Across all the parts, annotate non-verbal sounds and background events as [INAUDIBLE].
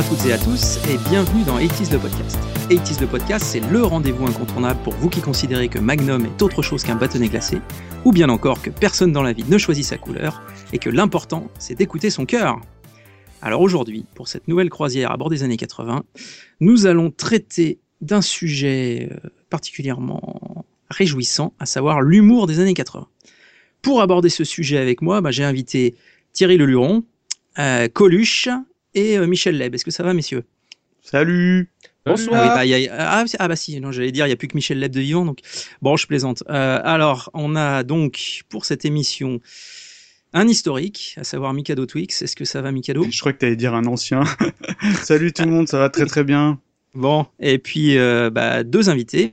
À toutes et à tous et bienvenue dans 80s le podcast. 80s le podcast, c'est le rendez-vous incontournable pour vous qui considérez que Magnum est autre chose qu'un bâtonnet glacé, ou bien encore que personne dans la vie ne choisit sa couleur, et que l'important, c'est d'écouter son cœur. Alors aujourd'hui, pour cette nouvelle croisière à bord des années 80, nous allons traiter d'un sujet euh, particulièrement réjouissant, à savoir l'humour des années 80. Pour aborder ce sujet avec moi, bah, j'ai invité Thierry Leluron, euh, Coluche et euh, Michel Leb. Est-ce que ça va, messieurs? Salut Bonsoir. Ah, oui, bah, y a- y a- ah, ah, bah si, non, j'allais dire, il n'y a plus que Michel Leb de vivant, donc bon, je plaisante. Euh, alors, on a donc pour cette émission un historique, à savoir Mikado Twix. Est-ce que ça va, Mikado? Je crois que t'allais dire un ancien. [LAUGHS] Salut tout le monde, ça va très très bien. Bon, et puis euh, bah, deux invités,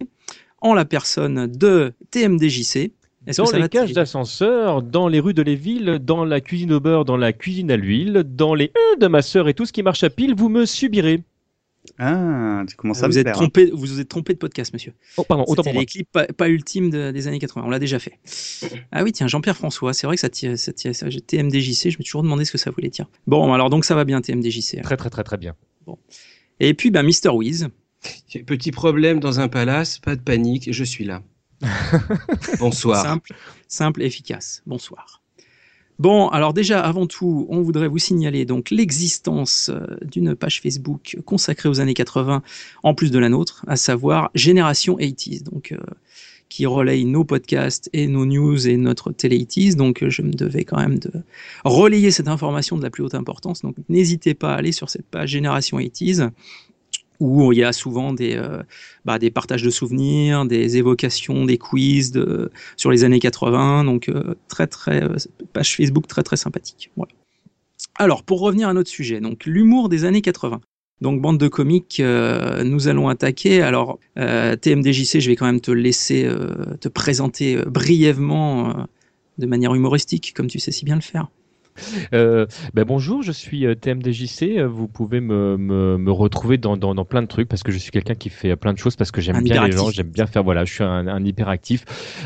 en la personne de TMDJC. Dans les cages d'ascenseur, dans les rues de Léville, dans la cuisine au beurre, dans la cuisine à l'huile, dans les euh de ma sœur et tout ce qui marche à pile, vous me subirez. Ah, tu commences à vous me êtes plaire. trompé, vous vous êtes trompé de podcast, monsieur. Oh, pardon, autant pour moi. les clips pas, pas ultimes de- des années 80. On l'a déjà fait. Ah oui, tiens, Jean-Pierre François. C'est vrai que ça tire, ça tire, ça- TMDJC. Je me suis toujours demandé ce que ça voulait dire. Bon, alors donc ça va bien, TMDJC. Très très très très bien. Et puis, bah, Mr. Wiz. Petit problème dans un palace, pas de panique, je suis là. [LAUGHS] Bonsoir. Simple, simple, efficace. Bonsoir. Bon, alors déjà, avant tout, on voudrait vous signaler donc l'existence euh, d'une page Facebook consacrée aux années 80, en plus de la nôtre, à savoir Génération 80s, donc euh, qui relaye nos podcasts et nos news et notre télé 80s. Donc, euh, je me devais quand même de relayer cette information de la plus haute importance. Donc, n'hésitez pas à aller sur cette page Génération 80s où il y a souvent des, euh, bah, des partages de souvenirs, des évocations, des quiz sur les années 80. Donc, euh, très, très, euh, page Facebook très, très sympathique. Voilà. Alors, pour revenir à notre sujet, donc l'humour des années 80. Donc, bande de comiques, nous allons attaquer. Alors, TMDJC, je vais quand même te laisser te présenter brièvement de manière humoristique, comme tu sais si bien le faire. Euh, ben bonjour, je suis euh, TMDJC. euh, Vous pouvez me, me, me retrouver dans, dans, dans plein de trucs parce que je suis quelqu'un qui fait plein de choses parce que j'aime bien les gens, j'aime bien faire. Voilà, je suis un, un hyperactif.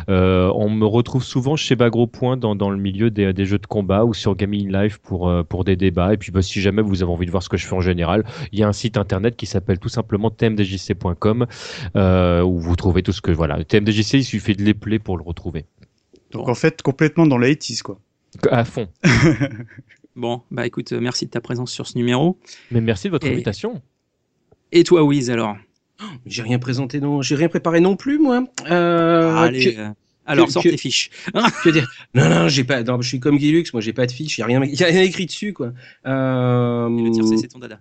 Euh, on me retrouve souvent chez Bagro Point dans, dans le milieu des, des jeux de combat ou sur Gaming Live pour, euh, pour des débats. Et puis, bah, si jamais vous avez envie de voir ce que je fais en général, il y a un site internet qui s'appelle tout simplement tmdjc.com euh, où vous trouvez tout ce que voilà. TMDJC, il suffit de l'épeler pour le retrouver. Donc en fait, complètement dans la 80s quoi. À fond. [LAUGHS] Bon, bah écoute, euh, merci de ta présence sur ce numéro. Mais merci de votre Et- invitation. Et toi, Wiz, alors? J'ai rien présenté, non, j'ai rien préparé non plus, moi. Euh, Allez, que- euh, alors, que- sors que- tes fiches. [LAUGHS] que dire? Non, non, j'ai pas. non, je suis comme Guy Lux, moi, j'ai pas de fiche, y a rien, y a rien écrit dessus, quoi. Euh, Le tiercé, c'est ton dada.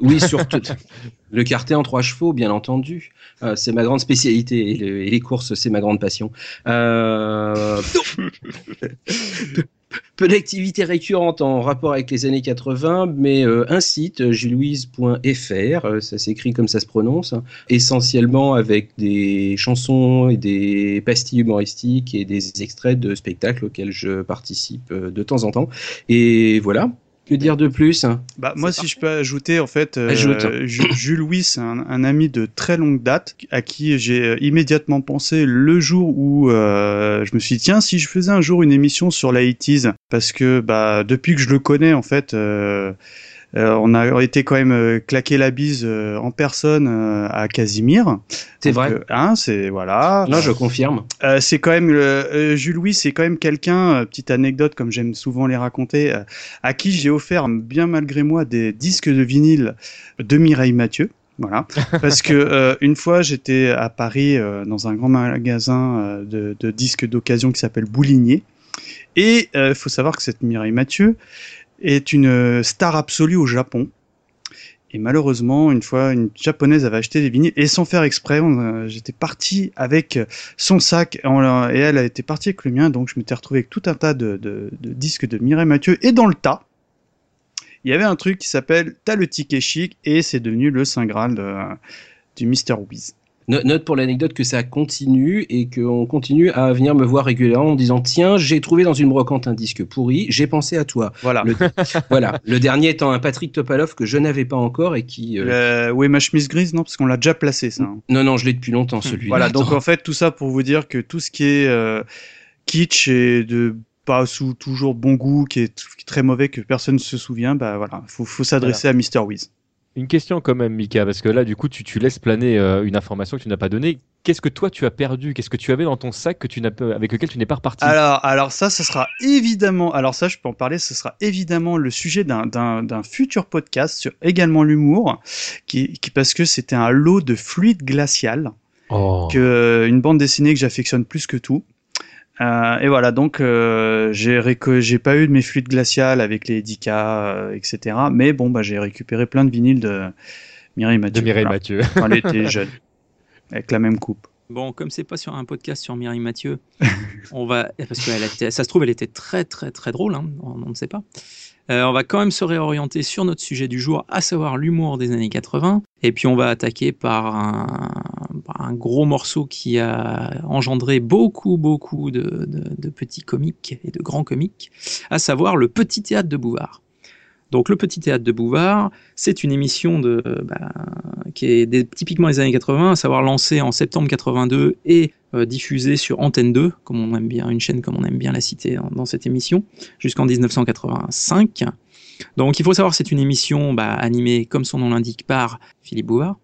Oui, surtout [LAUGHS] le carté en trois chevaux, bien entendu. Euh, c'est ma grande spécialité et, le- et les courses, c'est ma grande passion. Euh, [LAUGHS] peu- d'activités récurrentes en rapport avec les années 80, mais euh, un site, julouise.fr, ça s'écrit comme ça se prononce, essentiellement avec des chansons et des pastilles humoristiques et des extraits de spectacles auxquels je participe de temps en temps. Et voilà. Que dire de plus? Bah moi si je peux ajouter en fait, euh, Jules Louis c'est un, un ami de très longue date à qui j'ai euh, immédiatement pensé le jour où euh, je me suis dit tiens si je faisais un jour une émission sur la 80s parce que bah depuis que je le connais en fait euh, on a été quand même euh, claqué la bise euh, en personne euh, à Casimir. C'est vrai. euh, hein, c'est voilà. Non, je confirme. Euh, c'est quand même le- euh, Jules Louis, c'est quand même quelqu'un. euh, petite anecdote, comme j'aime souvent les raconter, euh, à qui j'ai offert bien malgré moi des disques de vinyle de Mireille Mathieu. Voilà, [LAUGHS] parce que euh, une fois j'étais à Paris euh, dans un grand magasin euh, de, de disques d'occasion qui s'appelle Boulinier, et il faut savoir que cette Mireille Mathieu est une euh, star absolue au Japon. Et malheureusement, une fois, une japonaise avait acheté des vinyles et sans faire exprès, euh, j'étais parti avec son sac et, elle été partie avec le mien, donc je m'étais retrouvé avec tout un tas de, disques de Mireille Mathieu et dans le tas, il y avait un truc qui s'appelle T'as le ticket chic et c'est devenu le Saint Graal de- du Mr. Wiz. No- Note pour l'anecdote que ça continue et qu'on continue à venir me voir régulièrement en disant tiens j'ai trouvé dans une brocante un disque pourri j'ai pensé à toi Voilà. Le- [LAUGHS] voilà le dernier étant un Patrick Topalov que je n'avais pas encore et qui euh, où est ma chemise grise Non, parce qu'on l'a déjà placé ça. hein. non non je l'ai depuis longtemps celui-là Voilà, donc en fait tout ça pour vous dire que tout ce qui est euh, kitsch et de pas sous toujours bon goût, qui est, t- qui est très mauvais, que personne ne se souvient, bah voilà, faut, faut s'adresser à Mr. Wiz. Une question quand même, Mika, parce que là, du coup, tu, tu laisses planer euh, une information que tu n'as pas donnée. Qu'est-ce que toi tu as perdu? Qu'est-ce que tu avais dans ton sac que tu n'as pas- avec lequel tu n'es pas reparti? Alors, alors ça, ce sera évidemment, alors ça, je peux en parler, ce sera évidemment le sujet d'un, d'un, d'un futur podcast sur également l'humour, qui, qui, parce que c'était un lot de fluide glacial, Oh. que, euh, une bande dessinée que j'affectionne plus que tout. Euh, et voilà, donc euh, j'ai pas eu de mes fluides glaciales avec les 10K, euh, etc. Mais bon, bah j'ai récupéré plein de vinyles de Mireille Mathieu. de Mireille voilà, Mathieu. [LAUGHS] Quand elle était jeune, avec la même coupe. Bon, comme c'est pas sur un podcast sur Mireille Mathieu, on va parce que elle était- ça se trouve elle était très très très drôle, hein, on on ne sait pas. Euh, on va quand même se réorienter sur notre sujet du jour, à savoir l'humour des années 80. Et puis on va attaquer par un, gros morceau qui a engendré beaucoup beaucoup de petits comiques et de grands comiques, à savoir le Petit Théâtre de Bouvard. Donc le Petit Théâtre de Bouvard, c'est une émission bah, qui est typiquement des années 80, à savoir lancée en septembre 82 et euh, diffusée sur Antenne 2, comme on aime bien, une chaîne comme on aime bien la citer dans, cette émission, jusqu'en 1985. Donc il faut savoir c'est une émission bah, animée, comme son nom l'indique, par Philippe Bouvard,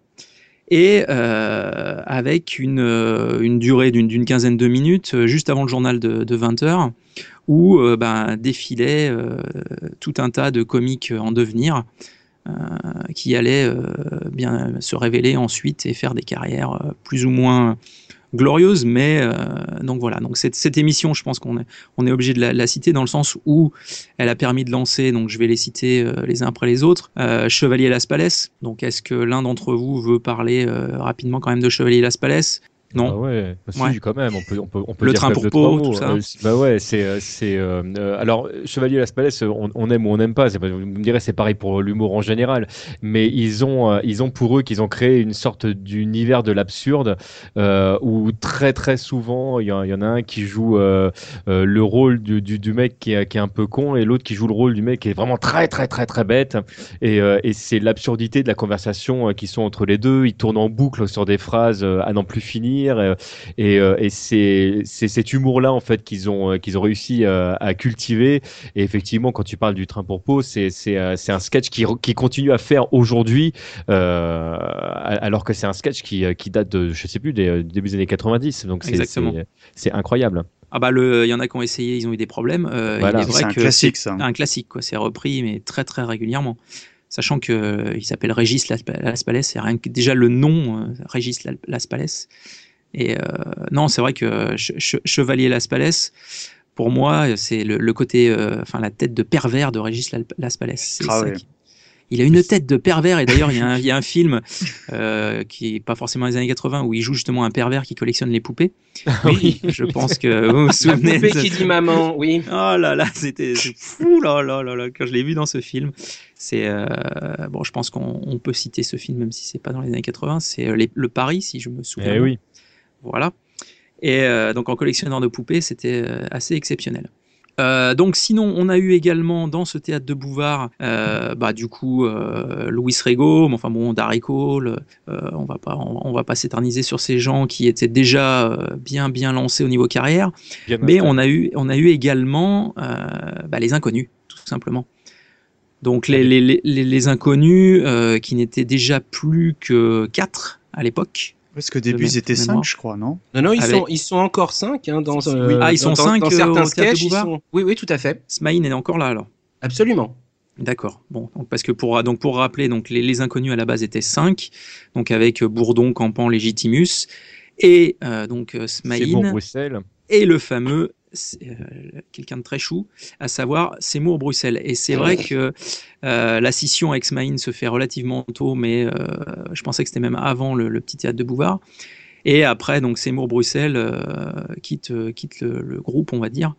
et euh, avec une, euh, durée d'une quinzaine de minutes, juste avant le journal de, de 20 heures, où euh, bah, défilait euh, tout un tas de comiques en devenir euh, qui allaient bien se révéler ensuite et faire des carrières plus ou moins glorieuses. Mais euh, donc voilà, donc cette, émission, je pense qu'on est, on est obligé de la, citer dans le sens où elle a permis de lancer, donc je vais les citer les uns après les autres, euh, Chevalier Las Palais. Donc est-ce que l'un d'entre vous veut parler rapidement quand même de Chevalier Las Palais? Non. Ah ouais, bah si, Ouais. quand même, on peut, on peut, on peut Le dire train pour Pau, tout ça. Euh, bah ouais, c'est, euh, c'est, euh, euh, alors Chevalier Las Palais, on, on aime ou on n'aime pas. Vous me direz, c'est pareil pour l'humour en général, mais ils ont, ils ont pour eux qu'ils ont créé une sorte d'univers de l'absurde euh, où très très souvent il y, en- il y en a un qui joue euh, le rôle du, du, du mec qui est, qui est un peu con et l'autre qui joue le rôle du mec qui est vraiment très très très très bête. Et, euh, et c'est l'absurdité de la conversation euh, qui sont entre les deux. Ils tournent en boucle sur des phrases euh, à n'en plus finir. Et, euh, et c'est c'est cet humour-là en fait qu'ils ont euh, qu'ils ont réussi euh, à cultiver. Et effectivement, quand tu parles du train pour Pau, c'est c'est c'est un sketch qui qui continue à faire aujourd'hui, euh, alors que c'est un sketch qui qui date de je sais plus des début des années 90. Donc c'est Exactement. c'est- c'est incroyable. Ah bah le, il y en a qui ont essayé, ils ont eu des problèmes. Euh, Voilà. il est vrai C'est un que classique, ça. Un classique, quoi. C'est repris, mais très très régulièrement. Sachant que euh, il s'appelle Régis Las Las Palais, c'est rien que déjà le nom euh, Régis La- Las Palais. Et euh, non, c'est vrai que Che- Che- Chevalier Las Palais, pour moi, c'est le, le côté, euh, enfin la tête de pervers de Régis La- Las Palais. C'est Ah ça ouais. qui- Il a une tête de pervers et d'ailleurs il y, a un- [LAUGHS] il y a un film euh, qui est pas forcément des années 80 où il joue justement un pervers qui collectionne les poupées. Oui. Je pense que vous vous La souvenez. poupée de qui dit maman, oui. Oh là là, c'était fou là là là là quand je l'ai vu dans ce film. C'est euh, bon, je pense qu'on on peut citer ce film même si c'est pas dans les années 80. C'est le Paris si je me souviens. Eh oui. Voilà. Et euh, donc en collectionneur de poupées, c'était euh, assez exceptionnel. Euh, donc sinon, on a eu également dans ce théâtre de Bouvard, euh, bah du coup euh, Louis Rego, enfin bon Darry Cole, on va pas on, on va pas s'éterniser sur ces gens qui étaient déjà bien bien lancés au niveau carrière. Bien Mais on a eu, on a eu également bah, les inconnus, tout simplement. Donc les, les, les, les inconnus qui n'étaient déjà plus que 4 à l'époque. Parce qu'au début, ils étaient mémoire. 5, je crois, non Non, non, ils, Avec- sont, ils sont encore 5 hein, dans, Oui. euh, Ah, ils sont dans- cinq, dans euh, certains au Théâtre sketchs. sont- Oui, oui, tout à fait. Smaïn est encore là alors. Absolument. D'accord. Bon, donc parce que pour donc pour rappeler, donc les, les inconnus à la base étaient 5, donc avec euh, Bourdon, Campan, Légitimus et euh, donc euh, C'est bon, Smaïn Bruxelles. et le fameux euh, quelqu'un de très chou, à savoir Seymour Bruxelles. Et c'est vrai que euh, la scission avec Smaïn se fait relativement tôt, mais euh, je pensais que c'était même avant le, le petit théâtre de Bouvard. Et après, donc Seymour Bruxelles euh, quitte, quitte le, le groupe, on va dire,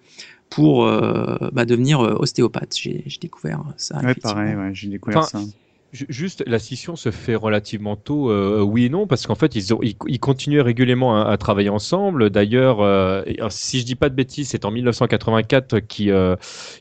pour euh, bah, devenir ostéopathe. J'ai découvert ça. Ouais, pareil, ouais, j'ai découvert Enfin, ça. Ju- Juste, la scission se fait relativement tôt, euh, oui et non, parce qu'en fait, ils, ont, ils, ils continuaient régulièrement à, à travailler ensemble. D'ailleurs, euh, si je dis pas de bêtises, c'est en 1984 qu'ils euh,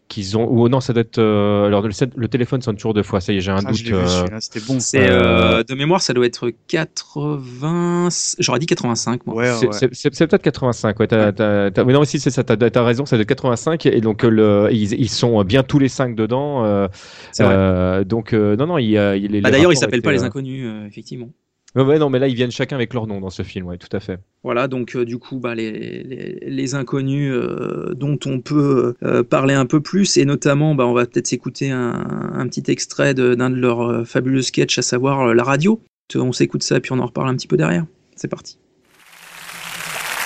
qu'ils ont. Ou non, ça doit être. euh, alors, le, le téléphone sonne toujours deux fois. Ça y est, j'ai un Ah, doute. euh, c'était bon. C'est Euh, euh, de mémoire, ça doit être 80. J'aurais dit 85. Moi. Ouais, C'est- ouais. C'est peut-être 85, ouais. T'as, t'as- t'as- mais non, si c'est ça, t'as, t'as raison, ça doit être 85. Et donc, le, ils, ils sont bien tous les cinq dedans. C'est vrai. donc, euh, non, non, il, euh, les- Bah, D'ailleurs, ils s'appellent pas les euh, inconnus, euh, effectivement. Ouais, ouais, non, mais là, ils viennent chacun avec leur nom dans ce film, ouais, tout à fait. Voilà, donc euh, du coup, bah, les, les, les inconnus euh, dont on peut euh, parler un peu plus, et notamment, bah, on va peut-être s'écouter un, un petit extrait de- d'un de, leurs euh, fabuleux sketchs, à savoir la radio. On s'écoute ça, puis on en reparle un petit peu derrière. C'est parti.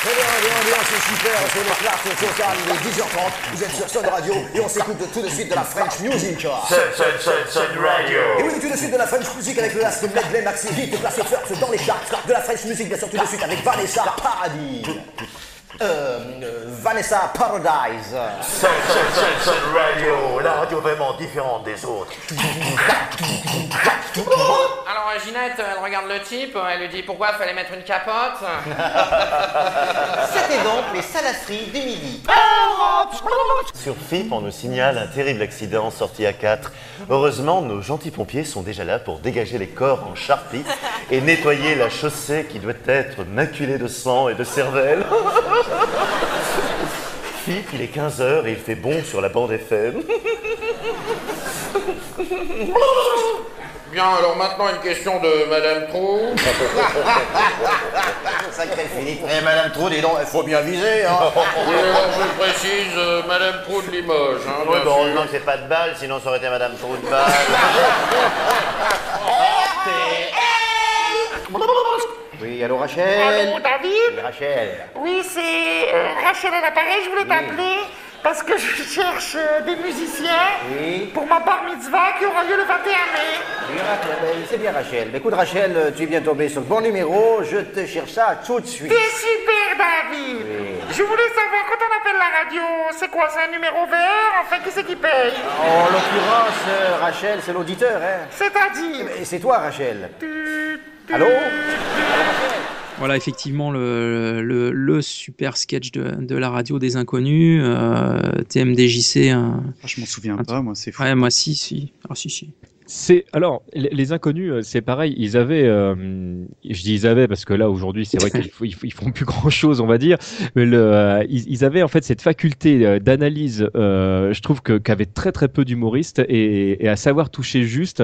Très bien, bien, bien, c'est super, c'est le classe total, il est 10h30, vous êtes sur Sun Radio et on s'écoute tout de suite de la French Music. Sun, Sun, Sun, Sun Radio. Et oui, tout de suite de la French Music avec le last medley maxi hit classé first dans les charts. De la French Music, bien sûr, tout de suite avec Vanessa Paradis. Euh, euh, Vanessa Paradise. Sun Radio. La radio vraiment différente des autres. Alors Ginette, elle regarde le type, elle lui dit pourquoi fallait mettre une capote. [LAUGHS] C'était donc les salasseries du midi. Sur FIP, on nous signale un terrible accident sorti à 4. Heureusement, nos gentils pompiers sont déjà là pour dégager les corps en charpie et nettoyer la chaussée qui doit être maculée de sang et de cervelle. FIP, il est 15h et il fait bon sur la bande FM. Bien, alors maintenant une question de Madame Trou. Sacré Philippe. Eh, Madame Trou, dis donc, il faut bien viser, hein. Oui, alors je précise, euh, Madame Trou de Limoges. Hein, Oui, bien bon, sûr. heureusement que c'est pas de balle, sinon ça aurait été Madame Trou de balle. [LAUGHS] Oui, allô Rachel Allô, David Oui, Rachel. Oui, c'est euh, Rachel à l'appareil. Je voulais t'appeler parce que je cherche euh, des musiciens Oui. pour ma bar mitzvah qui aura lieu le 21 mai. Oui, Rachel, ben, c'est bien Rachel. Mais Écoute Rachel, euh, tu es bien tombé sur le bon numéro, je te cherche ça tout de suite. T'es super, David Je voulais savoir, quand on appelle la radio, c'est quoi? C'est un numéro vert Enfin, qui c'est qui paye? En l'occurrence, euh, Rachel, c'est l'auditeur, hein. C'est-à-dire Et c'est toi Rachel. Tu- Allô Voilà, effectivement, le, le, le super sketch de, de la radio des inconnus, euh, TMDJC. un- Ah, je m'en souviens pas, moi, c'est fou. Ouais, moi, si, si. Ah, si, si. C'est alors les, les inconnus, euh, c'est pareil. Ils avaient, euh, je dis ils avaient parce que là aujourd'hui c'est vrai qu'ils [LAUGHS] ils, ils font plus grand chose, on va dire. Mais le, euh, ils, ils avaient en fait cette faculté euh, d'analyse. euh, je trouve que qu'avaient très très peu d'humoristes et, et à savoir toucher juste.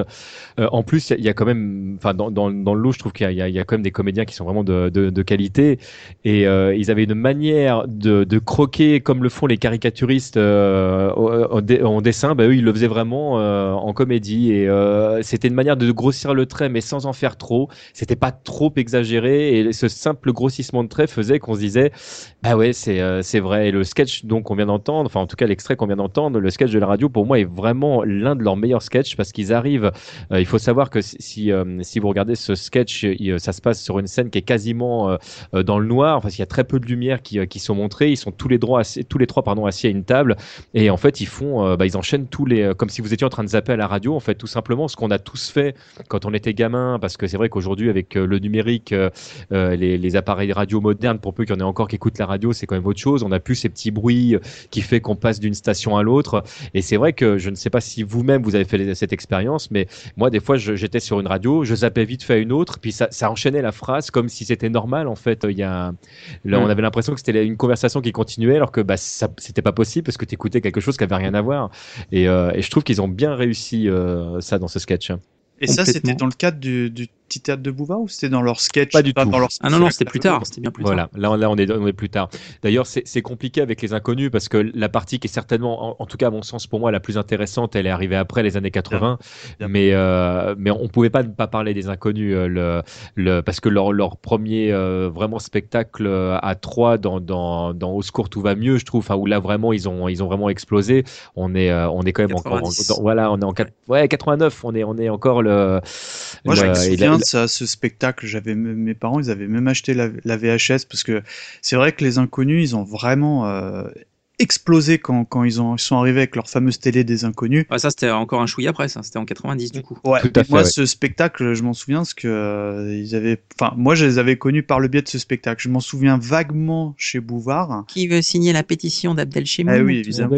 Euh, en plus, il y a- il y, a quand même, enfin dans, dans, dans le lot, je trouve qu'il y, y a- quand même des comédiens qui sont vraiment de, de, de qualité. Et euh, ils avaient une manière de, de croquer comme le font les caricaturistes euh, dé- en dessin. Bah, eux, ils le faisaient vraiment euh, en comédie. Et euh, c'était une manière de grossir le trait, mais sans en faire trop. C'était pas trop exagéré. Et ce simple grossissement de trait faisait qu'on se disait, ah ouais, c'est euh, c'est vrai. Et le sketch donc qu'on vient d'entendre, enfin en tout cas l'extrait qu'on vient d'entendre, le sketch de la radio, pour moi est vraiment l'un de leurs meilleurs sketchs parce qu'ils arrivent. euh, il faut savoir que si si, vous regardez ce sketch, ça se passe sur une scène qui est quasiment dans le noir, parce qu'il y a très peu de lumière qui, qui sont montrées. Ils sont tous les droits tous les trois pardon assis à une table et en fait ils font, bah, ils enchaînent tous les, comme si vous étiez en train de zapper à la radio en fait tout simplement ce qu'on a tous fait quand on était gamin, parce que c'est vrai qu'aujourd'hui avec euh, le numérique, euh, euh, les, les appareils radio modernes, pour peu qu'il y en ait encore qui écoutent la radio, c'est quand même autre chose. On a plus ces petits bruits qui fait qu'on passe d'une station à l'autre. Et c'est vrai que je ne sais pas si vous-même vous avez fait cette expérience, mais moi des fois j'étais sur une radio, je zappais vite fait à une autre, puis ça, ça enchaînait la phrase comme si c'était normal en fait. Il y a, là, on Mm. avait l'impression que c'était une conversation qui continuait, alors que bah, c'était pas possible parce que tu écoutais quelque chose qui avait rien à voir. Et, euh, et je trouve qu'ils ont bien réussi euh, ça dans ce sketch. Et ça, c'était dans le cadre du, du petit théâtre de Bouvard ou c'était dans leur sketch Pas du tout. dans leur Ah non, non, c'était plus tard. C'était bien plus Voilà, tard. là, on- là on, est, on est plus tard. D'ailleurs, c'est compliqué avec les inconnus parce que la partie qui est certainement, en, en tout cas à mon sens, pour moi, la plus intéressante, elle est arrivée après les années 80. Bien. Mais, euh, mais on pouvait pas ne pas parler des inconnus euh, le, le, parce que leur, leur premier euh, vraiment spectacle euh, à trois dans, dans, dans Au secours, tout va mieux, je trouve, enfin, où là vraiment ils ont, ils ont vraiment explosé. On est, euh, on est quand même encore. 90. dans- voilà, on est en ouais, 89, on est, on est encore le. Moi, je le- souviens de ça, ce spectacle. J'avais mes parents, ils avaient même acheté la, la VHS parce que c'est vrai que les inconnus, ils ont vraiment euh, explosé quand, quand ils, ont, ils sont arrivés avec leur fameuse télé des inconnus. Ah, ça, c'était encore un chouïa après, ça. C'était en 90, du coup. Ouais. Tout à et fait, moi, ouais. ce spectacle, je m'en souviens parce que euh, ils avaient, enfin, moi, je les avais connus par le biais de ce spectacle. Je m'en souviens vaguement chez Bouvard. Qui veut signer la pétition d'Abdel Ah oui, évidemment.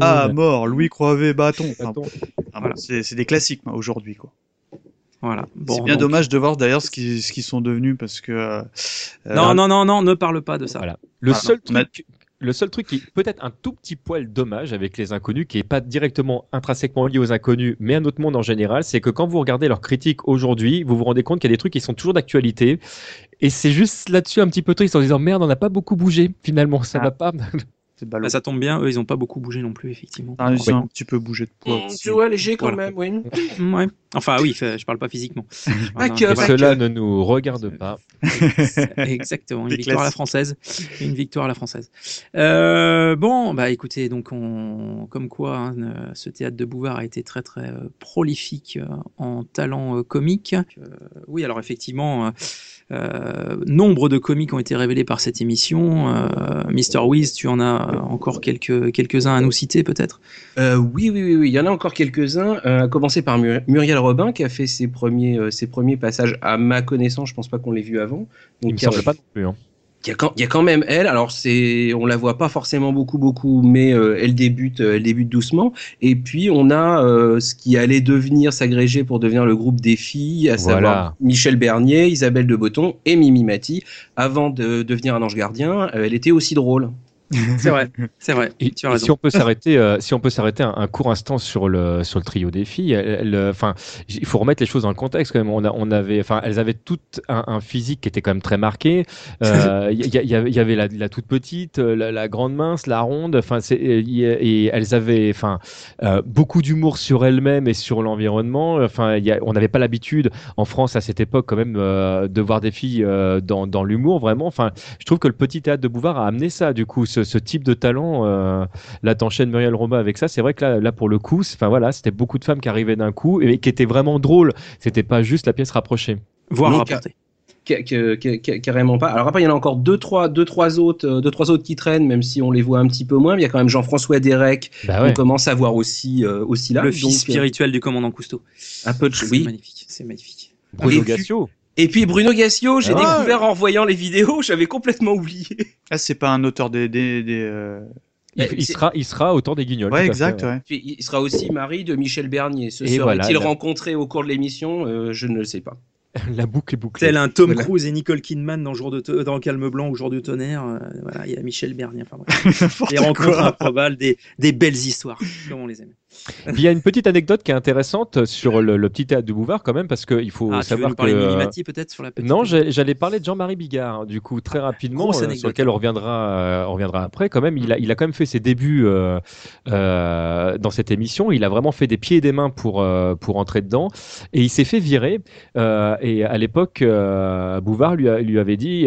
Ah, mort, Louis Croivet, bâton. Enfin, c'est des classiques moi, aujourd'hui, quoi. Voilà. Bon, c'est bien donc- dommage de voir d'ailleurs ce qu'ils sont devenus parce que. euh, Non, euh, non, non, non, ne parle pas de ça. Voilà. Le Voilà. seul truc le seul truc qui est peut-être un tout petit poil dommage avec les inconnus, qui est pas directement intrinsèquement lié aux inconnus, mais à notre monde en général, c'est que quand vous regardez leurs critiques aujourd'hui, vous vous rendez compte qu'il y a des trucs qui sont toujours d'actualité. Et c'est juste là-dessus un petit peu triste en disant merde, on n'a pas beaucoup bougé finalement, ça Ah. va pas. Bah, ça tombe bien, eux, ils n'ont pas beaucoup bougé non plus, effectivement. Ah, ils ont un petit peu bougé de poids. Mm, aussi. Tu vois, léger quand Voilà. même, oui. [LAUGHS] Ouais. Enfin, oui, je parle pas physiquement. [LAUGHS] Et bah, cela ne nous regarde pas. Exactement, une Des victoire à la française. Une victoire à la française. Euh, bon, bah écoutez, donc on, comme quoi, hein, euh, ce théâtre de Bouvard a été très très euh, prolifique euh, en talent euh, comique. Euh, oui, alors effectivement, euh, nombre de comiques ont été révélés par cette émission. Euh, Mister Wiz, tu en as encore quelques quelques uns à nous citer peut-être? Euh, oui, oui, oui, oui, il y en a encore quelques-uns. Euh, à commencer par Mur- Muriel Robin qui a fait ses premiers, euh, ses premiers passages. À ma connaissance, je pense pas qu'on l'ait vu avant. Il me il a- semble pas non plus. hein. Il y, a quand, il y a quand même elle. Alors c'est, on la voit pas forcément beaucoup, beaucoup, mais euh, elle débute, euh, elle débute doucement. Et puis on a euh, ce qui allait devenir s'agréger pour devenir le groupe des filles, à Voilà. savoir Michel Bernier, Isabelle de Botton et Mimi Mati. Avant de devenir un ange gardien, elle était aussi drôle. [LAUGHS] C'est vrai, c'est vrai. Et, tu as et raison. si on peut s'arrêter, euh, si on peut s'arrêter un, un court instant sur le sur le trio des filles, elles, enfin, il faut remettre les choses dans le contexte quand même. On, a, on avait, enfin, elles avaient toutes un, un physique qui était quand même très marqué. Euh, Il y, y- y avait- il y avait la, la toute petite, euh, la, la grande mince, la ronde. Enfin, et, elles avaient, enfin, euh, beaucoup d'humour sur elles-mêmes et sur l'environnement. Enfin, il y a- on n'avait pas l'habitude en France à cette époque quand même euh, de voir des filles euh, dans, dans l'humour vraiment. Enfin, je trouve que le petit théâtre de Bouvard a amené ça, du coup, ce, ce type de talent. Euh, là, t'enchaînes Muriel Robin avec ça. C'est vrai que là, là pour le coup, c'est- enfin voilà, c'était beaucoup de femmes qui arrivaient d'un coup et qui étaient vraiment drôles. C'était pas juste la pièce rapprochée. Voire Donc, rapporté. Ca- ca- ca- ca- carrément pas. Alors après, il y en a encore deux, trois, deux, trois autres, euh, deux, trois autres qui traînent, même si on les voit un petit peu moins. Mais il y a quand même Jean-François Derek, Bah qu'on ouais. commence à voir aussi, euh, aussi là. le Donc, fils euh, spirituel du commandant Cousteau. un peu de, C'est oui. magnifique, c'est magnifique. Bruno puis- Gassio. Et puis Bruno Gassio, j'ai Ah ouais. découvert en voyant les vidéos, j'avais complètement oublié. Ah, c'est pas un auteur des. des, des, euh, Il, c'est- sera, il sera autant des guignols. Ouais, fait, exact, ouais. ouais. Puis, Il sera aussi mari de Michel Bernier. Se Et serait-il voilà, là. rencontré au cours de l'émission Euh, Je ne le sais pas. [LAUGHS] La boucle est bouclée. Tel un Tom Voilà. Cruise et Nicole Kidman dans, Jour de dans Calme Blanc ou Jour de Tonnerre. euh, voilà, il y a Michel Bernier. Enfin, Des [LAUGHS] rencontres improbables, des, des belles histoires, comme on les aime. Il y a une petite anecdote qui est intéressante sur le, le petit théâtre de Bouvard quand même parce qu'il faut Ah, tu veux savoir nous parler que de Mimimati peut-être sur la petite Non, j'allais parler de Jean-Marie Bigard, du coup, très rapidement, euh, sur lequel on reviendra, euh, on reviendra après. Quand même, il a, il a quand même fait ses débuts euh, dans cette émission. Il a vraiment fait des pieds et des mains pour pour entrer dedans, et il s'est fait virer. Et à l'époque, Bouvard lui, a- lui avait dit,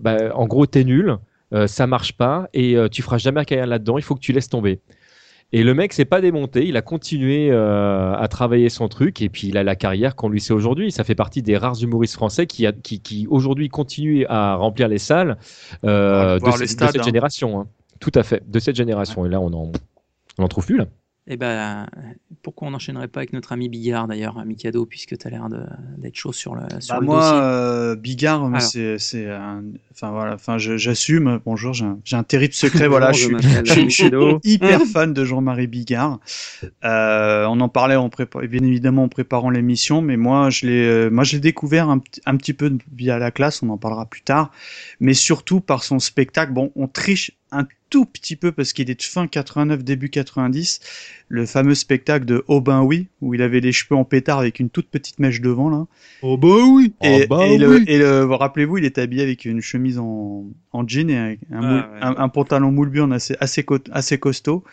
bah, en gros, t'es nul, euh, ça marche pas, et euh, tu feras jamais carrière là-dedans. Il faut que tu laisses tomber. Et le mec s'est pas démonté, il a continué euh, à travailler son truc et puis il a la carrière qu'on lui sait aujourd'hui. Ça fait partie des rares humoristes français qui, a, qui, qui aujourd'hui continuent à remplir les salles euh, de, les cette hein. génération. hein. Tout à fait, de cette génération. Et là, on en, on en trouve plus là. Eh ben, pourquoi on n'enchaînerait pas avec notre ami Bigard d'ailleurs, ami cadeau, puisque tu as l'air d'être chaud sur le, sur Bah le moi, dossier. euh, Bigard, c'est, c'est un, enfin voilà, enfin j'assume. Bonjour, j'ai un, terrible secret. voilà, je je je suis [LAUGHS] hyper fan de Jean-Marie Bigard. Euh, on en parlait en prépa- bien évidemment en préparant l'émission, mais moi je l'ai, euh, moi je l'ai découvert un, petit- un petit peu via la classe. On en parlera plus tard, mais surtout par son spectacle. Bon, on triche un tout petit peu parce qu'il est de fin 89 début 90 le fameux spectacle de Oh ben oui où il avait les cheveux en pétard avec une toute petite mèche devant là Oh bah oui et, Oh et le, oui. et le- rappelez-vous, il était habillé avec une chemise en, en jean et un, un, Ah, moule- ouais. un- un pantalon moule burn assez, assez, assez costaud.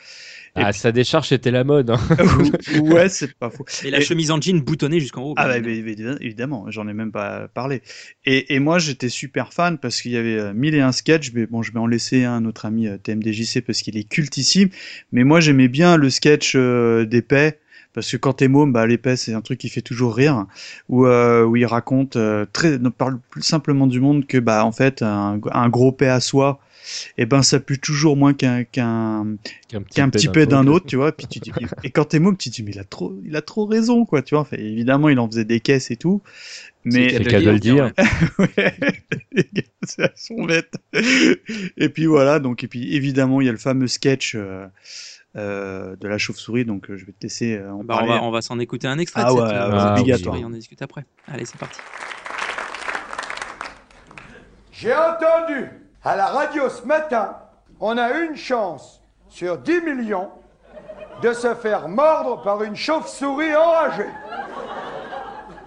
Et Ah, sa décharge était la mode. hein. [LAUGHS] ouais, c'est pas faux. Et la chemise en jean boutonnée jusqu'en haut. Ah bah, évidemment. mais- mais évidemment, j'en ai même pas parlé. Et, et moi, j'étais super fan parce qu'il y avait euh, mille et un sketchs. Mais bon, je vais en laisser un à notre ami euh, TMDJC parce qu'il est cultissime. Mais moi, j'aimais bien le sketch euh, d'épais. Parce que quand t'es môme, bah, l'épais, c'est un truc qui fait toujours rire. Où, euh, où il raconte, euh, très, ne parle plus simplement du monde que, bah, en fait, un, un gros paix à soi, et ben, ça pue toujours moins qu'un, qu'un, Qu'un petit peu d'un autre, tu vois. Puis tu dis, [LAUGHS] et quand t'es môme, tu te dis, mais il a trop, il a trop raison, quoi, tu vois. Enfin, évidemment, il en faisait des caisses et tout. Mais, C'est le cas de le dire. ouais, c'est à son bête. Et puis voilà, donc, et puis évidemment, il y a le fameux sketch, euh, euh, de la chauve-souris, donc euh, je vais te laisser en Bah, on parler. va, on va s'en écouter un extrait. Ah ouais, cette obligatoire. On en discute après. Allez, c'est parti. J'ai entendu à la radio ce matin on a une chance sur 10 millions de se faire mordre par une chauve-souris enragée.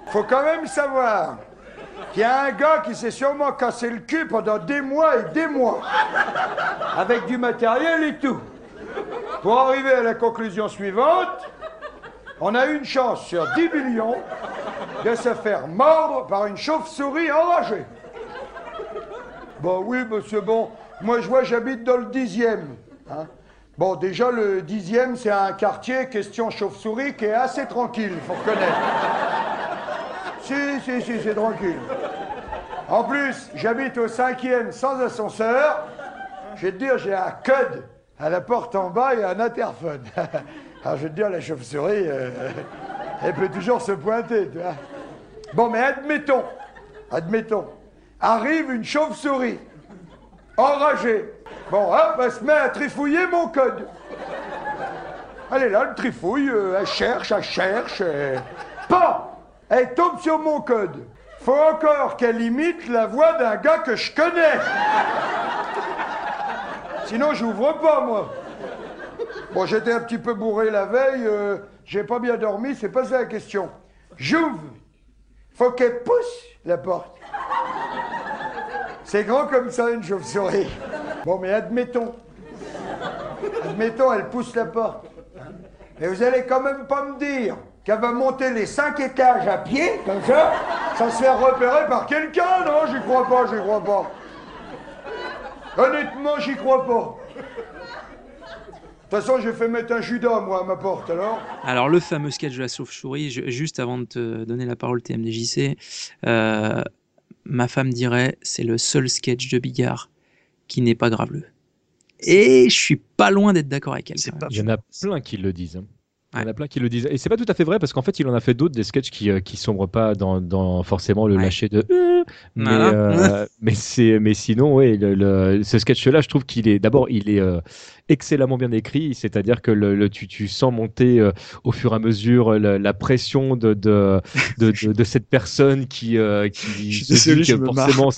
Faut quand même savoir qu'il y a un gars qui s'est sûrement cassé le cul pendant des mois et des mois, avec du matériel et tout. Pour arriver à la conclusion suivante, on a une chance sur 10 millions de se faire mordre par une chauve-souris enragée. Bon, oui, monsieur, bon, moi je vois, j'habite dans le dixième. hein. Bon, déjà, le dixième, c'est un quartier, question chauve-souris, qui est assez tranquille, faut reconnaître. Si, si, si, c'est tranquille. En plus, j'habite au cinquième sans ascenseur. Je vais te dire, j'ai un code à la porte en bas et un interphone. [LAUGHS] Alors, je vais te dire, la chauve-souris, euh, [LAUGHS] elle peut toujours se pointer, tu. Bon, mais admettons, admettons, arrive une chauve-souris, enragée. Bon, hop, elle se met à trifouiller mon code. Elle est là, elle trifouille, euh, elle cherche, elle cherche. Et... Elle tombe sur mon code. Faut encore qu'elle imite la voix d'un gars que je connais. Sinon, j'ouvre pas, moi. Bon, j'étais un petit peu bourré la veille, euh, j'ai pas bien dormi, c'est pas ça la question. J'ouvre. Faut qu'elle pousse la porte. C'est grand comme ça, une chauve-souris. Bon, mais admettons. Admettons, elle pousse la porte. Mais vous allez quand même pas me dire qu'elle va monter les cinq étages à pied, comme ça, sans se faire repérer par quelqu'un, non J'y crois pas, j'y crois pas. Honnêtement, j'y crois pas. De toute façon, j'ai fait mettre un Judas, moi, à ma porte, alors. Alors, le fameux sketch de la chauve-souris, je- juste avant de te donner la parole, TMDJC, euh, ma femme dirait c'est le seul sketch de Bigard qui n'est pas graveleux. Et je suis pas loin d'être d'accord avec elle. Il y en a plein qui le disent. hein. Il y en a plein qui le disent. Et c'est pas tout à fait vrai parce qu'en fait, il en a fait d'autres, des sketchs qui, euh, qui sombrent pas dans, dans forcément le lâcher de. Euh, Mais, Voilà. euh, [LAUGHS] mais, c'est, mais sinon, ouais, le, le- ce sketch-là, je trouve qu'il est. D'abord, il est euh, excellemment bien écrit. C'est-à-dire que le, le- tu, tu sens monter euh, au fur et à mesure la, la pression de, de, de, de, de cette personne qui, euh, qui [LAUGHS] Je se dit que me forcément,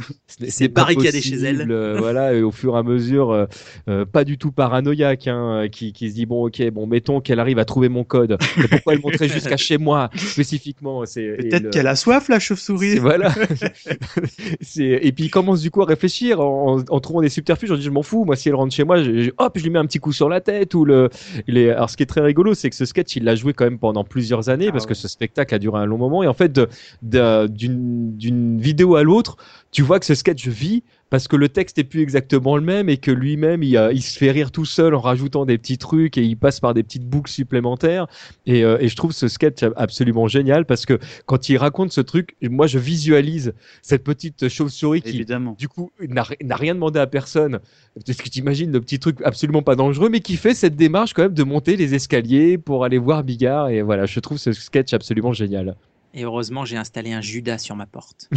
C'est barricadé chez elle. euh, voilà, et au fur et à mesure, euh, euh, pas du tout paranoïaque, hein, qui, qui se dit bon, ok, bon, mettons qu'elle arrive à trouver mon code. Mais pourquoi elle montrait jusqu'à chez moi spécifiquement Peut-être le- qu'elle a soif, la chauve-souris. et voilà. [LAUGHS] C'est- et puis il commence du coup à réfléchir en, en trouvant des subterfuges. On dit je m'en fous, moi si elle rentre chez moi, je- je- hop, je lui mets un petit coup sur la tête ou le. il est- Alors ce qui est très rigolo, c'est que ce sketch il l'a joué quand même pendant plusieurs années Ah parce que ce spectacle a duré un long moment et en fait d'une vidéo à l'autre, tu vois que ce sketch vit parce que le texte est plus exactement le même et que lui-même il, il se fait rire tout seul en rajoutant des petits trucs et il passe par des petites boucles supplémentaires et, euh, et je trouve ce sketch absolument génial parce que quand il raconte ce truc moi je visualise cette petite chauve-souris qui Évidemment. du coup n'a rien demandé à personne est-ce que tu imagines le petit truc absolument pas dangereux mais qui fait cette démarche quand même de monter les escaliers pour aller voir Bigard et voilà je trouve ce sketch absolument génial Et heureusement, j'ai installé un Judas sur ma porte. [LAUGHS]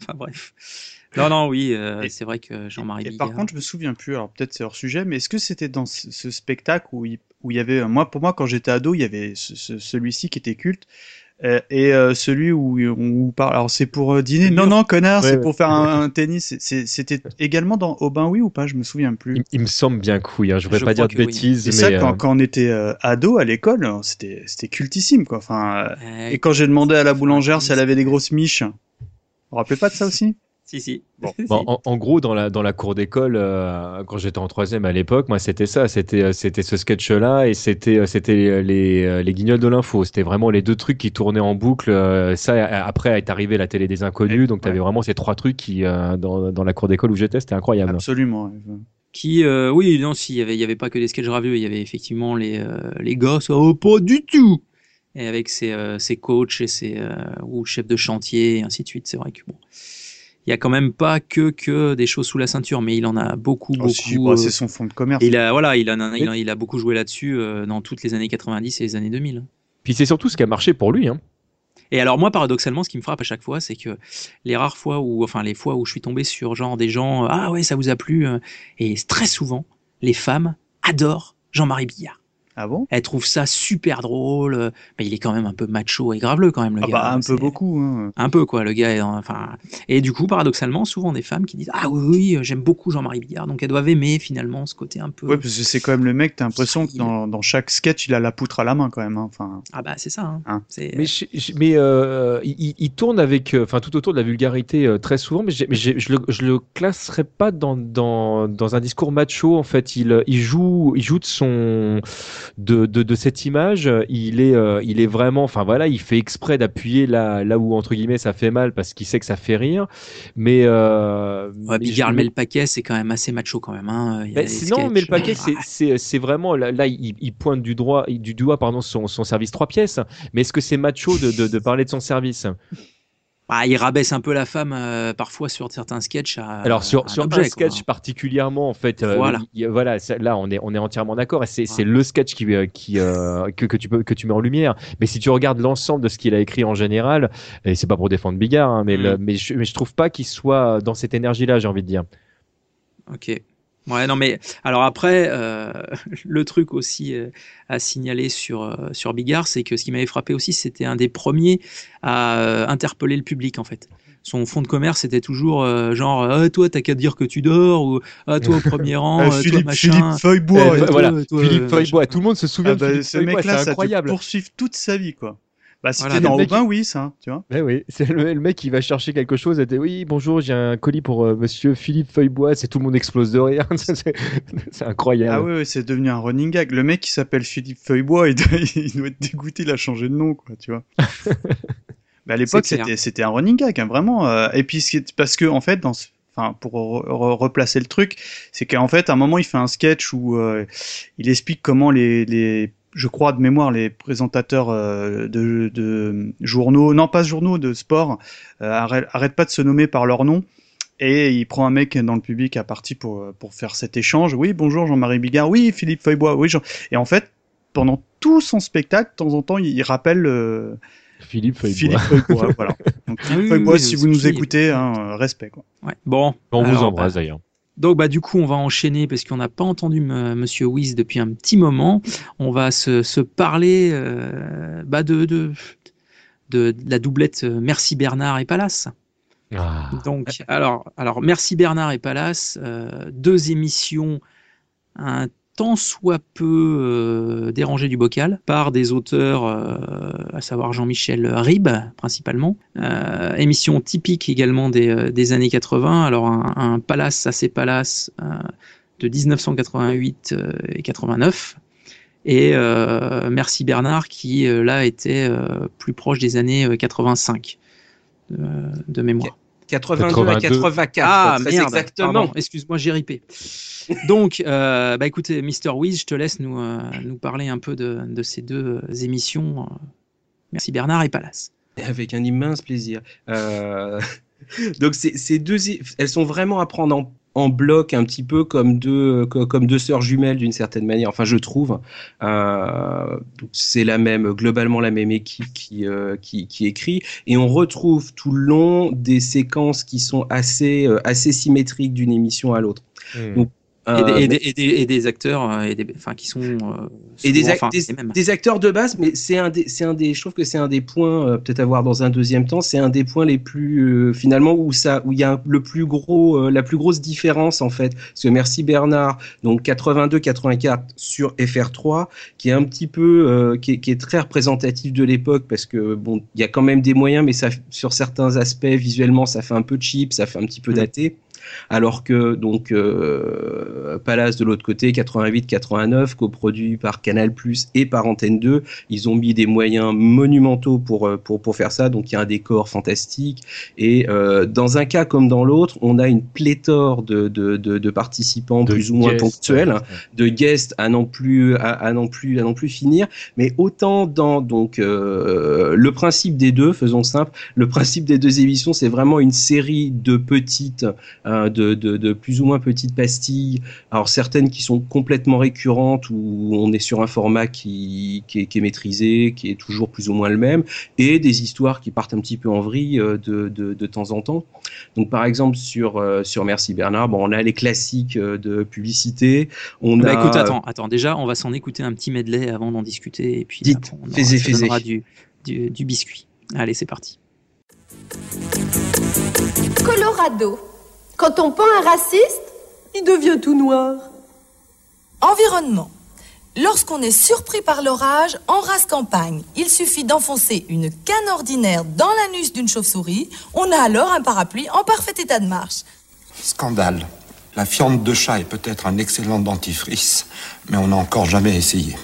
enfin bref. Non, non, oui, euh, c'est vrai que Jean-Marie Et Bigard. par contre, je me souviens plus, alors peut-être c'est hors sujet, mais est-ce que c'était dans ce, ce spectacle où il, où il y avait, moi, pour moi, quand j'étais ado, il y avait ce- ce- celui-ci qui était culte, euh, et euh, celui où on parle, alors c'est pour euh, dîner, non, non, connard, Ouais, c'est ouais. pour faire un, [LAUGHS] un tennis, c'était également dans Aubin, oui ou pas, je me souviens plus. il, il me semble bien que oui hein, je voudrais Je pas dire de oui. bêtises Et mais ça, euh, quand, quand on était euh, ado à l'école, euh, c'était c'était cultissime, quoi. Enfin, euh, Euh, et quand j'ai demandé à la boulangère si elle avait des grosses miches, vous vous rappelez pas de ça aussi? Si, si. Bon, [LAUGHS] Si. bon, en, en gros, dans la, dans la cour d'école, euh, quand j'étais en troisième à l'époque, moi, c'était ça, c'était, euh, c'était ce sketch-là et c'était, euh, c'était les, les guignols de l'info. C'était vraiment les deux trucs qui tournaient en boucle. Ça, après, est arrivé la télé des inconnus, donc tu avais vraiment ces trois trucs qui, euh, dans, dans la cour d'école où j'étais, c'était incroyable. Absolument. ouais. Qui, euh, oui, non, si, il y avait, il y avait pas que des sketchs ravieux, il y avait effectivement les, euh, les ça va pas du tout. Et avec ses, euh, ses coachs et ses, euh, ou chefs de chantier, et ainsi de suite. C'est vrai que bon. Il y a quand même pas que, que des choses sous la ceinture, mais il en a beaucoup, Oh, si, beaucoup. bah, euh, c'est son fond de commerce. il a, voilà, il en a, il a, il a beaucoup joué là-dessus euh, dans toutes les années 90 et les années 2000. Puis c'est surtout ce qui a marché pour lui. Hein. Et alors moi, paradoxalement, ce qui me frappe à chaque fois, c'est que les rares fois où, enfin les fois où je suis tombé sur genre des gens, ah ouais, ça vous a plu, euh, et très souvent, les femmes adorent Jean-Marie Billard. Ah bon? Elle trouve ça super drôle. euh, Mais il est quand même un peu macho et graveleux quand même le Ah gars. bah un hein, peu c'est- beaucoup. hein. Un peu quoi, le gars. est en- Enfin, et du coup, paradoxalement, souvent des femmes qui disent ah oui oui, j'aime beaucoup Jean-Marie Bigard, donc elles doivent aimer finalement ce côté un peu. Ouais, parce que c'est quand même le mec, t'as l'impression que dans, dans chaque sketch, il a la poutre à la main quand même. hein. Enfin, Ah bah c'est ça. hein. Hein. C'est- Mais, je- je- mais euh, il, tourne avec, euh, enfin tout autour de la vulgarité euh, très souvent, mais, j'ai- mais j'ai- je le, je le classerais pas dans, dans, dans un discours macho. En fait, il, il joue, il joue de son, de, de, de cette image. Il est, euh, il est vraiment, enfin voilà, il fait exprès d'appuyer là, là où entre guillemets ça fait mal parce qu'il sait que ça fait rire. Mais, euh, Ouais, mais je- met le paquet, c'est quand même assez macho quand même. Hein. Il y a Ben, sinon, mais le paquet, c'est- c'est c'est vraiment là, là, il, il pointe du doigt, du doigt pardon, son, son service trois pièces. Mais est-ce que c'est macho de, de, de parler de son service? Ah, il rabaisse un peu la femme euh, parfois sur certains sketchs. À, Alors sur à sur un quoi. Sketch particulièrement en fait, euh, Voilà. il voilà, ça- là on est on est entièrement d'accord et c'est le sketch qui euh, qui euh, que, que tu peux que tu mets en lumière. Mais si tu regardes l'ensemble de ce qu'il a écrit en général, et c'est pas pour défendre Bigard, hein, mais Mm. le- mais je mais je trouve pas qu'il soit dans cette énergie là, j'ai envie de dire. Ok. Ouais, non, mais alors après, euh, [LAUGHS] le truc aussi euh, à signaler sur, euh, sur Bigard, c'est que ce qui m'avait frappé aussi, c'était un des premiers à euh, interpeller le public en fait. Son fond de commerce, c'était toujours euh, genre ah, Toi, t'as qu'à dire que tu dors, ou Ah, toi au premier [LAUGHS] rang, Euh, euh, toi Philippe, machin. Philippe Feuillebois. Euh, toi, tout. voilà, toi, Philippe euh, Feuillebois, tout le monde se souvient Ah de bah, Philippe ce Feuillebois, mec-là, c'est ça incroyable. poursuivre toute sa vie, quoi. Bah, c'était Voilà, dans Robin, oui, ça, tu vois. Eh oui, c'est le, le mec qui va chercher quelque chose et dit oui bonjour j'ai un colis pour euh, Monsieur Philippe Feuillebois, c'est tout le monde explose de rire, [LAUGHS] c'est incroyable. Ah ouais, ouais, c'est devenu un running gag. Le mec qui s'appelle Philippe Feuillebois, il doit, [LAUGHS] il doit être dégoûté, il a changé de nom, quoi, tu vois. [LAUGHS] Mais à l'époque, c'était, c'était un running gag, hein, vraiment. euh, et puis, parce que, en fait, dans ce- Enfin, pour re- re- replacer le truc, c'est qu'en fait, à un moment, il fait un sketch où euh, il explique comment les, les, je crois de mémoire, les présentateurs euh, de, de journaux, non pas journaux, de sport, euh, arrêtent, arrêtent pas de se nommer par leur nom. Et il prend un mec dans le public à partie pour, pour faire cet échange. Oui, bonjour Jean-Marie Bigard. Oui, Philippe Feuillebois. Oui, Jean... Et en fait, pendant tout son spectacle, de temps en temps, il, rappelle euh, Philippe Feuillebois. Philippe Feuillebois. voilà. [LAUGHS] Donc, Philippe oui, Feuillebois, oui, si vous nous écoutez, hein, respect. Quoi. Ouais. Bon, On vous embrasse bah, d'ailleurs. Donc bah du coup on va enchaîner parce qu'on n'a pas entendu M- Monsieur Wiz depuis un petit moment. On va se, se parler euh, bah, de, de, de, de la doublette euh, Merci Bernard et Palace. Ah. Donc alors, alors Merci Bernard et Palace, euh, deux émissions un soit peu euh, dérangées du bocal par des auteurs, euh, à savoir Jean-Michel Ribes principalement. Euh, émission typique également des, années 80. Alors un, Palace, c'est Palace de 1988 euh, et 89. Et Merci Bernard qui là était plus proche des années euh, 85 de, de mémoire. 82, à 82. 84, Ah merde, exactement. excuse-moi, j'ai ripé. [LAUGHS] Donc, euh, bah écoutez, Mr. Wiz, je te laisse nous, euh, nous parler un peu de, de ces deux euh, émissions. euh. Merci Bernard et Palace. Avec un immense plaisir. Euh, [LAUGHS] Donc ces, ces deux, elles sont vraiment à prendre en, en bloc un petit peu comme deux, co- comme deux sœurs jumelles d'une certaine manière. Enfin, je trouve. Euh, c'est la même, globalement la même équipe qui, euh, qui, qui écrit, et on retrouve tout le long des séquences qui sont assez, euh, assez symétriques d'une émission à l'autre. Hmm. Donc, Et, des, euh, et des- et des- et des acteurs euh, et des, enfin, qui sont. euh, et des, souvent, enfin, des, acteurs de base, mais c'est un des, c'est un des, je trouve que c'est un des points euh, peut-être à voir dans un deuxième temps. C'est un des points les plus euh, finalement où ça, où il y a le plus gros, euh, la plus grosse différence en fait. Parce que merci Bernard, donc 82-84 sur FR3, qui est un petit peu, euh, qui, est, qui est très représentatif de l'époque parce que bon, il y a quand même des moyens, mais ça, sur certains aspects visuellement, ça fait un peu cheap, ça fait un petit peu Mm. daté. Alors que donc euh, Palace de l'autre côté 88-89 coproduit par Canal+ et par Antenne 2, ils ont mis des moyens monumentaux pour euh, pour pour faire ça. Donc il y a un décor fantastique et euh, dans un cas comme dans l'autre, on a une pléthore de de, de, de participants De plus ou moins ponctuels ouais. de guests à non plus à, à non plus à non plus finir mais autant dans donc euh, le principe des deux faisons simple le principe des deux émissions c'est vraiment une série de petites euh, de, de, de plus ou moins petites pastilles. Alors certaines qui sont complètement récurrentes où on est sur un format qui, qui, est, qui est maîtrisé, qui est toujours plus ou moins le même, et des histoires qui partent un petit peu en vrille euh, de, de, de temps en temps. Donc par exemple sur euh, sur Merci Bernard, bon, on a les classiques euh, de publicité. On Bah, a écoute, attends, attends. Déjà, on va s'en écoute un petit medley avant d'en discuter. Et puis, Dites, après, on aura- faisez, ça faisez. donnera Du, du, du biscuit. Allez, c'est parti. Colorado. Quand on peint un raciste, il devient tout noir. Environnement. Lorsqu'on est surpris par l'orage, en race campagne, il suffit d'enfoncer une canne ordinaire dans l'anus d'une chauve-souris. On a alors un parapluie en parfait état de marche. Scandale. La fiente de chat est peut-être un excellent dentifrice, mais on n'a encore jamais essayé.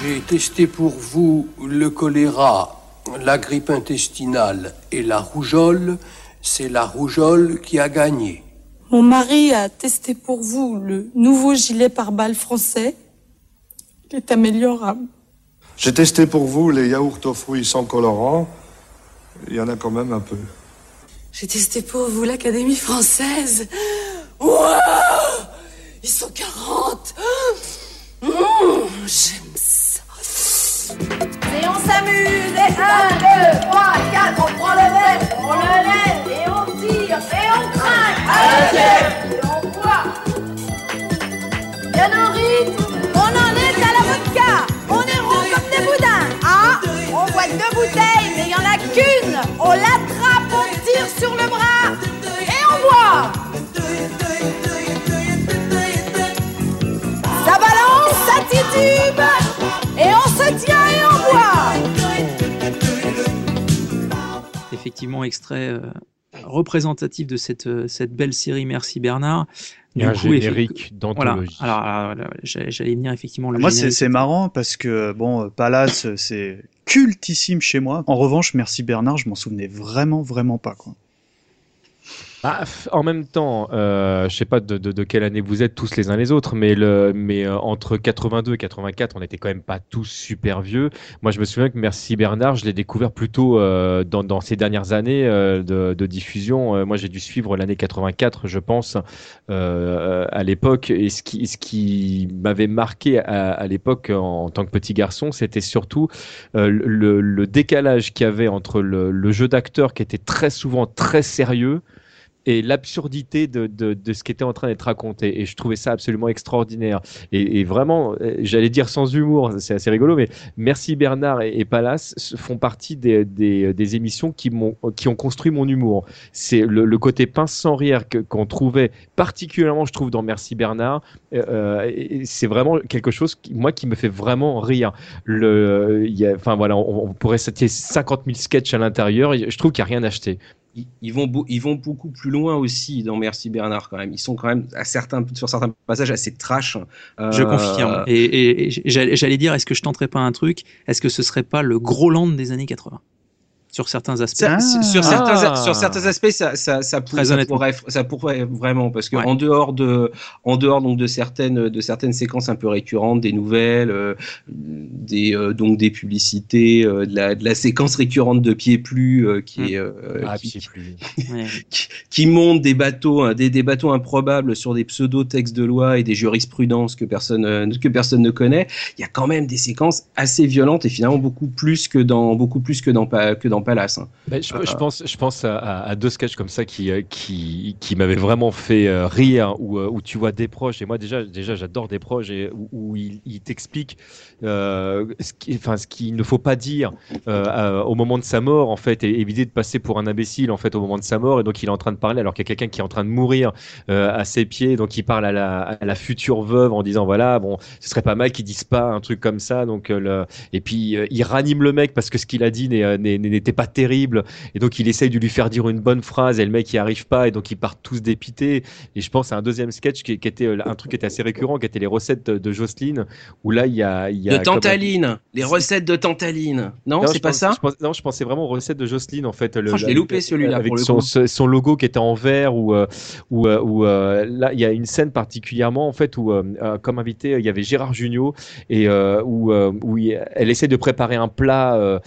J'ai testé pour vous le choléra, la grippe intestinale et la rougeole. C'est la rougeole qui a gagné. Mon mari a testé pour vous le nouveau gilet pare-balles français. Il est améliorable. J'ai testé pour vous les yaourts aux fruits sans colorant. Il y en a quand même un peu. J'ai testé pour vous l'Académie française. Ils sont 40 Mmh, J'aime ça. On s'amuse, et 1, 2, 3, 4, on prend le verre, on le lève, et on tire, et on craque, et on boit. Bien en rythme, on en est à la vodka, on est rond comme des boudins. Ah, on voit deux bouteilles, mais il y en a qu'une. On l'attrape, on tire sur le bras, et on boit. Et on se tient et on boit. Effectivement, extrait euh, représentatif de cette, euh, cette belle série Merci Bernard. Et un effe- générique Voilà. d'anthologie. Alors, alors, alors, j'allais venir effectivement le Moi, c'est marrant parce que, bon, euh, Palace, euh, c'est cultissime chez moi. En revanche, Merci Bernard, je m'en souvenais vraiment, vraiment pas, quoi. Ah, en même temps, euh, je sais pas de, de- de quelle année vous êtes tous les uns les autres, mais, le, mais euh, entre 82 et 84, on n'était quand même pas tous super vieux. Moi, je me souviens que Merci Bernard, je l'ai découvert plutôt euh, dans, dans ces dernières années euh, de, de diffusion. Euh, moi, j'ai dû suivre l'année 84, je pense, euh, à l'époque. Et ce qui, ce qui m'avait marqué à, à l'époque en, tant que petit garçon, c'était surtout le, le décalage qu'il y avait entre le, le jeu d'acteur qui était très souvent très sérieux et l'absurdité de, de, de ce qui était en train d'être raconté. Et je trouvais ça absolument extraordinaire. Et, vraiment, euh, j'allais dire sans humour, c'est assez rigolo, mais Merci Bernard et, et font partie des, des, des émissions qui, m'ont, qui ont construit mon humour. C'est le, le côté pince sans rire que, qu'on trouvait particulièrement, je trouve, dans Merci Bernard. Euh, et c'est vraiment quelque chose, qui, moi, qui me fait vraiment rire. Le, enfin voilà, on, on pourrait citer 50 000 sketchs à l'intérieur. Je trouve qu'il n'y a rien acheté. Ils, vont beau- ils vont beaucoup plus loin aussi dans Merci Bernard quand même. Ils sont quand même à certains, sur certains passages assez trash. Euh, Je confirme. Et, et- et j'allais j'allais dire, est-ce que je tenterais pas un truc? Est-ce que ce serait pas le gros land des années 80 Sur certains aspects. Ça- Sur, Ah. certains, sur certains aspects, ça, ça, ça, pour- pourrait, ça pourrait vraiment, parce que en dehors de, en dehors donc de certaines, de certaines séquences un peu récurrentes, des nouvelles, euh, des, euh, donc des publicités, euh, de la, de la séquence récurrente de pieds plus, qui est, Ah, qui, pieds plus. [LAUGHS] qui, qui monte des bateaux, hein, des, des bateaux improbables sur des pseudo-textes de loi et des jurisprudences que personne, euh, que personne ne connaît. Il y a quand même des séquences assez violentes et finalement beaucoup plus que dans, beaucoup plus que dans, que dans Palace. hein. Ben, je, Euh, je pense, je pense à, deux sketchs comme ça qui, euh, qui, qui m'avaient vraiment fait euh, rire, où, euh, où tu vois des proches, et moi déjà, déjà j'adore des proches, et où, où il, il t'explique euh, ce enfin, qu'il ne faut pas dire euh, au moment de sa mort, en fait, et éviter de passer pour un imbécile, en fait, au moment de sa mort, et donc il est en train de parler alors qu'il y a quelqu'un qui est en train de mourir euh, à ses pieds, donc il parle à la, à la future veuve en disant, voilà, bon, ce serait pas mal qu'ils disent pas un truc comme ça, donc euh, le... et puis euh, il ranime le mec parce que ce qu'il a dit n'est- n'était pas terrible, et donc il essaye de lui faire dire une bonne phrase, et le mec y arrive pas, et donc ils partent tous dépités, et je pense à un deuxième sketch qui, qui était euh, un truc qui était assez récurrent, qui était les recettes de, de Jocelyne, où là il y a, il y a De Tantaline, les recettes de Tantaline. Non, c'est pas pense- ça je pense- Non, je pensais vraiment aux recettes de Jocelyne en fait. le- Oh, je l'ai la- loupé, celui-là, Avec pour le son, coup. ce- son logo qui était en vert ou euh, où, euh, là il y a une scène particulièrement en fait où comme invité il y avait Gérard Jugnot et où, où il- elle essaie de préparer un plat euh,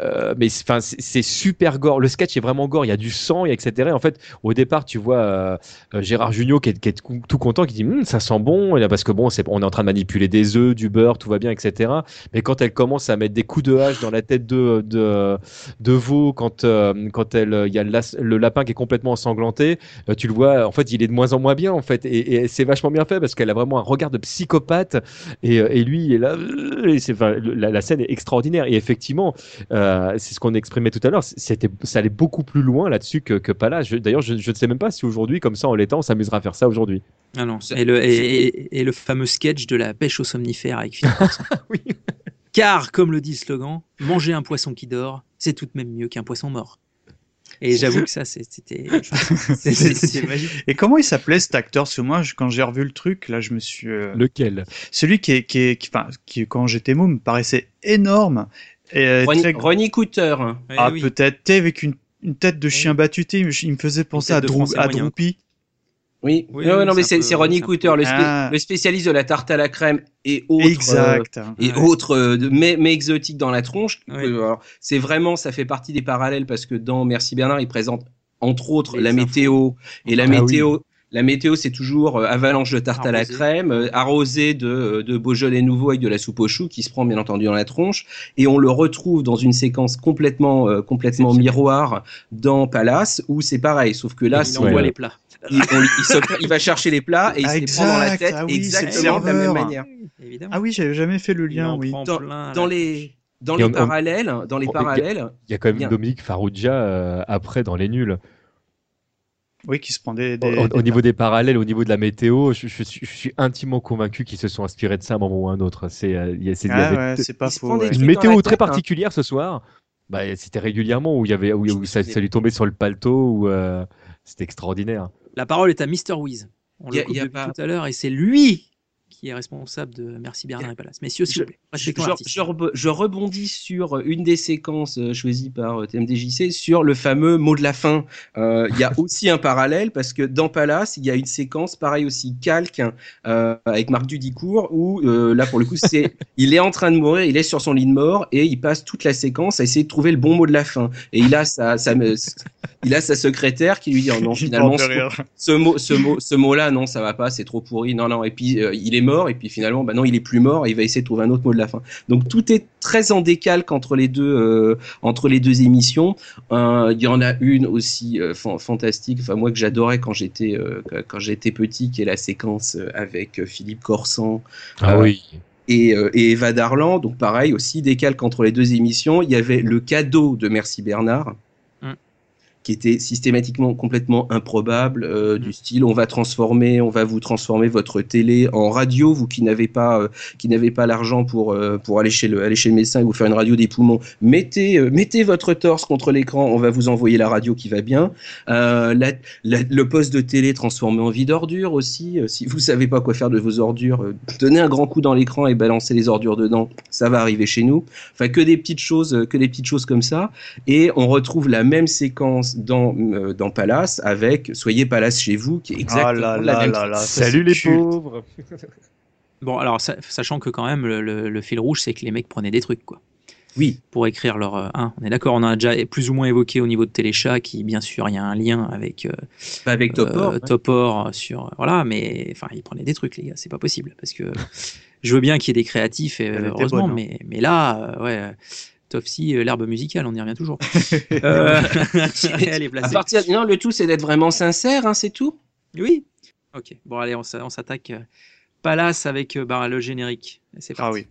euh, mais enfin, c'est super gore. Le sketch est vraiment gore. Il y a du sang, etc. Et en fait, au départ, tu vois euh, euh, Gérard Jugnot qui est, est tout content, qui dit Hum, ça sent bon, parce que bon, c'est- on est en train de manipuler des œufs, du beurre, tout va bien, etc. Mais quand elle commence à mettre des coups de hache dans la tête de de, veau, quand quand elle, il y a le, lapin qui est complètement ensanglanté, tu le vois. En fait, il est de moins en moins bien, en fait, et, c'est vachement bien fait parce qu'elle a vraiment un regard de psychopathe, et, lui, il est là. la, scène est extraordinaire. Et effectivement, c'est ce qu'on exprimait tout à l'heure. C'était, ça allait beaucoup plus loin là-dessus que, que pas là. D'ailleurs, je, je ne sais même pas si aujourd'hui, comme ça, en l'état, on s'amusera à faire ça aujourd'hui. Ah non. Et le, et, et- et le fameux sketch de la pêche au somnifère avec Philippe Courson. [LAUGHS] Car, comme le dit le slogan, manger un poisson qui dort, c'est tout de même mieux qu'un poisson mort. Et j'avoue que ça, c'était [LAUGHS] c'était- c'était magique. Et comment il s'appelait cet acteur? Parce que moi, je- quand j'ai revu le truc, là, je me suis. euh, Lequel? Celui qui, est, qui, est, qui, enfin, qui, quand j'étais môme, me paraissait énorme. Et, euh, Ronnie, Cooter. Ah, peut-être, t'es avec une, une tête de chien battu, il me- faisait penser à, Drou, à. Droopy. Oui, Oui, non, oui, non, mais c'est Ronnie Cooter, peu- le, spé- Ah. le spécialiste de la tarte à la crème et autres, Exact. euh, et Ouais. autres euh, mais, mais exotiques dans la tronche. C'est vraiment, ça fait partie des parallèles parce que dans Merci Bernard, il présente entre autres la météo et la Ah oui. météo. La météo, c'est toujours euh, avalanche de tarte à la Arrosé. crème, euh, arrosé de, euh, de Beaujolais nouveau avec de la soupe aux choux qui se prend bien entendu dans la tronche. Et on le retrouve dans une séquence complètement, euh, complètement miroir dans Palace où c'est pareil, sauf que là, Il envoie les plats. il, on- il se- il va chercher les plats et il se les prend dans la tête ah oui, exactement de la même manière. Ah oui, j'avais jamais fait le lien, oui. Dans, dans les, dans les on- parallèles, dans les on- parallèles, Il y a quand même bien. Dominique Farrugia euh, après dans les nuls. Oui, qui se prend des. des- Au, des- au niveau des parallèles, au niveau de la météo, je, je suis, je suis intimement convaincu qu'ils se sont inspirés de ça à un moment ou à un autre. C'est, euh, Ah avait ouais, pas faux. Une météo la très hein. particulière ce soir. Bah, c'était régulièrement où il y avait, où, où ça, ça lui tombait sur le paletot, ou euh, c'était extraordinaire. La parole est à Mr. Wiz. On Y a- le coupe y a depuis pas- tout à l'heure et c'est lui qui est responsable de Merci Bernard et Palace. Messieurs, s'il je, vous plaît, je, rebondis sur une des séquences euh, choisies par euh, TMDJC sur le fameux mot de la fin. Euh, Il y a [LAUGHS] aussi un parallèle parce que dans Palace, il y a une séquence pareil aussi calque euh, avec Marc Dudicourt où euh, là pour le coup c'est [LAUGHS] il est en train de mourir, il est sur son lit de mort et il passe toute la séquence à essayer de trouver le bon mot de la fin. Et il a sa, sa il a sa secrétaire qui lui dit oh non [LAUGHS] finalement ce, mot ce mot ce mot là non ça va pas c'est trop pourri non non et puis euh, il est mort et puis finalement bah non il est plus mort et il va essayer de trouver un autre mot de la fin donc tout est très en décalque entre les deux euh, entre les deux émissions il y en a une aussi euh, fan- fantastique enfin moi que j'adorais quand j'étais euh, quand j'étais petit qui est la séquence avec Philippe Corsan Ah oui. et, et Eva Darlan donc pareil aussi décalque entre les deux émissions il y avait le cadeau de Merci Bernard. Qui était systématiquement complètement improbable, euh, du style on va transformer, on va vous transformer votre télé en radio, vous qui n'avez pas euh, qui n'avez pas l'argent pour euh, pour aller chez le aller chez le médecin et vous faire une radio des poumons, mettez euh, mettez votre torse contre l'écran, on va vous envoyer la radio qui va bien. La- la- le poste de télé transformé en vide ordure aussi, si vous savez pas quoi faire de vos ordures, donnez un grand coup dans l'écran et balancez les ordures dedans, ça va arriver chez nous. Enfin que des petites choses, que des petites choses comme ça. Et on retrouve la même séquence dans, euh, dans Palace avec Soyez Palace chez vous, qui est exactement Ah là la là même là Salut les culte. pauvres. [LAUGHS] Bon, alors, sa- sachant que quand même, le, le- le fil rouge, c'est que les mecs prenaient des trucs, quoi. Oui. Pour écrire leur. euh, hein, on est d'accord, on a déjà plus ou moins évoqué au niveau de Téléchat, qui, bien sûr, il y a un lien avec. euh, avec Topor, euh, ouais. Topor sur. Voilà, mais. Enfin, ils prenaient des trucs, les gars, c'est pas possible. Parce que [LAUGHS] je veux bien qu'il y ait des créatifs, et, heureusement, bonne, hein. mais, mais là, euh, ouais. Euh, Tofsi, euh, l'herbe musicale, on y revient toujours. [LAUGHS] Euh, [LAUGHS] [LAUGHS] elle est à partir, non, le tout c'est d'être vraiment sincère, hein, c'est tout. Oui. Ok. Bon, allez, on s'a- on s'attaque. euh, Palace avec bah, le générique. C'est Ah oui.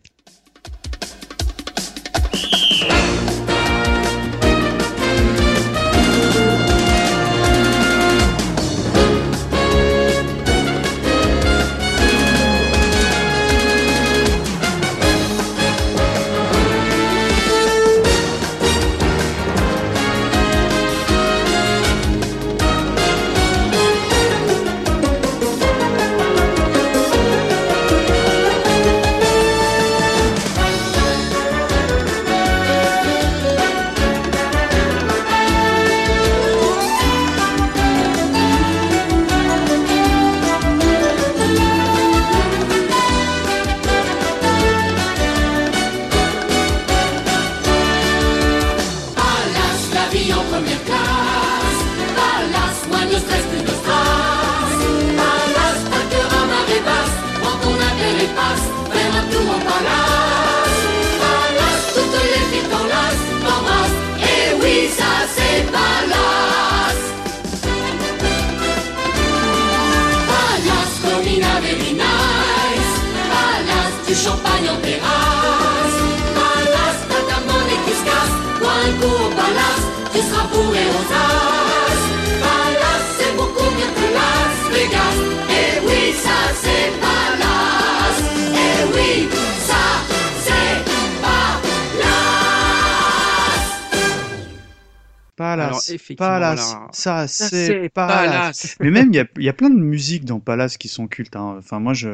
Palace. Alors, effectivement, Palace, alors, ça ça, c'est Palace. Palace. Mais même il y a, il y a plein de musiques dans Palace qui sont cultes. hein. Enfin moi je.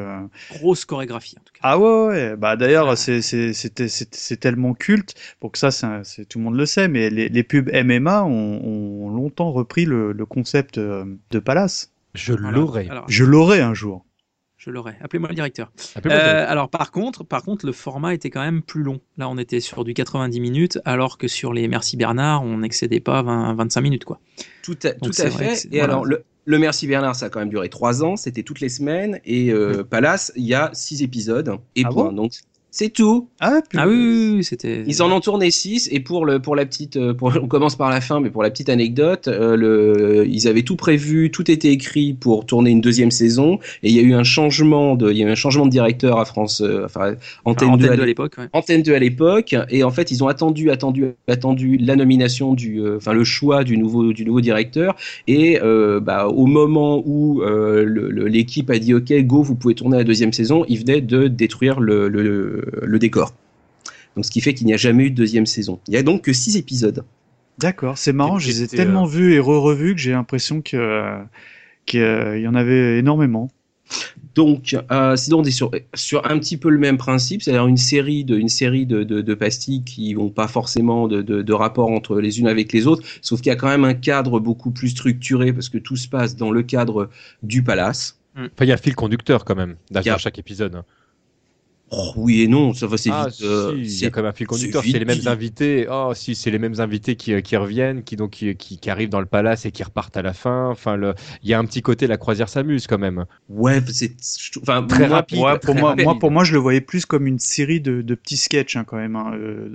Grosse chorégraphie en tout cas. Ah ouais ouais. Bah d'ailleurs c'est tellement culte pour que ça c'est tout le monde le sait. Mais les, les pubs MMA ont, ont longtemps repris le, le concept euh, de Palace. Je. Alors, Je l'aurai un jour. Je l'aurai. Appelez-moi le directeur. Appelez-moi le Euh, directeur. alors par contre, par contre, le format était quand même plus long. Là, on était sur du 90 minutes, alors que sur les Merci Bernard, on n'excédait pas 20, 25 minutes, quoi. Tout à, Donc, tout fait. Et voilà. alors, le, le Merci Bernard, ça a quand même duré trois ans. C'était toutes les semaines. Et euh, Palace, il y a six épisodes. Et Ah point. bon? Donc, c'est tout. Ah, Ah oui, oui, oui, c'était. Ils en ont tourné six. Et pour, le, pour la petite. euh, Pour, on commence par la fin, mais pour la petite anecdote, euh, le, ils avaient tout prévu, tout était écrit pour tourner une deuxième saison. Et il y a eu un changement de, il y a eu un changement de directeur à France. euh, enfin, Antenne, Antenne 2 2 à à l'é- l'époque, ouais. Antenne 2 à l'époque et en fait ils ont attendu attendu attendu la nomination du euh, enfin le choix du nouveau du nouveau directeur et euh, bah, au moment où euh, l'équipe a dit ok go vous pouvez tourner la deuxième saison il venait de détruire le, le, le décor donc ce qui fait qu'il n'y a jamais eu de deuxième saison il y a donc que six épisodes D'accord, c'est marrant. Je les ai C'était, tellement euh, vus et re-revus que j'ai l'impression que euh, qu'il y en avait énormément. Donc, euh, sinon, on est sur, sur un petit peu le même principe, c'est-à-dire une série de, une série de, de, de pastilles qui n'ont pas forcément de, de, de rapport entre les unes avec les autres, sauf qu'il y a quand même un cadre beaucoup plus structuré parce que tout se passe dans le cadre du palace. Enfin, il y a un fil conducteur quand même derrière chaque épisode. Oh, oui et non, ça va, c'est Ah, vite. si, euh, il y c'est- a quand même un fil conducteur. C'est les mêmes dit. invités. Oh, si, c'est les mêmes invités qui, qui reviennent, qui donc qui, qui, qui arrivent dans le palace et qui repartent à la fin. Enfin, le, il y a un petit côté la croisière s'amuse quand même. Ouais, c'est, enfin, Très moi, rapide. Ouais, pour très moi, rapide. moi, pour moi, je le voyais plus comme une série de, de petits sketchs hein, quand même, hein, euh,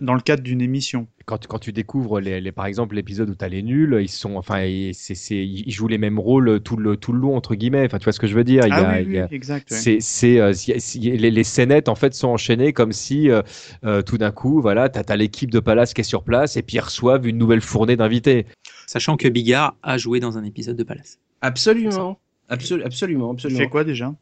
dans le cadre d'une émission. Quand, tu- quand tu découvres les, les- par exemple l'épisode où tu as les nuls, ils sont enfin ils- c'est, c'est, ils jouent les mêmes rôles tout le tout le long entre guillemets. Enfin, tu vois ce que je veux dire? Il y Ah a- oui, il y a- oui, exact. ouais. C'est, c'est, euh, les, les scénettes en fait sont enchaînées comme si euh, euh, tout d'un coup, voilà, t'as, t'as l'équipe de Palace qui est sur place et puis ils reçoivent une nouvelle fournée d'invités. Sachant que Bigard a joué dans un épisode de Palace. absolument, absolu- absolument, Tu absolument. fais quoi déjà?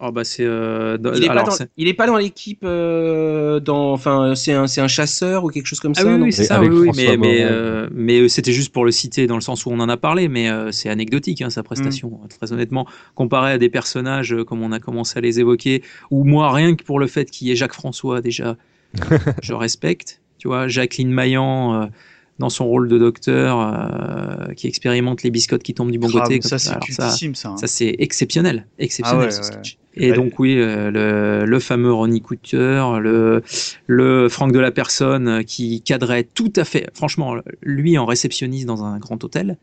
Oh bah c'est. euh, dans- Il est, alors, pas dans, c'est- il est pas dans l'équipe, euh, dans, enfin, c'est un, c'est un chasseur ou quelque chose comme Ah ça. oui, c'est ça, oui, oui, mais, mais, euh, mais c'était juste pour le citer dans le sens où on en a parlé, mais euh, c'est anecdotique hein, sa prestation, Mm. très honnêtement, comparé à des personnages comme on a commencé à les évoquer, ou moi rien que pour le fait qu'il y ait Jacques François déjà, [LAUGHS] je respecte, tu vois, Jacqueline Maillan euh, dans son rôle de docteur euh, qui expérimente les biscottes qui tombent du bon côté, ça c'est ça, ça. hein. ça c'est exceptionnel, exceptionnel Ah ouais, ce ouais. sketch. Et Ouais. donc oui, euh, le, le fameux Ronnie Cooter, le, le Franck de la personne euh, qui cadrait tout à fait, franchement, lui en réceptionniste dans un grand hôtel,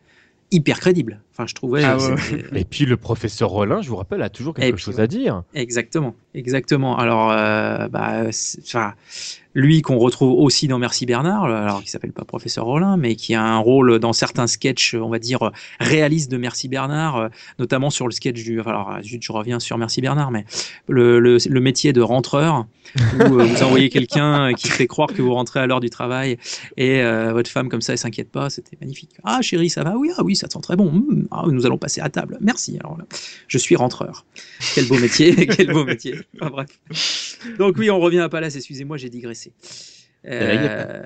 hyper crédible. Enfin, je trouvais. Ah euh, ouais. Et puis le professeur Rollin, je vous rappelle, a toujours quelque puis, chose à dire. Exactement, exactement. Alors, euh, bah, enfin, lui qu'on retrouve aussi dans Merci Bernard, alors qui s'appelle pas Professeur Rollin, mais qui a un rôle dans certains sketchs, on va dire réalistes de Merci Bernard, euh, notamment sur le sketch du. Alors, zut, je reviens sur Merci Bernard, mais le, le, le métier de rentreur, où vous envoyez quelqu'un qui fait croire que vous rentrez à l'heure du travail et euh, votre femme comme ça, elle s'inquiète pas, c'était magnifique. Ah chérie, ça va? Oui, ah oui, ça sent très bon. Hum, ah, nous allons passer à table. Merci. Alors là, je suis rentreur. Quel beau métier, [LAUGHS] quel beau métier. Enfin, bref. Donc oui, on revient à Palace, excusez-moi, j'ai digressé. Il n'y a, Euh,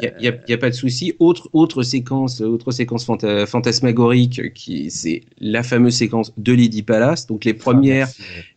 y a- pas de souci. Autre, autre séquence, autre séquence fantasmagorique, qui c'est la fameuse séquence de Lady Palace. Donc les premières,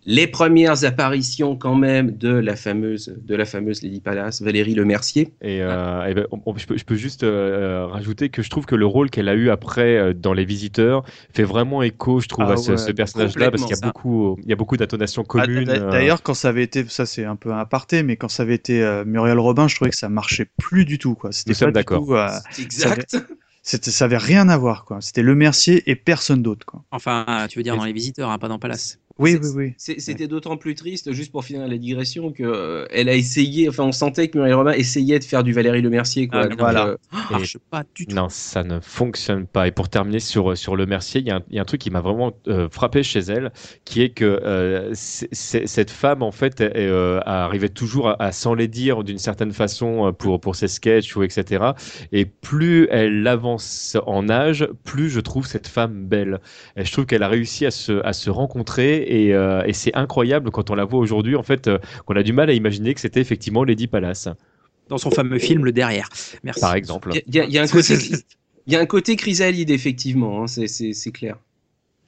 les premières apparitions quand même de la fameuse, de la fameuse Lady Palace, Valérie Le Mercier. Et, euh, eh ben, on- on- je, peux, je peux juste euh, rajouter que je trouve que le rôle qu'elle a eu après euh, dans Les Visiteurs fait vraiment écho, je trouve, Ah à ce, ouais, ce personnage-là, parce qu'il y a beaucoup, il y a beaucoup d'intonations Ah, communes. d'a- euh, D'ailleurs, quand ça avait été, ça c'est un peu un aparté, mais quand ça avait été euh, Muriel Robin, je trouvais que ça marchait plus du tout, quoi. C'était Nous sommes pas d'accord. euh, exact. [LAUGHS] c'était, ça avait rien à voir, quoi. C'était Le Mercier et personne d'autre, quoi. Enfin, tu veux dire dans les visiteurs, hein, pas dans Palace. Oui, oui, oui. C'était d'autant plus triste, juste pour finir la digression, que euh, elle a essayé, enfin on sentait que Muriel Robin essayait de faire du Valérie Le Mercier. Quoi. Ah, Donc, voilà. euh, marche pas du tout. Non, ça ne fonctionne pas. Et pour terminer sur, sur Le Mercier, il y, a un- il y a un truc qui m'a vraiment euh, frappé chez elle, qui est que euh, cette femme, en fait, elle, euh, arrivait toujours à, à s'enlaidir d'une certaine façon euh, pour, pour ses sketchs ou etc. Et plus elle avance en âge, plus je trouve cette femme belle. Et je trouve qu'elle a réussi à se, à se rencontrer et, euh, et c'est incroyable quand on la voit aujourd'hui, en fait, euh, qu'on a du mal à imaginer que c'était effectivement Lady Palace. Dans son fameux film Le Derrière. Merci. Par exemple. Il y, a- il y a un [LAUGHS] côté, il y a un côté chrysalide effectivement, hein, c'est- c'est c'est clair.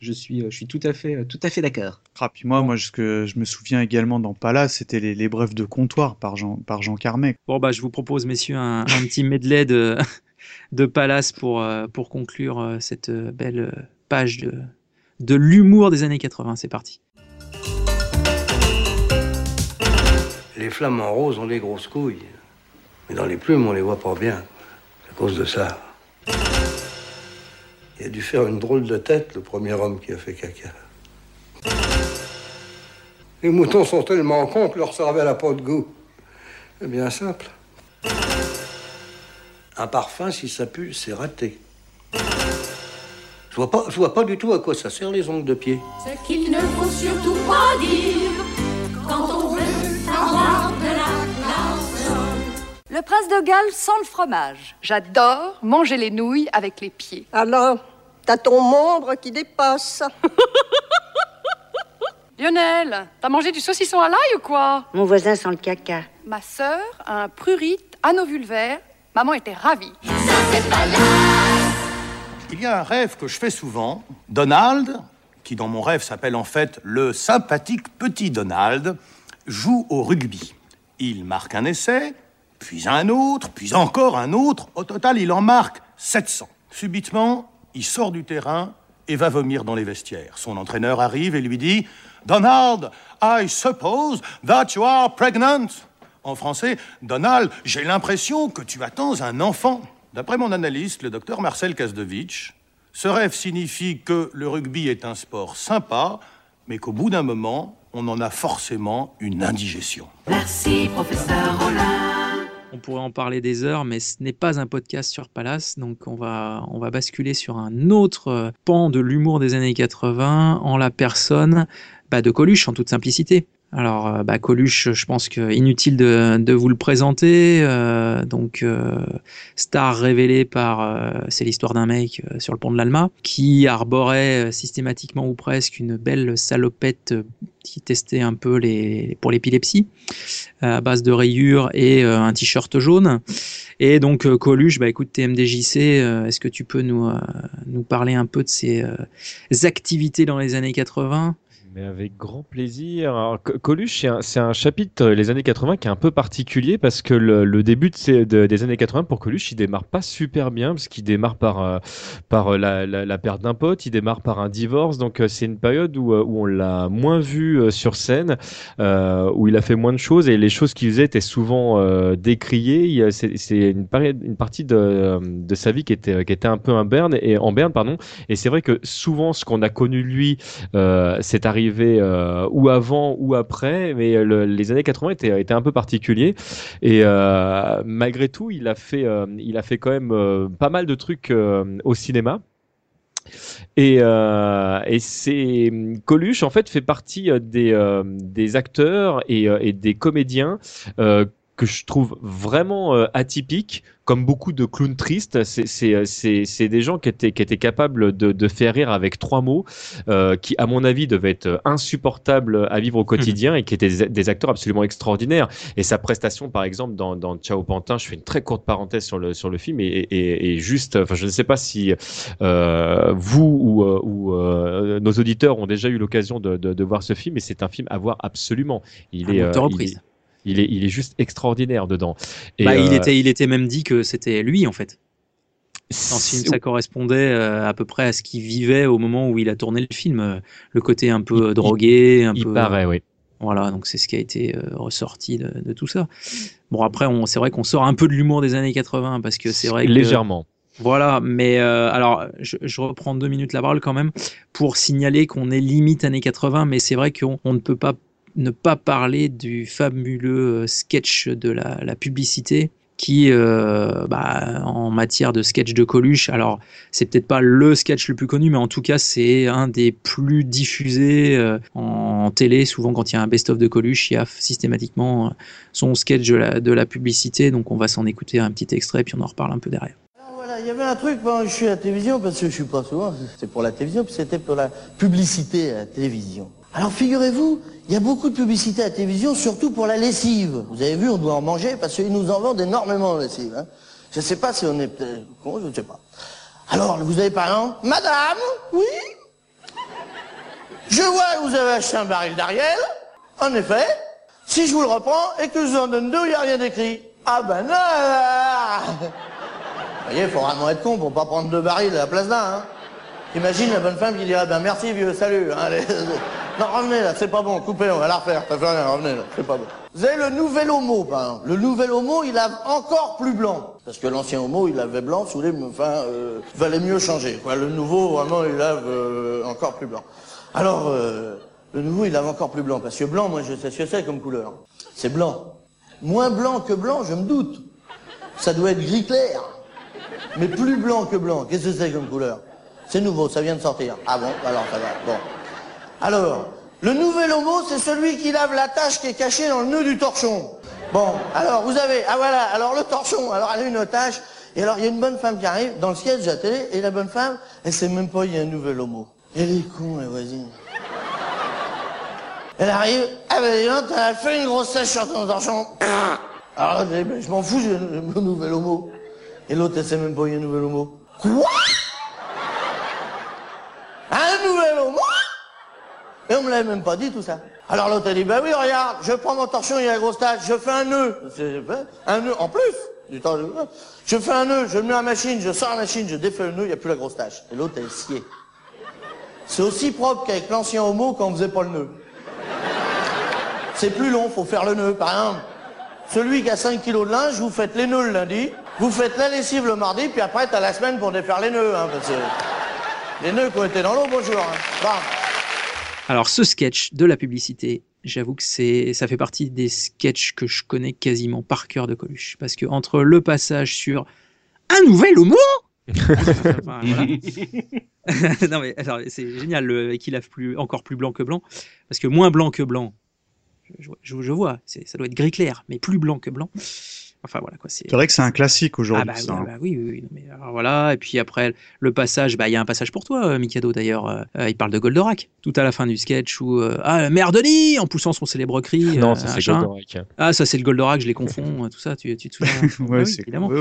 Je suis, euh, je suis tout à fait, tout à fait d'accord. Ah, puis moi, moi, ce que je me souviens également dans Palace, c'était les, les brefs de comptoir par Jean, par Jean Carmet. Bon, bah, je vous propose, messieurs, un, un petit medley de, [LAUGHS] de Palace pour, pour conclure cette belle page de, de l'humour des années 80. C'est parti. Les flamants roses ont des grosses couilles. Mais dans les plumes, on les voit pas bien. À cause de ça. Il a dû faire une drôle de tête, le premier homme qui a fait caca. Les moutons sont tellement cons que leur cervelle n'a pas de goût. C'est bien simple. Un parfum, si ça pue, c'est raté. Je vois pas, je vois pas du tout à quoi ça sert les ongles de pied. Ce qu'il ne faut surtout pas dire quand on veut avoir de la classe. Le prince de Galles sans le fromage. J'adore manger les nouilles avec les pieds. Alors, t'as ton membre qui dépasse. [LAUGHS] Lionel, t'as mangé du saucisson à l'ail ou quoi? Mon voisin sent le caca. Ma sœur a un prurite anovulvaire. Maman était ravie. Il y a un rêve que je fais souvent. Donald, qui dans mon rêve s'appelle en fait le sympathique petit Donald, joue au rugby. Il marque un essai, puis un autre, puis encore un autre. Au total, il en marque 700. Subitement, il sort du terrain et va vomir dans les vestiaires. Son entraîneur arrive et lui dit Donald, I suppose that you are pregnant. En français, Donald, j'ai l'impression que tu attends un enfant. D'après mon analyste, le docteur Marcel Kasdevitch, ce rêve signifie que le rugby est un sport sympa, mais qu'au bout d'un moment, on en a forcément une indigestion. Merci, professeur Rollin. On pourrait en parler des heures, mais ce n'est pas un podcast sur Palace, donc on va, on va basculer sur un autre pan de l'humour des années 80 en la personne bah, de Coluche, en toute simplicité. Alors, euh, bah, Coluche, je pense que inutile de, vous le présenter. euh, donc, euh, star révélé par, c'est l'histoire d'un mec sur le pont de l'Alma qui arborait systématiquement ou presque une belle salopette qui testait un peu les pour l'épilepsie à base de rayures et un t-shirt jaune. Et donc Coluche, bah écoute TMDJC, est-ce que tu peux nous nous parler un peu de euh, activités dans les années 80 Mais avec grand plaisir. Alors, Co- Coluche, c'est un, un chapitre euh, les années 80 qui est un peu particulier parce que le, début des années 80 pour Coluche, il démarre pas super bien parce qu'il démarre par, euh, euh, la, perte d'un pote, il démarre par un divorce. Donc, c'est une période où, on l'a moins vu sur scène, où il a fait moins de choses et les choses qu'il faisait étaient souvent décriées. C'est une, partie de, sa vie qui était, un peu en berne, et, en berne. Et c'est vrai que souvent, ce qu'on a connu lui, euh, c'est arrivé euh, ou avant ou après, mais le- les années 80 étaient, étaient un peu particuliers. Et euh, malgré tout, il a fait, euh, il a fait quand même pas mal de trucs au cinéma. Et, c'est Coluche en fait fait partie des, acteurs et, des comédiens que je trouve vraiment euh, atypiques, comme beaucoup de clowns tristes. C'est- euh, c'est- des gens qui étaient, qui étaient capables de, de faire rire avec trois mots, euh, qui à mon avis devaient être insupportables à vivre au quotidien et qui étaient des, des acteurs absolument extraordinaires. Et sa prestation, par exemple, dans, dans Ciao Pantin, je fais une très courte parenthèse sur le, sur le film, et, et, et juste, enfin, je ne sais pas si euh, vous ou, euh, ou euh, nos auditeurs ont déjà eu l'occasion de, de, de voir ce film, et c'est un film à voir absolument. Il Un est, euh, reprise. Il est- il est, juste extraordinaire dedans. Et, bah, il euh, était il était même dit que c'était lui en fait. Dans le film, ça correspondait euh, à peu près à ce qu'il vivait au moment où il a tourné le film, euh, le côté un peu drogué, un il peu. paraît, oui. Voilà, donc c'est ce qui a été ressorti de, de tout ça. Bon après, c'est vrai qu'on sort un peu de l'humour des années 80 parce que c'est vrai que Légèrement. voilà, mais euh, alors je, je reprends deux minutes la parole quand même pour signaler qu'on est limite années 80, mais c'est vrai qu'on on ne peut pas ne pas parler du fabuleux euh, sketch de la, publicité qui, euh, bah, en matière de sketch de Coluche, alors c'est peut-être pas le sketch le plus connu, mais en tout cas c'est un des plus diffusés euh, en télé. Souvent quand il y a un best-of de Coluche, il y a systématiquement son sketch de la, publicité. Donc on va s'en écouter un petit extrait, puis on en reparle un peu derrière. Voilà, il y avait un truc que je suis à la télévision, parce que je suis pas souvent, c'est pour la télévision, puis c'était pour la publicité à la télévision. Alors figurez-vous, il y a beaucoup de publicité à la télévision, surtout pour la lessive. Vous avez vu, on doit en manger parce qu'ils nous en vendent énormément de lessive. Hein. Je sais pas si on est peut-être je ne sais pas. Alors, vous avez par exemple, Madame, oui Je vois que vous avez acheté un baril d'Ariel. En effet, si je vous le reprends et que je vous en donne deux, il n'y a rien d'écrit. Ah ben non Vous voyez, il faut vraiment être con pour pas prendre deux barils à la place d'un. Hein. Imagine la bonne femme qui dirait, ben merci vieux, salut. hein. Non, revenez là, c'est pas bon, coupez, on va la refaire, ça fait rien, revenez là, c'est pas bon. Vous avez le nouvel homo, par exemple. Le nouvel homo, il lave encore plus blanc. Parce que l'ancien homo, il lavait blanc, sous les, enfin, euh, valait mieux changer. Le nouveau, vraiment, il lave euh, encore plus blanc. Alors, euh, le nouveau, il lave encore plus blanc. Parce que blanc, moi, je sais ce que c'est comme couleur. C'est blanc. Moins blanc que blanc, je me doute. Ça doit être gris clair. Mais plus blanc que blanc, qu'est-ce que c'est comme couleur? C'est nouveau, ça vient de sortir. Ah bon Alors, ça va. Bon. Alors, le nouvel homo, c'est celui qui lave la tache qui est cachée dans le nœud du torchon. Bon, alors vous avez, ah voilà, alors le torchon, alors elle a une tache, et alors il y a une bonne femme qui arrive dans le sketch de la télé, et la bonne femme, elle sait même pas il y a un nouvel homo. Elle est con, la voisine. Elle arrive, ah ben dis t'as fait une grosse tache sur ton torchon. Alors, dit, ben, je m'en fous, j'ai un nouvel homo. Et l'autre, elle sait même pas il y a un nouvel homo. Quoi Un nouvel homo et on me l'avait même pas dit tout ça. Alors l'autre a dit, bah oui, regarde, je prends mon torchon, il y a la grosse tache, je fais un nœud. Un nœud en plus. Du temps, je fais un nœud, je mets la machine, je sors la machine, je défais le nœud, il n'y a plus la grosse tache. Et l'autre, elle sciée. C'est aussi propre qu'avec l'ancien homo quand on faisait pas le nœud. C'est plus long, faut faire le nœud. Par exemple, celui qui a 5 kilos de linge, vous faites les nœuds le lundi, vous faites la lessive le mardi, puis après, t'as la semaine pour défaire les nœuds. Hein, parce que les nœuds qui ont été dans l'eau, bonjour. Hein. Alors ce sketch de la publicité, j'avoue que c'est, ça fait partie des sketchs que je connais quasiment par cœur de Coluche, parce que entre le passage sur un nouvel homo, [LAUGHS] Enfin, [LAUGHS] non mais c'est génial le qui lave plus encore plus blanc que blanc, parce que moins blanc que blanc, je, je- je vois, c'est, ça doit être gris clair, mais plus blanc que blanc. Enfin voilà quoi, c'est. Vrai que c'est un classique aujourd'hui. Ah bah, ça, oui, hein. bah oui, oui, oui, non, mais alors voilà, et puis après le passage, bah il y a un passage pour toi, euh, Mikado d'ailleurs. euh, euh, il parle de Goldorak tout à la fin du sketch où euh, ah mère Denis en poussant son célèbre cri. Non, euh, ça, c'est. Goldorak. Ah ça c'est le Goldorak, je les confonds, [LAUGHS] tout ça. Tu, tu te souviens [LAUGHS] Ouais, Bah oui, c'est- évidemment. bah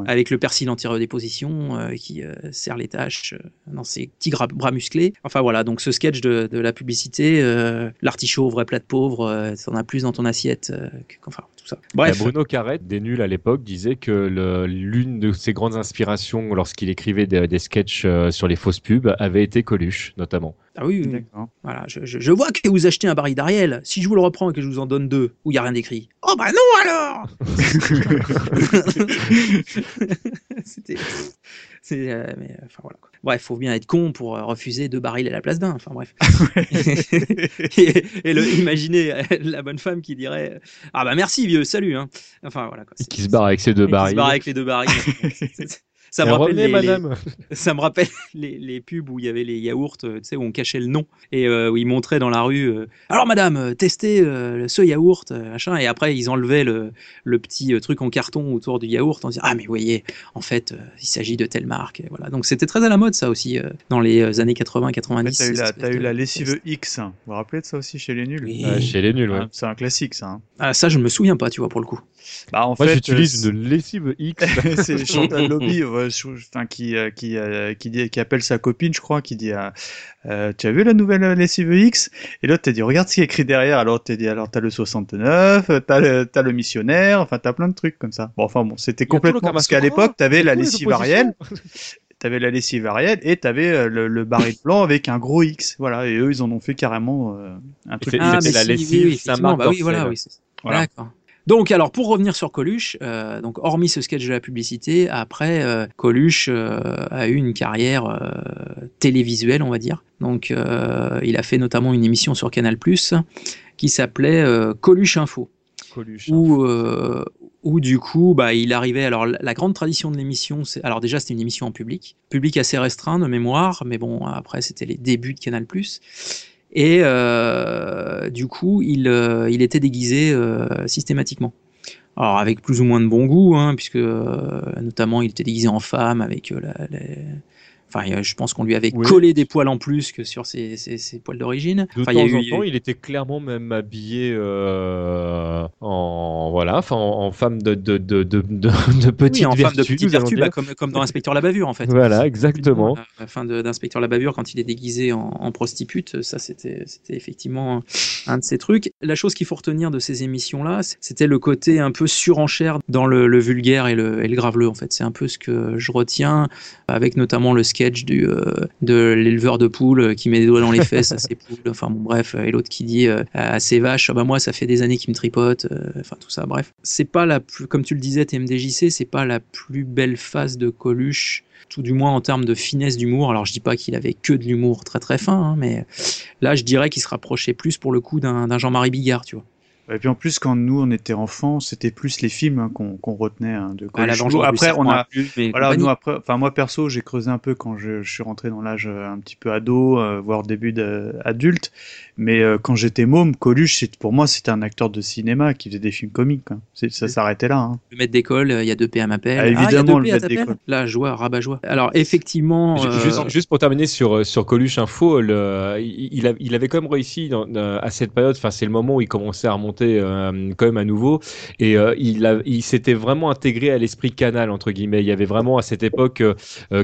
ouais. Avec le persil anti-redéposition euh, qui euh, serre les tâches euh, dans ses petits bras musclés. Enfin voilà, donc ce sketch de, de la publicité, euh, l'artichaut au vrai plat de pauvre, euh, t'en as plus dans ton assiette. euh, que- enfin tout ça. Bref. Bah, Bruno Carrette, des nuls à l'époque, disait que l'une de ses grandes inspirations lorsqu'il écrivait des, des sketchs euh, sur les fausses pubs avait été Coluche, notamment. Ah oui, oui, oui. Voilà, je, je- je vois que vous achetez un baril d'Ariel. Si je vous le reprends et que je vous en donne deux, où il n'y a rien d'écrit. Oh bah non alors [LAUGHS] [LAUGHS] C'était. C'est, euh, mais, euh, enfin, voilà, quoi. Bref, faut bien être con pour euh, refuser deux barils à la place d'un. Enfin bref. [LAUGHS] et, [LAUGHS] et le, imaginez euh, la bonne femme qui dirait Ah bah merci vieux, salut. hein. Enfin voilà. Quoi, Qui se barre avec ses deux et qui barils. se barre avec les deux barils. [LAUGHS] Ça me rappelle revenez, les, les- madame. [LAUGHS] [LAUGHS] ça me rappelle les, les pubs où il y avait les yaourts, euh, tu sais, où on cachait le nom et euh, où ils montraient dans la rue. euh, Alors madame, testez euh, ce yaourt, machin. Et après ils enlevaient le, le petit truc en carton autour du yaourt en disant ah mais vous voyez, en fait, euh, il s'agit de telle marque. Et voilà. Donc c'était très à la mode ça aussi euh, dans les années 80-90. T'as eu, la, eu lessive X. hein. Vous vous rappelez de ça aussi chez les nuls? Oui. Ouais, chez les nuls, ouais. Ah, C'est un classique, ça. hein. Ah, ça je me souviens pas, tu vois pour le coup. Bah, en Moi, fait, j'utilise euh, une lessive X. [LAUGHS] c'est Chantal [LAUGHS] Lobby ouais, je- enfin, qui, euh, qui, euh, qui, dit, qui appelle sa copine, je crois, qui dit euh, Tu as vu la nouvelle lessive X? Et l'autre t'a dit Regarde ce qui est écrit derrière. Alors t'as dit Alors t'as le 69, euh, t'as le, t'as le missionnaire, enfin t'as plein de trucs comme ça. Bon, enfin bon, c'était complètement. Parce qu'à l'époque, t'avais c'est la lessive. Ariel. T'avais la lessive Ariel et t'avais le, le baril blanc avec un gros X. Voilà, et eux, ils en ont fait carrément euh, un truc. c'est- Ah, mais la si, lessive oui, oui, Saint-Marc effectivement, bah oui, voilà, oui, c'est- Voilà. D'accord. Donc, alors, pour revenir sur Coluche, euh, donc hormis ce sketch de la publicité, après, euh, Coluche euh, a eu une carrière télévisuelle, on va dire. Donc, il a fait notamment une émission sur Canal+, qui s'appelait Coluche Info. Coluche. Où, où du coup, bah, il arrivait. Alors, la la grande tradition de l'émission, c'est. Alors, déjà, c'était une émission en public, public assez restreint de mémoire, mais bon, après, c'était les débuts de Canal. Et euh, du coup, il, euh, était déguisé euh, systématiquement. Alors, avec plus ou moins de bon goût, hein, puisque notamment, il était déguisé en femme avec la- Enfin, euh, je pense qu'on lui avait Oui. collé des poils en plus que sur ses, ses- ses poils d'origine. De Enfin, il y a temps eu- en il a temps, il était clairement même habillé euh, en voilà, enfin en, en femme de de de de, de, de petite oui, en femme de vertu, petite bah, comme, comme dans Inspecteur la bavure en fait. Voilà, exactement. La fin d'Inspecteur la bavure, quand il est déguisé en, en prostitute, ça c'était c'était effectivement un de ces trucs. La chose qu'il faut retenir de ces émissions-là, c'était le côté un peu surenchère dans le, le vulgaire et le, et le graveleux en fait. C'est un peu ce que je retiens, avec notamment le du, euh, de l'éleveur de poules qui met des doigts dans les fesses à ses poules, enfin bon bref, et l'autre qui dit euh, à ses vaches, Ah moi ça fait des années qu'il me tripote, euh, enfin tout ça, bref. C'est pas la plus, comme tu le disais, TMDJC, c'est pas la plus belle phase de Coluche tout du moins en termes de finesse d'humour. Alors je dis pas qu'il avait que de l'humour très très fin, hein, mais là je dirais qu'il se rapprochait plus pour le coup d'un Jean-Marie Bigard, tu vois. Et puis en plus, quand nous on était enfants, c'était plus les films hein, qu'on retenait hein, de Ah, la vengeance après, on a, voilà, nous après, enfin moi perso, j'ai creusé un peu quand je, je suis rentré dans l'âge euh, un petit peu ado, euh, voire début d'adulte. Mais euh, quand j'étais môme, Coluche, c'est- pour moi, c'était un acteur de cinéma qui faisait des films comiques. quoi. C'est- Ça s'arrêtait là. hein. Le maître d'école, euh, il y a 2P à m'appel. Ah, évidemment, le maître d'école. Là, joie, rabat joie. Alors effectivement, euh, Juste, juste pour terminer sur, sur Coluche Info, le, il, il a- il avait quand même réussi dans- à cette période, enfin c'est le moment où il commençait à remonter euh, quand même à nouveau, et euh, il, a- il s'était vraiment intégré à l'esprit canal, entre guillemets. Il y avait vraiment à cette époque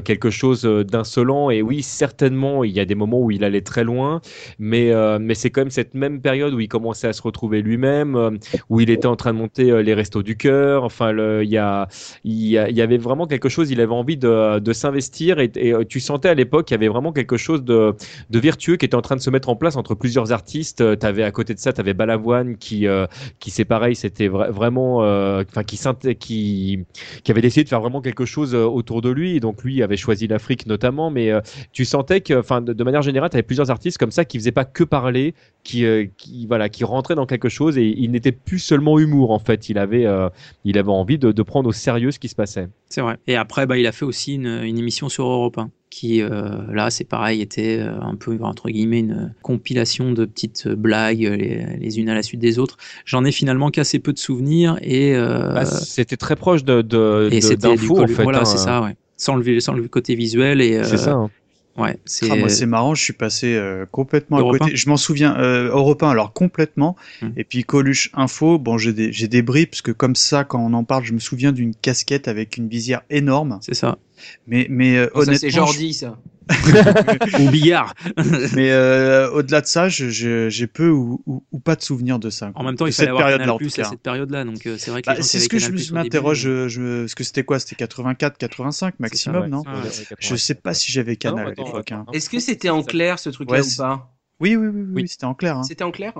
quelque chose d'insolent, et oui, certainement, il y a des moments où il allait très loin, mais, euh, mais c'est quand même cette même période où il commençait à se retrouver lui-même, euh, où il était en train de monter euh, les restos du cœur, enfin, il, y avait vraiment quelque chose, il avait envie de, s'investir, et, euh, tu sentais à l'époque qu'il y avait vraiment quelque chose de, de vertueux qui était en train de se mettre en place entre plusieurs artistes. Tu avais à côté de ça, tu avais Balavoine qui, euh, qui c'est pareil, c'était vra- vraiment, enfin, qui, avait décidé de faire vraiment quelque chose autour de lui. Donc lui avait choisi l'Afrique notamment, mais tu sentais que, enfin, de, manière générale, tu avais plusieurs artistes comme ça qui faisaient pas que parler, qui, euh, qui, voilà, qui rentraient dans quelque chose et il n'était plus seulement humour en fait. Il avait, euh, il avait envie de, de prendre au sérieux ce qui se passait. c'est vrai. Et après, bah, il a fait aussi une, une émission sur Europe 1 qui, euh, là, c'est pareil, était un peu entre guillemets une compilation de petites blagues les, les unes à la suite des autres. J'en ai finalement qu'assez peu de souvenirs et euh, Bah, c'était très proche de, de, et de- du en fait. Voilà, hein. c'est ça, ouais. Sans le, sans le côté visuel et. C'est euh, ça, hein. Ouais, c'est. Ah, moi, c'est marrant, je suis passé euh, complètement Europe à côté. 1? Je m'en souviens, euh, Europe 1, alors complètement. Hmm. Et puis Coluche Info, bon, j'ai des, j'ai des bribes, parce que comme ça, quand on en parle, je me souviens d'une casquette avec une visière énorme. C'est ça. Mais, mais euh, Oh, honnêtement. c'est Jordi, ça. [LAUGHS] Ou Bigard. [LAUGHS] mais euh, au-delà de ça, je- je- j'ai peu ou, ou, ou pas de souvenirs de ça. En même temps, il fallait cette avoir période-là, Canal Plus à cette période-là, donc euh, c'est vrai que Bah, c'est ce que je Canal+, m'interroge, je, je, parce que c'était quoi? C'était 84, 85 maximum, ouais. non? Ah, ouais. Je sais pas si j'avais Canal attends, à l'époque. hein. Est-ce que c'était en clair ce truc-là Ouais, ou c'est- pas? Oui, oui, oui, oui, c'était en clair. hein. C'était en clair?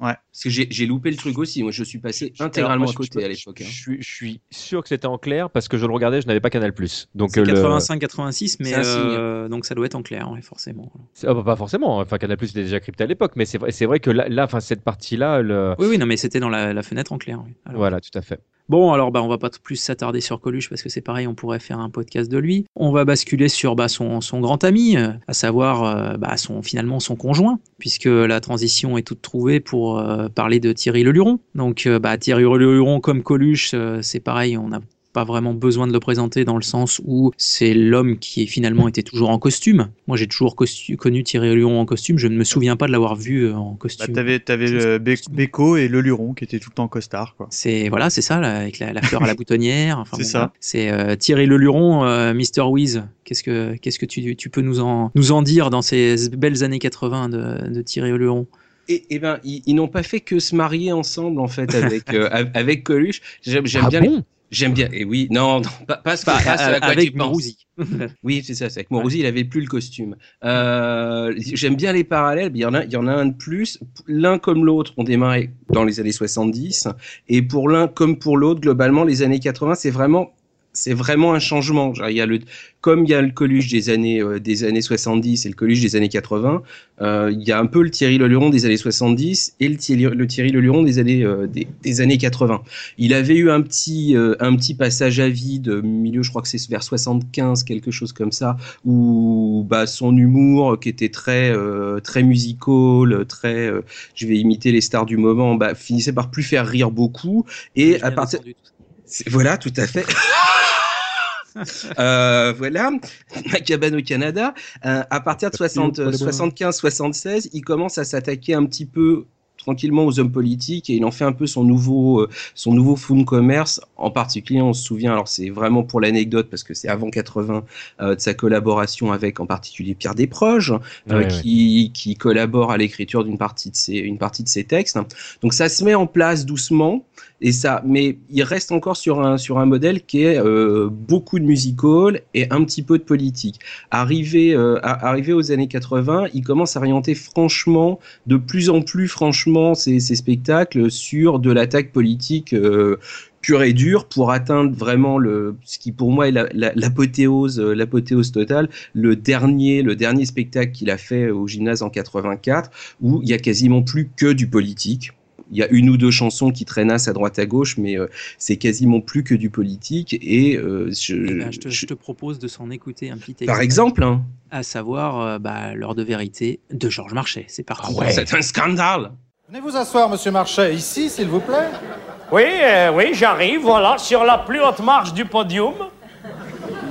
Ouais. Parce que j'ai j'ai loupé le truc aussi. Moi, je suis passé intégralement Alors, moi, à côté à l'époque. hein. Je suis, je suis sûr que c'était en clair parce que je le regardais, je n'avais pas Canal+. Donc euh, le- 85-86, mais euh, donc ça doit être en clair, ouais, forcément. ah, bah, pas forcément. Enfin, Canal+ était déjà crypté à l'époque, mais c'est vrai, c'est vrai que là, là, enfin, cette partie-là, le... Oui, oui, non, mais c'était dans la, la fenêtre en clair. oui. Alors, voilà, tout à fait. Bon, alors bah, on va pas plus s'attarder sur Coluche parce que c'est pareil, on pourrait faire un podcast de lui. On va basculer sur bah, son, son grand ami, euh, à savoir euh, bah, son, finalement son conjoint, puisque la transition est toute trouvée pour euh, parler de Thierry Leluron. Donc bah, Thierry Leluron comme Coluche, c'est pareil, on n'a pas vraiment besoin de le présenter dans le sens où c'est l'homme qui finalement était toujours en costume. Moi j'ai toujours costu- connu Thierry Leluron en costume, je ne me souviens pas de l'avoir vu euh, en Bah, costume. t'avais, t'avais le Be- Beko et le Luron qui étaient tout le temps en costard, quoi. C'est voilà, c'est ça, là, avec la, la fleur à la [LAUGHS] boutonnière. Enfin, C'est bon, ça. voilà. C'est euh, Thierry Leluron, euh, Mr. Wiz. Qu'est-ce que qu'est-ce que tu, tu peux nous en nous en dire dans ces belles années 80 de, de Thierry Leluron Et, et ben, ils, ils n'ont pas fait que se marier ensemble en fait avec [LAUGHS] euh, av- avec Coluche. J'aime j'aime Ah bien. bon? les- J'aime bien. Et oui, non, non pas, pas ce que pas à quoi avec tu. [LAUGHS] Oui, c'est ça. C'est avec Mourouzi, il avait plus le costume. Euh, J'aime bien les parallèles. Il y en a, il y en a un de plus. L'un comme l'autre ont démarré dans les années 70, et pour l'un comme pour l'autre, globalement, les années 80, c'est vraiment c'est vraiment un changement. Il y a le, comme il y a le Coluche des années, euh, des années 70 et le Coluche des années 80, euh, il y a un peu le Thierry Leluron des années 70 et le Thierry, le Thierry Leluron des années, euh, des, des années 80. Il avait eu un petit, euh, un petit passage à vide, milieu, je crois que c'est vers 75, quelque chose comme ça, où bah, son humour, qui était très, très musical, très, je vais imiter les stars du moment, bah, finissait par plus faire rire beaucoup. Et à partir, voilà, tout à fait. [LAUGHS] Euh, voilà, ma cabane au Canada. Euh, à partir de 60 75-76, il commence à s'attaquer un petit peu tranquillement aux hommes politiques et il en fait un peu son nouveau euh, son nouveau fonds de commerce. En particulier on se souvient alors c'est vraiment pour l'anecdote parce que c'est avant 80 euh, de sa collaboration avec en particulier Pierre Desproges euh, Ouais, qui qui collabore à l'écriture d'une partie de ses une partie de ses textes. Donc ça se met en place doucement et ça mais il reste encore sur un sur un modèle qui est euh, beaucoup de musical et un petit peu de politique. Arrivé à- arrivé aux années 80 il commence à orienter franchement de plus en plus franchement ces, ces spectacles sur de l'attaque politique euh, pure et dure pour atteindre vraiment le ce qui pour moi est la- la- l'apothéose euh, l'apothéose totale le dernier le dernier spectacle qu'il a fait au gymnase en 84 où il y a quasiment plus que du politique il y a une ou deux chansons qui traînassent à droite à gauche, mais euh, c'est quasiment plus que du politique. Et euh, je, Eh ben, je, te, je te propose de s'en écouter un petit extrait. par exemple, hein. À savoir euh, bah, L'heure de vérité de Georges Marchais. C'est parti. c'est un scandale. Venez vous asseoir, monsieur Marchais, ici, s'il vous plaît. Oui, euh, oui, j'arrive, voilà, sur la plus haute marche du podium.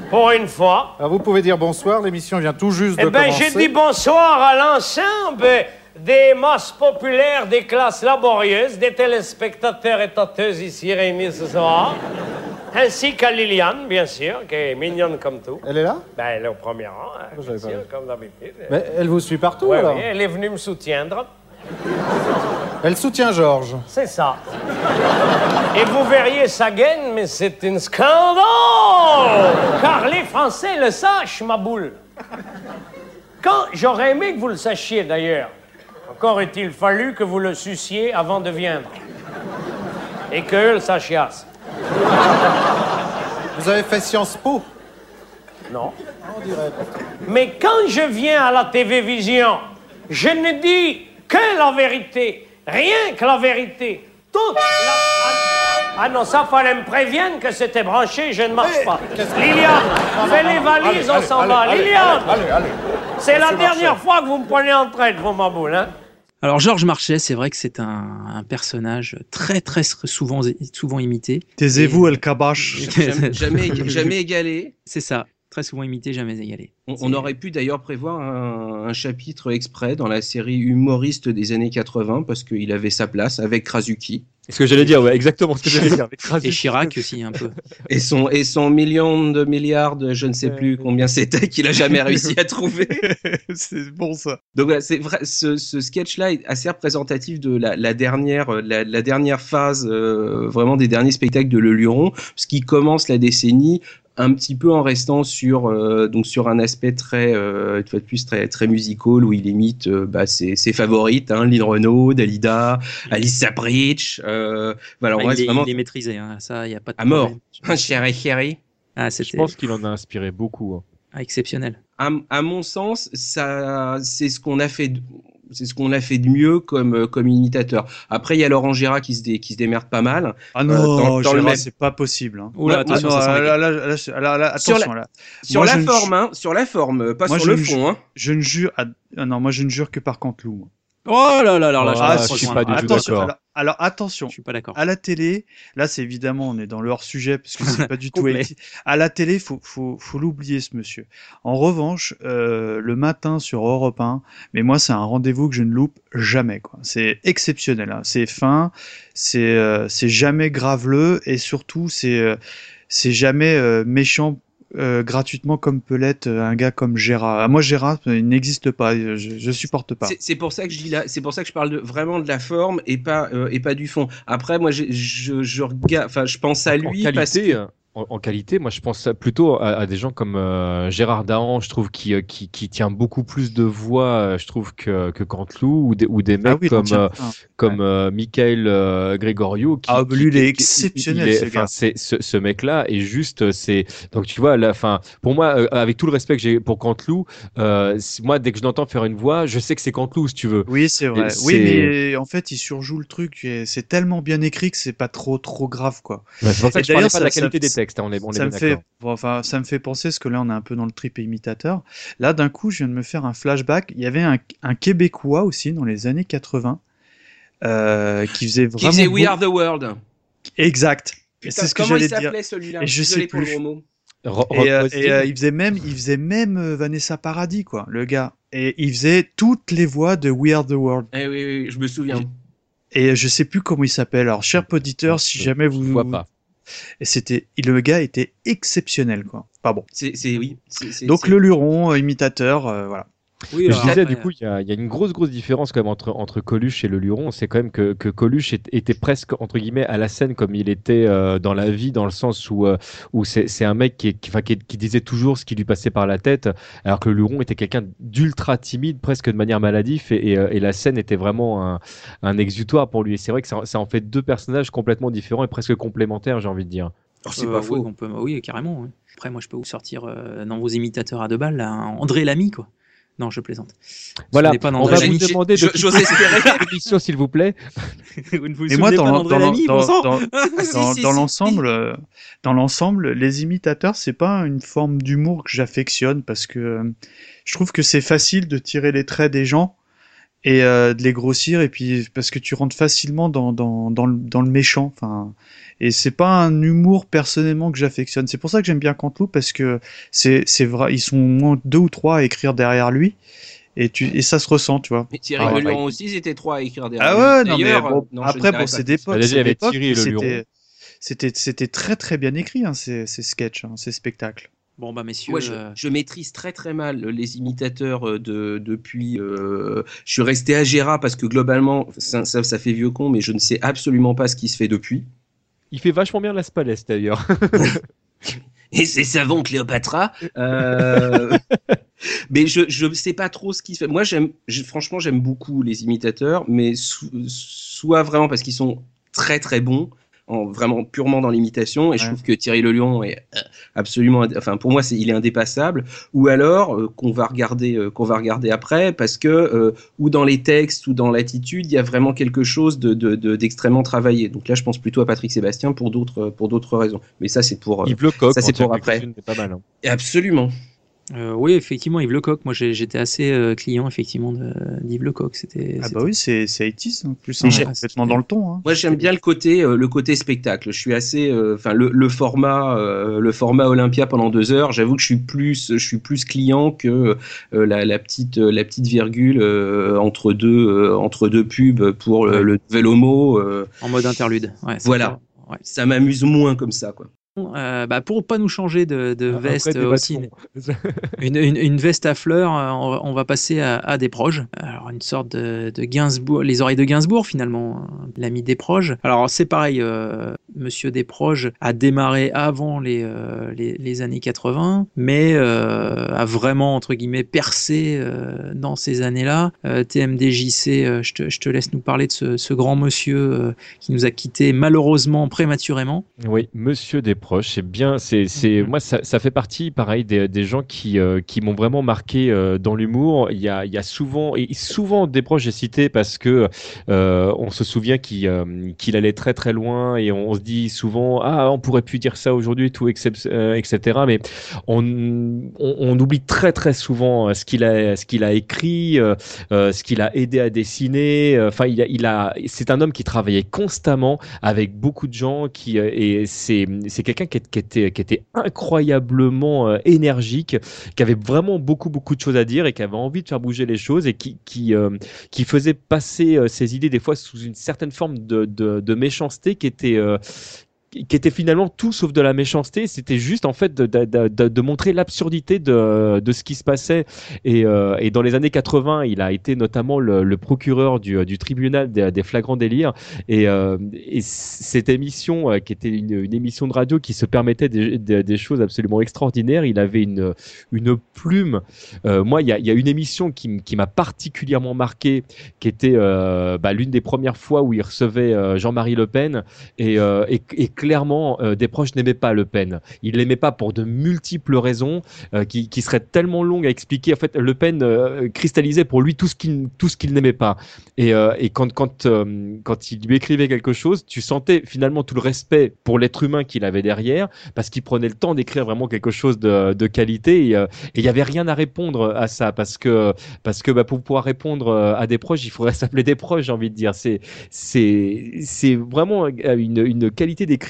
Pour une fois. Alors, vous pouvez dire bonsoir, l'émission vient tout juste Eh de ben, commencer. j'ai dit bonsoir à l'ensemble des masses populaires des classes laborieuses, des téléspectateurs et tateuses ici réunis ce soir, ainsi qu'à Liliane, bien sûr, qui est mignonne comme tout. Elle est là? Ben, elle est au premier rang, hein, bien sûr, comme d'habitude. Mais elle vous suit partout, Ouais, alors oui, elle est venue me soutiendre. Elle soutient Georges. C'est ça. Et vous verriez sa gaine, mais c'est un scandale Car les Français le sachent, ma boule. Quand j'aurais aimé que vous le sachiez d'ailleurs, encore est-il fallu que vous le suciez avant de viendre. Et qu'eux le sachiassent. Vous avez fait Sciences Po? Non. On dirait. Mais quand je viens à la télévision, je ne dis que la vérité, rien que la vérité. Toute la... Ah, ah non, ça fallait me prévenir que c'était branché, je ne marche pas. Liliane, fais les valises, on s'en va. Liliane, c'est la dernière Marchais. fois que vous me prenez en traite, vous, ma boule, hein Alors Georges Marchais, c'est vrai que c'est un, un personnage très très souvent, souvent imité. Taisez-vous, El Kabash. [LAUGHS] Jamais, jamais, jamais égalé. C'est ça, très souvent imité, jamais égalé. On, on aurait pu d'ailleurs prévoir un, un chapitre exprès dans la série humoriste des années 80 parce qu'il avait sa place avec Krasuki. Ce que j'allais dire, ouais, exactement ce que j'allais dire. Avec Krasuki. Et Chirac aussi un peu. [LAUGHS] Et son, et son million de milliards de je ne sais plus combien c'était qu'il a jamais réussi à trouver. [LAUGHS] c'est bon ça. Donc voilà, c'est vrai, ce, ce sketch-là est assez représentatif de la, la dernière, euh, la, la dernière phase, euh, vraiment des derniers spectacles de Le Luron, ce qui commence la décennie un petit peu en restant sur euh, donc sur un aspect très euh, une fois de plus très très musical où il imite euh, bah, ses, ses favorites hein, Lynn Renaud, Dalida, Alice Sapritch euh, voilà on Ah, il, reste est, vraiment il est maîtrisé, hein, ça, il n'y a pas de à mort chéri [LAUGHS] chéri Ah, Je pense qu'il en a inspiré beaucoup. hein. ah, exceptionnel. à, à mon sens, ça, c'est ce qu'on a fait, de- c'est ce qu'on a fait de mieux comme euh, comme imitateur. Après, il y a Laurent Gérard qui se dé- qui se démerde pas mal. Ah Euh, non, dans, dans Gérard, même- c'est pas possible. Hein. Oula, Ah attention, non, ça sent là, Sur la-. Sur Moi, forme, ju- hein, sur la forme, pas moi, sur le ju- fond. Hein. Je ne jure. à- ah non, moi je ne jure que par Canteloup. Oh là là là là, Ah, je suis pas du tout d'accord. Alors, alors, attention. Je suis pas d'accord. À la télé, là c'est évidemment on est dans le hors sujet parce que c'est [LAUGHS] pas du tout. À la télé, faut faut faut l'oublier ce monsieur. En revanche, euh, le matin sur Europe 1, mais moi c'est un rendez-vous que je ne loupe jamais quoi. C'est exceptionnel. hein. C'est fin, c'est euh, c'est jamais graveleux et surtout c'est euh, c'est jamais euh, méchant. Euh, gratuitement comme peut l'être euh, un gars comme Gérard. Ah, moi Gérard, il n'existe pas, je, je supporte pas. C'est- pour ça que je dis là, c'est pour ça que je parle de, vraiment de la forme et pas euh, et pas du fond. Après, moi, je je, je regarde, enfin, je pense à En lui qualité, parce que euh, en, en qualité, moi je pense plutôt à, à des gens comme euh, Gérard Dahan, je trouve, qui, euh, qui, qui tient beaucoup plus de voix, euh, je trouve, que, que Canteloup, ou des, ou des mecs Ah oui, en comme, euh, comme euh, Michael Gregorio. Qui, Ah, qui- lui, il est exceptionnel, il est- ce enfin, gars. c'est ce, ce mec-là est juste, c'est donc tu vois, fin. Pour moi, avec tout le respect que j'ai pour Canteloup, moi dès que je l'entends faire une voix, je sais que c'est Canteloup, si tu veux. Oui, c'est vrai. Et Oui, mais en fait, il surjoue le truc. C'est tellement bien écrit que c'est pas trop trop grave, quoi. Ouais, c'est pour ça Et que je parlais pas de la qualité ça- des textes, on est- on est ça bien me fait, bon, enfin, ça me fait penser, parce que là, on est un peu dans le trip imitateur. Là, d'un coup, je viens de me faire un flashback. Il y avait un, un Québécois aussi dans les années 80 euh, qui faisait Qui vraiment. faisait We beau- Are the World. Exact. Putain, c'est ce que comment il j'allais dire. s'appelait celui-là Et je sais pour le plus. mot. Et, euh, et, euh, il faisait même, il faisait même Vanessa Paradis, quoi, le gars. Et il faisait toutes les voix de We Are the World. Eh oui, oui, oui, je me souviens. Et je sais plus comment il s'appelle. Alors, cher auditeur, si jamais vous. vois pas. Et c'était, le gars était exceptionnel, quoi. Pas bon. C'est, c'est oui. Donc le luron, euh, imitateur, euh, voilà. Oui, je alors disais, du coup, il y, a il y a une grosse, grosse différence quand même entre, entre Coluche et le Luron. C'est quand même que, que Coluche est- était presque, entre guillemets, à la scène comme il était euh, dans la vie, dans le sens où, euh, où c'est c'est un mec qui, est- qui, enfin, qui, qui disait toujours ce qui lui passait par la tête, alors que le Luron était quelqu'un d'ultra timide, presque de manière maladive, et, et, euh, et la scène était vraiment un, un exutoire pour lui. Et c'est vrai que ça, ça en fait deux personnages complètement différents et presque complémentaires, j'ai envie de dire. Oh, c'est Euh, pas oui, faux. on peut- oui, carrément. oui. Après, moi, je peux vous sortir euh, dans vos imitateurs à deux balles, là, un André Lamy, quoi. Non, je plaisante. Voilà, pas on va vous demander de J'ose espérer. s'il vous plaît. [LAUGHS] Vous ne vous Et moi, dans, l'ensemble, dans l'ensemble, les imitateurs, c'est pas une forme d'humour que j'affectionne parce que euh, je trouve que c'est facile de tirer les traits des gens et euh, de les grossir et puis parce que tu rentres facilement dans, dans, dans, le, dans le méchant. Enfin, et c'est pas un humour personnellement que j'affectionne. C'est pour ça que j'aime bien Canteloup parce que c'est c'est vrai, ils sont au moins deux ou trois à écrire derrière lui et tu et ça se ressent, tu vois. Mais Thierry Ah, Le ouais. Luron aussi, ils étaient trois à écrire derrière. Ah lui. ouais, non mais D'ailleurs, bon, non, après bon, c'est Luron. c'était c'était très très bien écrit hein, ces, ces sketchs, hein, ces spectacles. Bon, bah, messieurs. Je, euh, je maîtrise très très mal les imitateurs euh, de, depuis. euh, je suis resté à Gérard parce que globalement, ça, ça, ça fait vieux con, mais je ne sais absolument pas ce qui se fait depuis. Il fait vachement bien la Spalès, d'ailleurs. [LAUGHS] Et c'est savon Cléopatra. Euh, [LAUGHS] mais je je sais pas trop ce qui se fait. Moi, j'aime, franchement, j'aime beaucoup les imitateurs, mais so- soit vraiment parce qu'ils sont très très bons, en, vraiment purement dans l'imitation, et je Ouais. trouve que Thierry Le Lion est euh, absolument, enfin pour moi, c'est, il est indépassable. Ou alors euh, qu'on va regarder, euh, qu'on va regarder après, parce que euh, ou dans les textes ou dans l'attitude, il y a vraiment quelque chose de, de- de- d'extrêmement travaillé. Donc là, je pense plutôt à Patrick Sébastien pour d'autres pour d'autres raisons. Mais ça, c'est pour euh, Yves Lecoq, ça c'est pour après. pas mal. hein. Absolument. Euh, oui, effectivement, Yves Lecoq. Moi, j'ai- j'étais assez euh, client, effectivement, de- d'Yves Lecoq. C'était. Ah bah oui, c'est c'est 80s en plus, Mais hein, complètement dans le ton. Hein. Moi, j'aime bien le côté, euh, le côté spectacle. Je suis assez, euh, enfin, le, le format, euh, le format Olympia pendant deux heures. J'avoue que je suis plus, je suis plus client que euh, la, la petite, euh, la petite virgule euh, entre deux, euh, entre deux pubs pour le, le nouvel homo. euh, En mode interlude. Ouais, voilà. Ouais. Ça m'amuse moins comme ça, quoi. Euh, bah, pour pas nous changer de, de Après, veste aussi, [LAUGHS] une, une, une veste à fleurs, euh, on va, on va passer à, à Desproges. Alors, une sorte de, de Gainsbourg, les oreilles de Gainsbourg, finalement, euh, l'ami Desproges. Alors, c'est pareil, euh, Monsieur Desproges a démarré avant les, euh, les, les années 80, mais euh, a vraiment, entre guillemets, percé dans ces années-là. TMDJC, je, te, je te laisse nous parler de ce, ce grand monsieur qui nous a quittés malheureusement prématurément. Oui, Monsieur Desproges, c'est bien, c'est, c'est, moi ça, ça fait partie, pareil, des, des gens qui, euh, qui m'ont vraiment marqué euh, dans l'humour. Il y a, il y a souvent, et souvent Desproges est cité parce que euh, on se souvient qu'il, qu'il allait très très loin et on, se dit souvent ah on pourrait plus dire ça aujourd'hui tout excep- euh, etc. Mais on, on, on oublie très très souvent ce qu'il a, ce qu'il a écrit, ce qu'il a aidé à dessiner. Enfin, il a, il a, c'est un homme qui travaillait constamment avec beaucoup de gens qui et c'est c'est quelqu'un qui, était incroyablement euh, énergique, qui avait vraiment beaucoup beaucoup de choses à dire et qui avait envie de faire bouger les choses et qui euh, faisait passer euh, ses idées des fois sous une certaine forme de méchanceté qui était qui était finalement tout sauf de la méchanceté. C'était juste en fait de, de, de, de- montrer l'absurdité de, de ce qui se passait. Et, euh, et dans les années 80, il a été notamment le, le procureur du, du tribunal des, des flagrants délires. Et, euh, et cette émission, euh, qui était une, une émission de radio qui se permettait des, des, choses absolument extraordinaires, il avait une, une plume. Euh, moi, il y a, y a une émission qui, qui m'a particulièrement marqué, qui était euh, bah, l'une des premières fois où il recevait euh, Jean-Marie Le Pen. Et, et, et clairement, euh, des proches n'aimaient pas Le Pen. Ils l'aimaient pas pour de multiples raisons euh, qui, qui seraient tellement longues à expliquer. En fait, Le Pen euh, cristallisait pour lui tout ce qu'il tout ce qu'il n'aimait pas. Et, et quand quand quand il lui écrivait quelque chose, tu sentais finalement tout le respect pour l'être humain qu'il avait derrière, parce qu'il prenait le temps d'écrire vraiment quelque chose de, de qualité. Et il y avait rien à répondre à ça, parce que parce que bah, pour pouvoir répondre à des proches, il faudrait [LAUGHS] s'appeler des proches, j'ai envie de dire. C'est c'est c'est vraiment une, une qualité d'écriture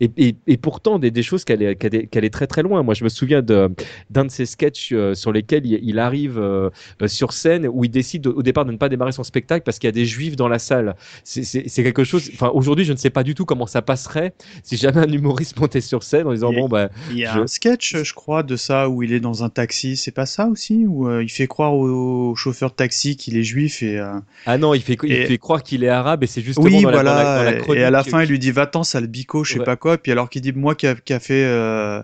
et, et, et pourtant des, des choses qu'elle est, qu'elle est, très très loin. Moi, je me souviens de d'un de ses sketchs euh, sur lesquels il, il arrive euh, euh, sur scène où il décide au départ de ne pas démarrer son spectacle parce qu'il y a des juifs dans la salle. C'est- quelque chose. Enfin, aujourd'hui, je ne sais pas du tout comment ça passerait si jamais un humoriste montait sur scène en disant Il bon bah Il y a je- un sketch, je crois, de ça où il est dans un taxi. C'est pas ça aussi Où euh, il fait croire au, au chauffeur de taxi qu'il est juif et. euh, Ah non, il fait, il Et- fait croire qu'il est arabe et c'est justement Oui, dans, la, dans la- voilà. dans la et à la fin, il lui dit va-t'en, sale je sais Ouais. pas quoi. Puis alors qu'il dit moi qui a, qui a fait. euh,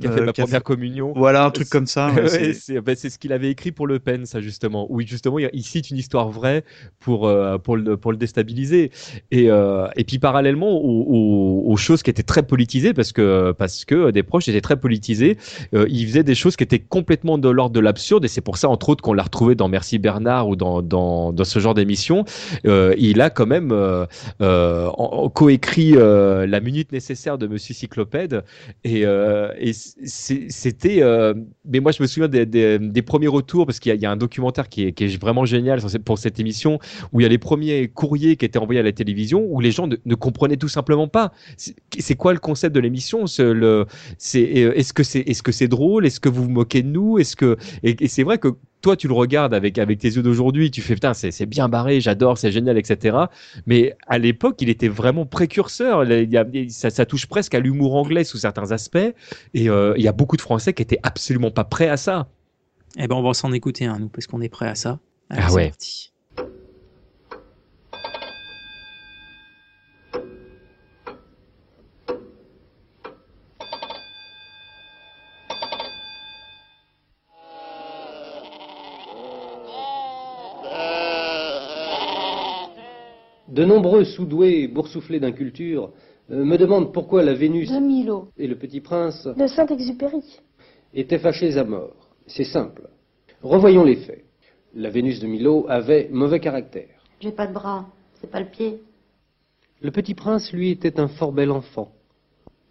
qui a fait euh, ma qui a première fait- communion. Voilà, un truc comme ça. ouais, [LAUGHS] c'est- ben, c'est ce qu'il avait écrit pour Le Pen, ça justement, où justement il, il cite une histoire vraie pour euh, pour le pour le déstabiliser. Et euh, et puis parallèlement aux, aux, aux choses qui étaient très politisées, parce que parce que des proches étaient très politisés, euh, il faisait des choses qui étaient complètement de l'ordre de l'absurde. Et c'est pour ça entre autres qu'on l'a retrouvé dans Merci Bernard ou dans dans dans ce genre d'émission. Il a quand même coécrit la minute nécessaire de Monsieur Cyclopède et, et c'était euh, mais moi je me souviens des, des, premiers retours parce qu'il y, a- un documentaire qui est, qui est vraiment génial pour cette émission où il y a les premiers courriers qui étaient envoyés à la télévision où les gens ne, comprenaient tout simplement pas. C'est quoi le concept de l'émission? Ce- euh, est-ce que c'est est-ce que c'est drôle? Est-ce que vous vous moquez de nous? Est-ce que et, c'est vrai que toi tu le regardes avec avec tes yeux d'aujourd'hui tu fais putain c'est bien barré j'adore c'est génial etc mais à l'époque il était vraiment précurseur. Ça, ça touche presque à l'humour anglais sous certains aspects. Et euh, il y a beaucoup de Français qui étaient absolument pas prêts à ça. Eh ben, on va s'en écouter un, nous, parce qu'on est prêt à ça. Allez, Ah ouais. parti. De nombreux sous-doués boursouflés d'inculture me demandent pourquoi la Vénus De Milo. et le Petit Prince De Saint-Exupéry. étaient fâchés à mort. C'est simple. Revoyons les faits. La Vénus de Milo avait mauvais caractère. J'ai pas de bras, c'est pas le pied. Le Petit Prince, lui, était un fort bel enfant,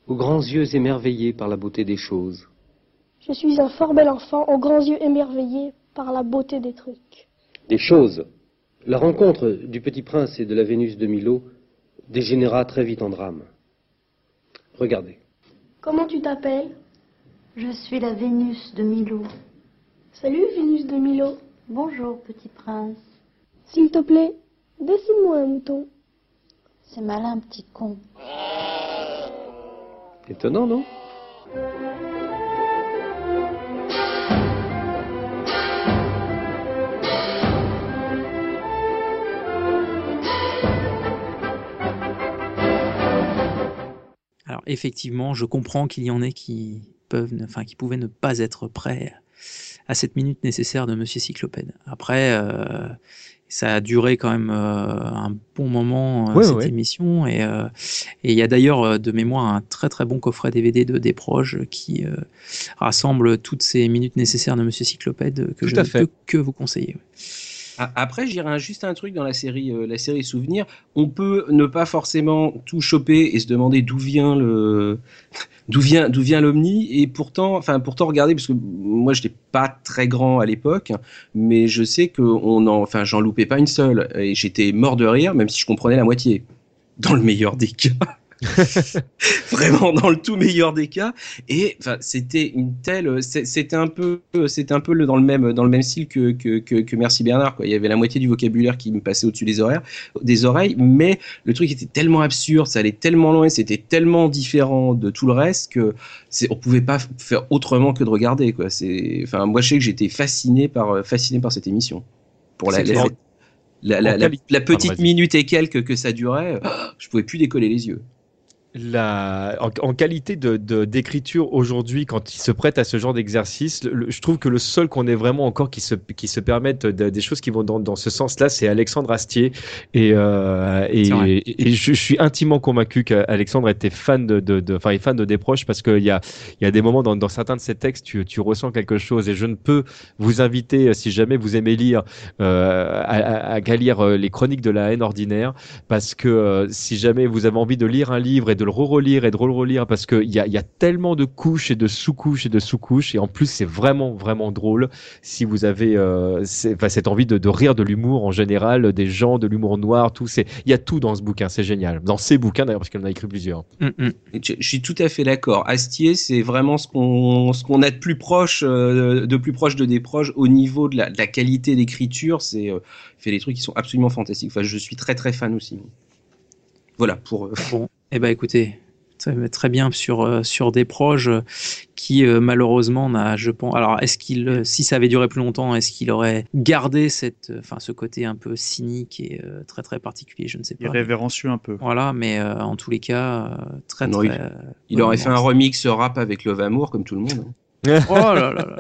aux grands yeux émerveillés par la beauté des choses. Je suis un fort bel enfant aux grands yeux émerveillés par la beauté des trucs. Des choses. La rencontre du Petit Prince et de la Vénus de Milo dégénéra très vite en drame. Regardez. Comment tu t'appelles? Je suis la Vénus de Milo. Salut Vénus de Milo. Bonjour, petit prince. S'il te plaît, dessine-moi un mouton. C'est malin, petit con. Étonnant, non? Effectivement, je comprends qu'il y en ait qui peuvent, ne- enfin qui pouvaient ne pas être prêts à cette minute nécessaire de Monsieur Cyclopède. Après, euh, ça a duré quand même euh, un bon moment euh, Ouais, cette ouais. émission et et il y a d'ailleurs de mémoire un très très bon coffret DVD de Desproges qui euh, rassemble toutes ces minutes nécessaires de Monsieur Cyclopède que Tout je ne fait. peux que vous conseiller. Après, j'irai juste un truc dans la série, euh, la série Souvenir. On peut ne pas forcément tout choper et se demander d'où vient le, [LAUGHS] d'où vient, d'où vient l'omni. Et pourtant, enfin, pourtant regarder parce que moi, je n'étais pas très grand à l'époque, mais je sais que on en, enfin, j'en loupais pas une seule et j'étais mort de rire, même si je comprenais la moitié. Dans le meilleur des cas. [LAUGHS] [LAUGHS] vraiment dans le tout meilleur des cas. Et enfin, c'était une telle, c'était un peu, c'était un peu le- dans le même, dans le même style que, que, que, que Merci Bernard. Quoi. Il y avait la moitié du vocabulaire qui me passait au-dessus des oreilles, des oreilles, mais le truc était tellement absurde, ça allait tellement loin, c'était tellement différent de tout le reste que c'est, on pouvait pas faire autrement que de regarder. Quoi. C'est, enfin, moi, je sais que j'étais fasciné par, fasciné par cette émission. Pour la, la, la, petite minute et quelques que ça durait, je pouvais plus décoller les yeux. La, en, en qualité de, de- d'écriture aujourd'hui, quand il se prête à ce genre d'exercice, je trouve que le seul qu'on ait vraiment encore qui se, qui se permettent de- des choses qui vont dans, dans ce sens-là, c'est Alexandre Astier. Et, euh, et, C'est vrai. et, et je, je suis intimement convaincu qu'Alexandre était fan de, de, enfin, est fan de Desproges parce qu'il y a, y a des moments dans, dans certains de ses textes, tu, tu ressens quelque chose. Et je ne peux vous inviter, si jamais vous aimez lire, euh, à, à, à lire euh, les chroniques de la haine ordinaire, parce que euh, si jamais vous avez envie de lire un livre et de le re-relire et de re-relire, parce qu'il y a, il y a tellement de couches et de sous-couches et de sous-couches, et en plus c'est vraiment vraiment drôle si vous avez euh, cette envie de, de rire de l'humour en général, des gens, de l'humour noir, tout c'est, il y a tout dans ce bouquin, c'est génial. Dans ces bouquins d'ailleurs, parce qu'elle en a écrit plusieurs. Et Je, je suis tout à fait d'accord. Astier, c'est vraiment ce qu'on ce qu'on a de plus proche euh, de plus proche de des proches au niveau de la, de la qualité d'écriture. C'est euh, fait des trucs qui sont absolument fantastiques. Enfin, je suis très très fan aussi. Voilà pour. euh, Bon, eh ben écoutez, très, très bien sur euh, sur des proches euh, qui euh, malheureusement n'a, je pense. Alors, est-ce qu'il, si ça avait duré plus longtemps, est-ce qu'il aurait gardé cette, enfin, ce côté un peu cynique et euh, très très particulier, je ne sais pas. Irrévérencieux un peu. Voilà, mais euh, en tous les cas, euh, très Non, très. il, euh, il aurait fait un remix rap avec Love Amour comme tout le monde. hein. [LAUGHS] Oh là là là.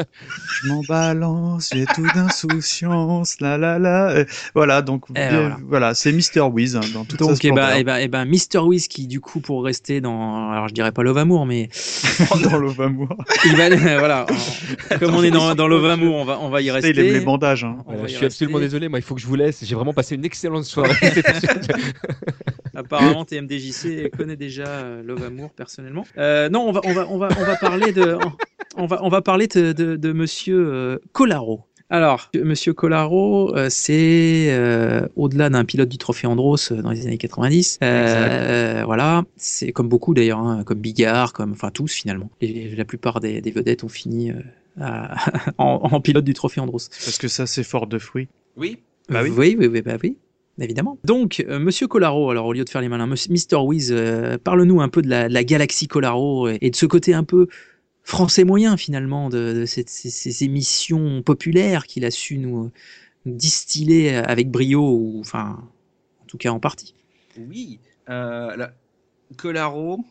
Je m'en balance, j'ai tout d'insouciance, la la la. Euh, Voilà, donc Eh, bien- voilà. voilà, c'est Mister Wiz hein, dans toute sa Donc, eh ben, splendeur. eh ben, ben, Mr. Whiz qui, du coup, pour rester dans, alors je dirais pas Love Amour, mais [LAUGHS] dans Love Amour. [LAUGHS] il va, voilà, en- comme on est dans, dans Love Amour, on va, on va y rester. Il aime les bandages. Hein. Voilà, je suis absolument désolé, moi il faut que je vous laisse. J'ai vraiment passé une excellente soirée. Apparemment, TMDJC connaît déjà euh, Love Amour personnellement. Euh, non, on va, on va, on va, on va parler de, on va, on va parler de, de, de Monsieur euh, Colaro. Alors, Monsieur Colaro, euh, c'est euh, au-delà d'un pilote du Trophée Andros euh, dans les années 90. Euh, voilà, c'est comme beaucoup d'ailleurs, hein, comme Bigard, comme enfin tous finalement. Et la plupart des, des vedettes ont fini euh, à- [LAUGHS] en, en pilote du Trophée Andros. Parce que ça, c'est fort de fruits. Oui. Bah oui. oui, oui, oui, bah oui. Évidemment. Donc, euh, Monsieur Colaro, alors au lieu de faire les malins, Mr. Wiz, euh, parle-nous un peu de la, de la galaxie Colaro et, et de ce côté un peu français moyen finalement, de, ces, émissions populaires qu'il a su nous, distiller avec brio, ou enfin, en tout cas en partie. Oui, euh, la- Colaro,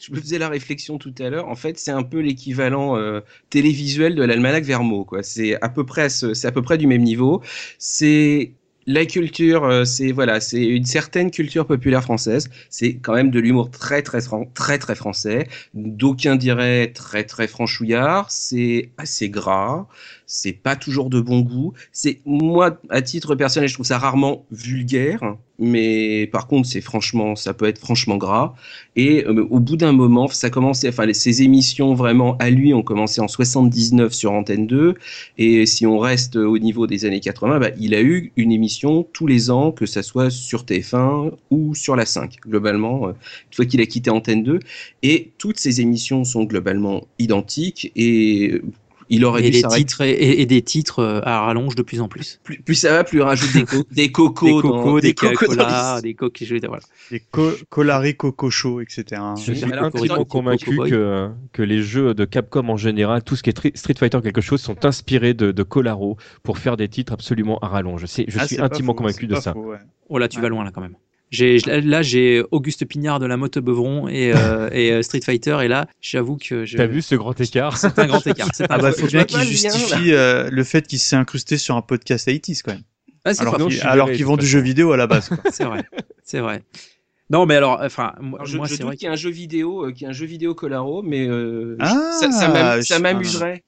je me faisais la réflexion tout à l'heure. En fait, c'est un peu l'équivalent euh, télévisuel de l'almanach Vermo. C'est à peu près, c'est à peu près du même niveau. C'est la culture, euh, c'est voilà, c'est une certaine culture populaire française. C'est quand même de l'humour très très très très français. D'aucuns diraient très très franchouillard. C'est assez gras. C'est pas toujours de bon goût. C'est moi à titre personnel, je trouve ça rarement vulgaire, mais par contre c'est franchement, ça peut être franchement gras. Et euh, au bout d'un moment, ça commençait, enfin ces émissions vraiment à lui ont commencé en 79 sur Antenne 2, et si on reste au niveau des années 80, bah, il a eu une émission tous les ans, que ça soit sur TF1 ou sur la 5, globalement, euh, une fois qu'il a quitté Antenne 2, et toutes ces émissions sont globalement identiques et euh, il aurait Et, dû des titres, et, des titres euh, à rallonge de plus en plus. Plus, plus ça va, plus il rajoute des, co- des cocos, Des dans- cocos, des, colas, des coques, je- voilà. Les co colari coco show, etc. Je suis intimement convaincu que, que les jeux de Capcom en général, tout ce qui est Street Fighter quelque chose, sont inspirés de, de Colaro pour faire des titres absolument à rallonge. Je Ah, suis intimement faux, convaincu de ça. faux, ouais. Oh là, tu vas loin là quand même. J'ai, là, j'ai Auguste Pignard de la Motte Beuvron et, euh, [LAUGHS] et euh, Street Fighter, et là, j'avoue que je... T'as vu ce grand écart? C'est un grand écart. C'est un Ah bah faut écart. bien qu'il justifie euh, le fait qu'il s'est incrusté sur un podcast 80s quand même. Ah, alors alors qu'ils de vend toute du jeu vidéo à la base. quoi. [LAUGHS] C'est vrai, c'est vrai. Non, mais alors, enfin, moi, Alors, je moi, je c'est doute vrai. qu'il y ait un jeu vidéo, euh, qu'il y ait un jeu vidéo Colaro, mais euh, Ah, ça, ça m'am- ça je- m'amuserait.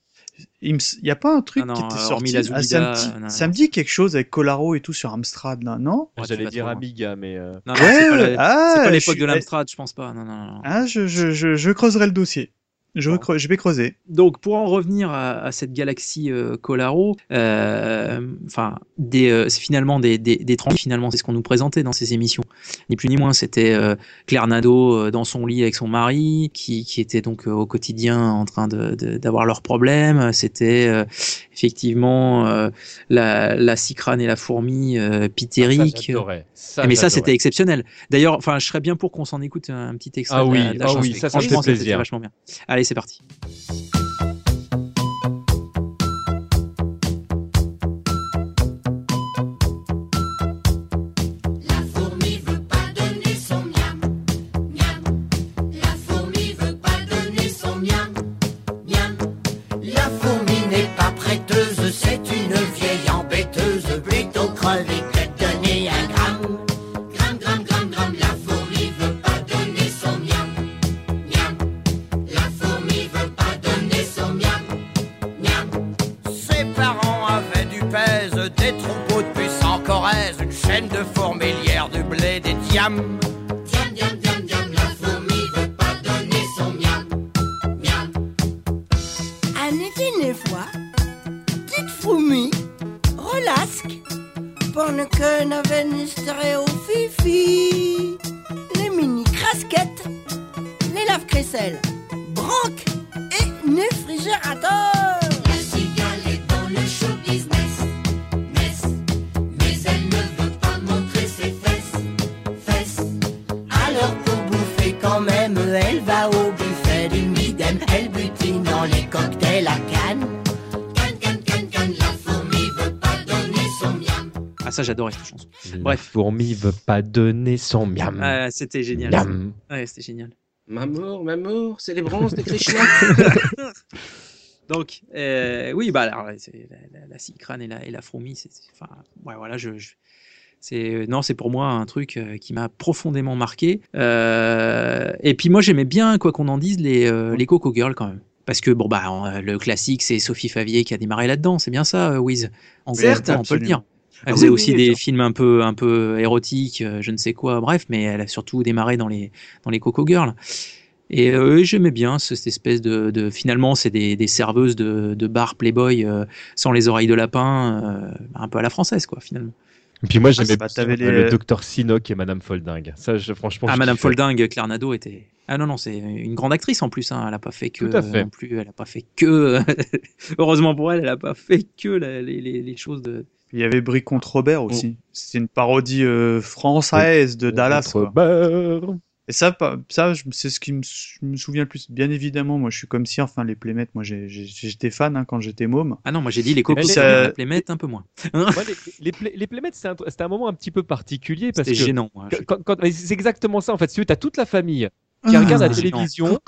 Il n'y a pas un truc Ah non, qui était euh, sorti. la Ah, ça, me Zoubida, dit, non, ça me dit quelque chose avec Colaro et tout sur Amstrad, là, non? Tu J'allais dire. Amiga, mais. euh, Non, non, Ouais, c'est pas, la- ah, l'époque suis- de l'Amstrad, je pense pas. Non, non, non. Ah, je, je, je, je creuserai le dossier. Je, vais creu- je vais creuser. Donc, pour en revenir à, à cette galaxie euh, Colaro, euh, enfin, euh, c'est finalement des, des, des tranquilles, finalement, c'est ce qu'on nous présentait dans ces émissions. Ni plus ni moins, c'était euh, Claire Nadeau euh, dans son lit avec son mari, qui, qui était donc euh, au quotidien en train de, de- d'avoir leurs problèmes. C'était euh, effectivement euh, la, la cicrane et la fourmi euh, pitérique. j'adorais. Ça, mais ça, c'était exceptionnel. D'ailleurs, enfin, je serais bien pour qu'on s'en écoute un petit extrait. Ah de oui, la- de la ah oui, ça, ça me fait Franchement, c'était plaisir. vachement bien. Allez, c'est parti. J'adorais cette chanson. La Bref. fourmi veut pas donner son miam. Ah, c'était génial. Miam. Ouais, c'était génial. Mamour, Mamour, c'est les bronzes de Krishna. [LAUGHS] Donc, euh, oui, bah, alors, la, la, la cicrane et la, et la fourmi, c'est, enfin, ouais, voilà, je, je- c'est, non, c'est pour moi un truc euh, qui m'a profondément marqué. Euh, et puis moi, j'aimais bien, quoi qu'on en dise, les, euh, les Coco Girls quand même. Parce que bon bah euh, le classique c'est Sophie Favier qui a démarré là-dedans, c'est bien ça, euh, Wiz. En Certes, on peut le dire. Absolument. Elle Ah faisait oui, aussi oui, des films un peu un peu érotiques, euh, je ne sais quoi, bref, mais elle a surtout démarré dans les dans les Coco Girls. Et euh, j'aimais bien ce- cette espèce de, de- finalement c'est des, des serveuses de, de bar Playboy euh, sans les oreilles de lapin, euh, un peu à la française quoi finalement. Et puis moi, Ah, j'aimais c'est pas- les- le docteur Sinoc et Madame Folding. Ça, je, franchement, Ah je Madame. Folding, Claire Nadeau était ah non non c'est une grande actrice en plus hein. elle a pas fait que Tout à fait. non plus elle a pas fait que [LAUGHS] heureusement pour elle elle a pas fait que la- les, les, les choses de Il y avait Brie contre Robert aussi. C'était une parodie euh, française de Dallas. quoi. Robert. Et ça, ça, c'est ce qui me, me souvient le plus. Bien évidemment, moi, je suis comme si, enfin, les Playmates, moi, j'étais fan hein, quand j'étais môme. ah non moi j'ai dit les ça- les Playmates un peu moins Moi, [LAUGHS] les, les, play- les Playmates, c'est un, c'était un moment un petit peu particulier parce que C'était gênant, c'est exactement ça en fait. Tu as toute la famille qui Ah, regarde la gênant. télévision. Là,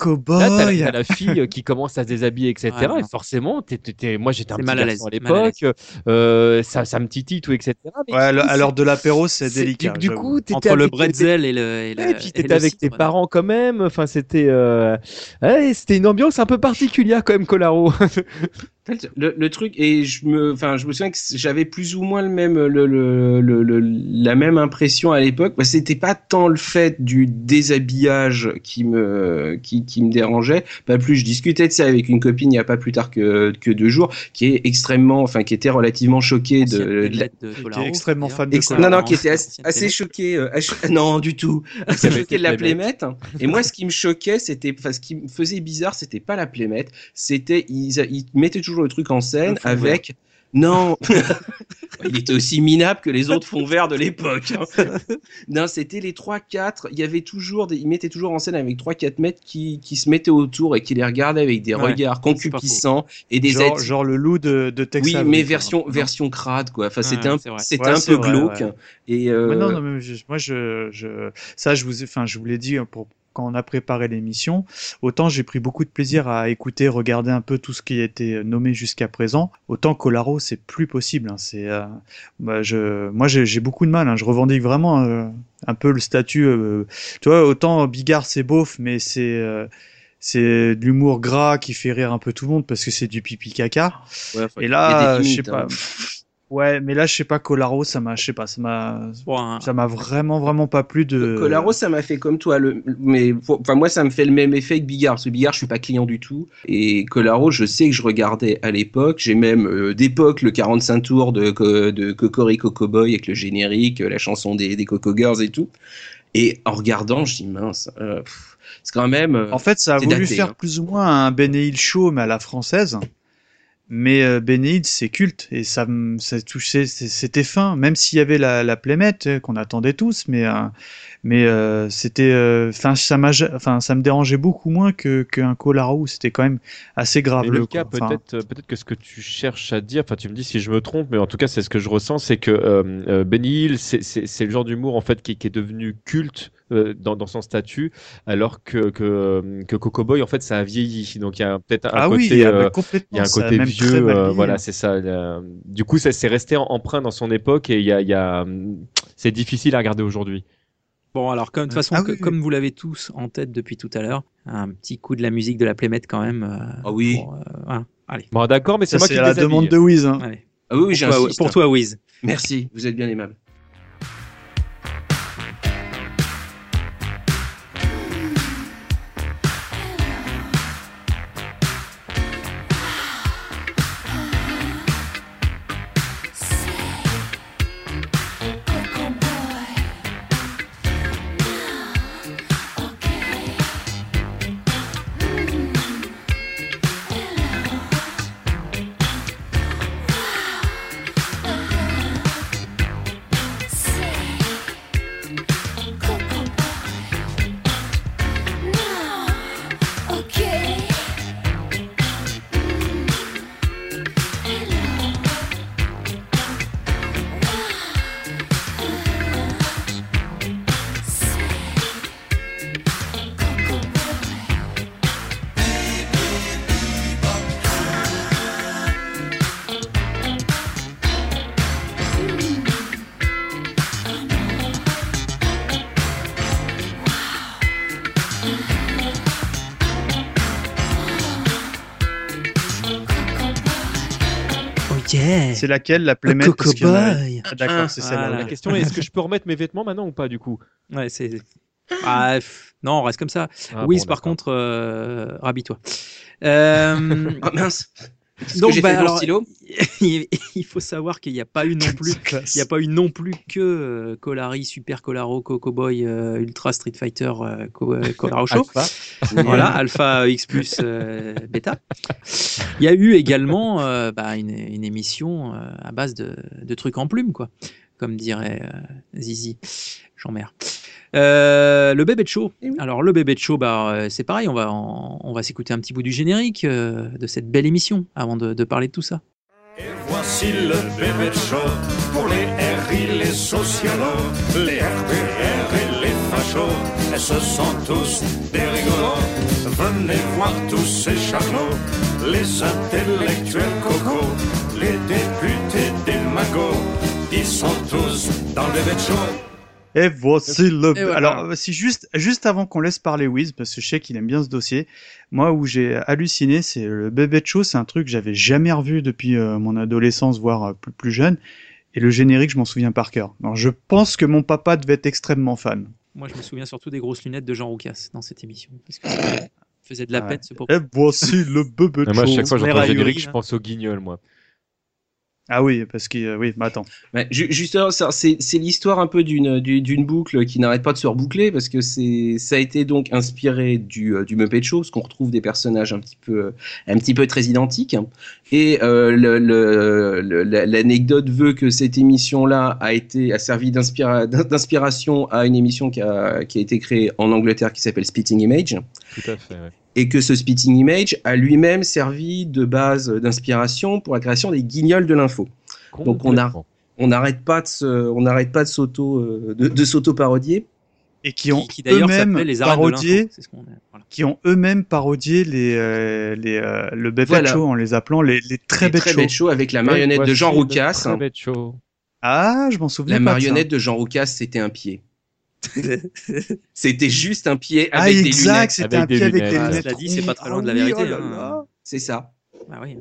t'as, la fille euh, qui commence à se déshabiller, etc. Ouais, et forcément, t'es, t'es- t'es- moi j'étais un petit mal à à l'aise, mal à l'époque. euh, ça, ça me titille, tout, etc. Mais Ouais, à l'heure de l'apéro, c'est délicat. Du, coup, t'étais entre le avec- bretzel et le et, la- Ouais, et puis et t'étais le avec cidre, tes parents quand même. Enfin, c'était, euh... ouais, c'était une ambiance un peu particulière quand même, Colaro. [LAUGHS] Le, le truc et je me, enfin, je me souviens que j'avais plus ou moins le même, le, le, le- le- la même impression à l'époque. Bah, c'était pas tant le fait du déshabillage qui me, qui, qui me dérangeait. Pas plus, je discutais de ça avec une copine il y a pas plus tard que, que deux jours, qui est extrêmement, enfin, qui était relativement choquée de, de la- vedette de Qui était extrêmement fan de Colaro. non, non, qui était assez, assez Playmates. choqué. euh, non, du tout. [LAUGHS] Assez avait choqué été de la Playmate. Playmate. Et moi, ce qui me choquait, c'était, enfin, ce qui me faisait bizarre, c'était pas la Playmate, c'était, ils, ils mettaient toujours le truc en scène avec. Non, [LAUGHS] il était aussi minable que les autres fonds verts de l'époque. hein. [LAUGHS] Non, c'était les 3-4. Il y avait toujours, des... ils mettaient toujours en scène avec 3-4 mecs qui, qui se mettaient autour et qui les regardaient avec des Ouais, regards concupiscents et des genre, aides genre le loup de, de Tex oui, mais version version crade quoi. Enfin, Ouais, c'était un c'était Ouais, un peu vrai, glauque. ouais. Et euh, Mais non, non, mais je- moi, je, je, ça, je vous, ai- enfin, je vous l'ai dit hein, pour quand on a préparé l'émission. Autant j'ai pris beaucoup de plaisir à écouter, regarder un peu tout ce qui a été nommé jusqu'à présent. Autant Colaro, c'est plus possible. hein, c'est, euh, bah, je, moi, j'ai j'ai beaucoup de mal. hein, je revendique vraiment euh, un peu le statut. euh, tu vois, autant Bigard, c'est beauf, mais c'est euh, c'est de l'humour gras qui fait rire un peu tout le monde parce que c'est du pipi caca. ouais, Et là, je sais pas. hein. Ouais, mais là, je sais pas, Colaro, ça m'a, je sais pas, ça m'a, ça m'a vraiment, vraiment pas plu de. Colaro, ça m'a fait comme toi, le, mais enfin moi, ça me fait le même effet que Bigard. Parce que Bigard, je suis pas client du tout. Et Colaro, je sais que je regardais à l'époque. J'ai même euh, d'époque le 45 tours de, Co- de Cocorico Cowboy avec le générique, la chanson des, des Coco Girls et tout. Et en regardant, je dis mince, euh, c'est quand même. euh, En fait, ça a voulu daté, faire hein. plus ou moins un Ben Hill show, mais à la française. Mais euh, c'est culte et ça, ça touchait, c'était fin. Même s'il y avait la, la plémette euh, qu'on attendait tous, mais euh, mais euh, c'était, euh, enfin ça m'a, ja- enfin ça me dérangeait beaucoup moins que qu'un Colaro. C'était quand même assez grave. Le cas, peut-être, euh, peut-être que ce que tu cherches à dire, enfin, tu me dis si je me trompe, mais en tout cas, c'est ce que je ressens, c'est que euh, euh, Benny Hill, c'est- c'est le genre d'humour en fait qui, qui est devenu culte euh, dans, dans son statut, alors que que, euh, que Coco Boy, en fait, ça a vieilli. Donc il y a peut-être un Ah oui, côté, ah bah, euh, y a un ça côté vieux, euh, voilà, hein. c'est ça. euh, du coup, ça c'est resté en- emprunt dans son époque et il y a, y a, c'est difficile à regarder aujourd'hui. Bon, alors, comme, de toute façon, Ah que- oui, oui. comme vous l'avez tous en tête depuis tout à l'heure, un petit coup de la musique de la Plémette quand même. Ah oui. voilà. Allez. Bon, d'accord, mais c'est Ça, moi c'est qui la demande de Wiz. Hein. Allez. Ah oui, oui, Pour toi, j'insiste. pour toi, Wiz. Merci, vous êtes bien aimable. Oh. C'est laquelle la plémette Coco a-. Ah, D'accord, c'est celle-là. Voilà. La question est est-ce que je peux remettre mes vêtements maintenant ou pas du coup? Ouais, c'est. Ah, non, on reste comme ça. Ah, bon, par contre, euh, rhabille-toi. Euh, [LAUGHS] Ah mince. Que donc, bah, alors, stylo? [LAUGHS] il faut savoir qu'il n'y a pas eu non plus, il a pas eu non plus que euh, Colari, Super Colaro, Coco Boy, euh, Ultra Street Fighter, euh, Co- [LAUGHS] Colaro Show. Alpha. voilà, Alpha X plus Beta. Il y a eu également bah, une, une émission à base de, de trucs en plume, quoi, comme dirait euh, Zizi, Jean-Mère. Euh, le bébé de show. Alors le bébé de show, bah, euh, c'est pareil, on va, en- on va s'écouter un petit bout du générique euh, de cette belle émission avant de, de parler de tout ça. Voici le bébé show pour les RI, les socialos, les RPR et les fachos. Et ce sont tous des rigolos. Venez voir tous ces charlots, les intellectuels cocos, les députés des magots. Ils sont tous dans le bébé show. Et voici le. Et voilà. Alors, euh, si juste, juste avant qu'on laisse parler Wiz, parce que je sais qu'il aime bien ce dossier, moi où j'ai halluciné, c'est le bébé de show, c'est un truc que j'avais jamais revu depuis euh, mon adolescence, voire euh, plus, plus jeune. Et le générique, je m'en souviens par cœur. Alors, je pense que mon papa devait être extrêmement fan. Moi, je me souviens surtout des grosses lunettes de Jean Roucas dans cette émission. Parce que ça [LAUGHS] faisait de la Ah peine, ce pauvre. Et voici le bébé de Et Moi, à show. chaque fois que j'entends le générique, je là. pense au guignol, moi. Ah oui, parce que euh, oui, mais attends. Ouais, ju- justement, c'est l'histoire un peu d'une du- d'une boucle qui n'arrête pas de se reboucler parce que c'est ça a été donc inspiré du euh, du Muppet Show, parce qu'on retrouve des personnages un petit peu euh, un petit peu très identiques. Et euh, le- le- le- la- l'anecdote veut que cette émission-là a été a servi d'inspira- d'inspiration à une émission qui a qui a été créée en Angleterre qui s'appelle Spitting Image Tout à fait. ouais. Et que ce Spitting Image a lui-même servi de base d'inspiration pour la création des guignols de l'info. Donc on a on n'arrête pas de se, on n'arrête pas de s'auto euh, de, de s'auto parodier Et qui ont qui d'ailleurs eux-mêmes parodié, ce voilà. qui ont eux-mêmes parodié les, euh, les, euh, le Voilà. show en les appelant les, les très Les bêtes très shows avec la marionnette de Jean Roucas. Bête show. Ah, je m'en souviens La pas de ça. marionnette de Jean Roucas, c'était un pied. [LAUGHS] C'était juste un pied Ah, avec des exact, lunettes. c'était un des pied avec des lunettes. Cela dit, c'est pas très loin de la Ah vérité, oh hein. C'est ça. Ah oui.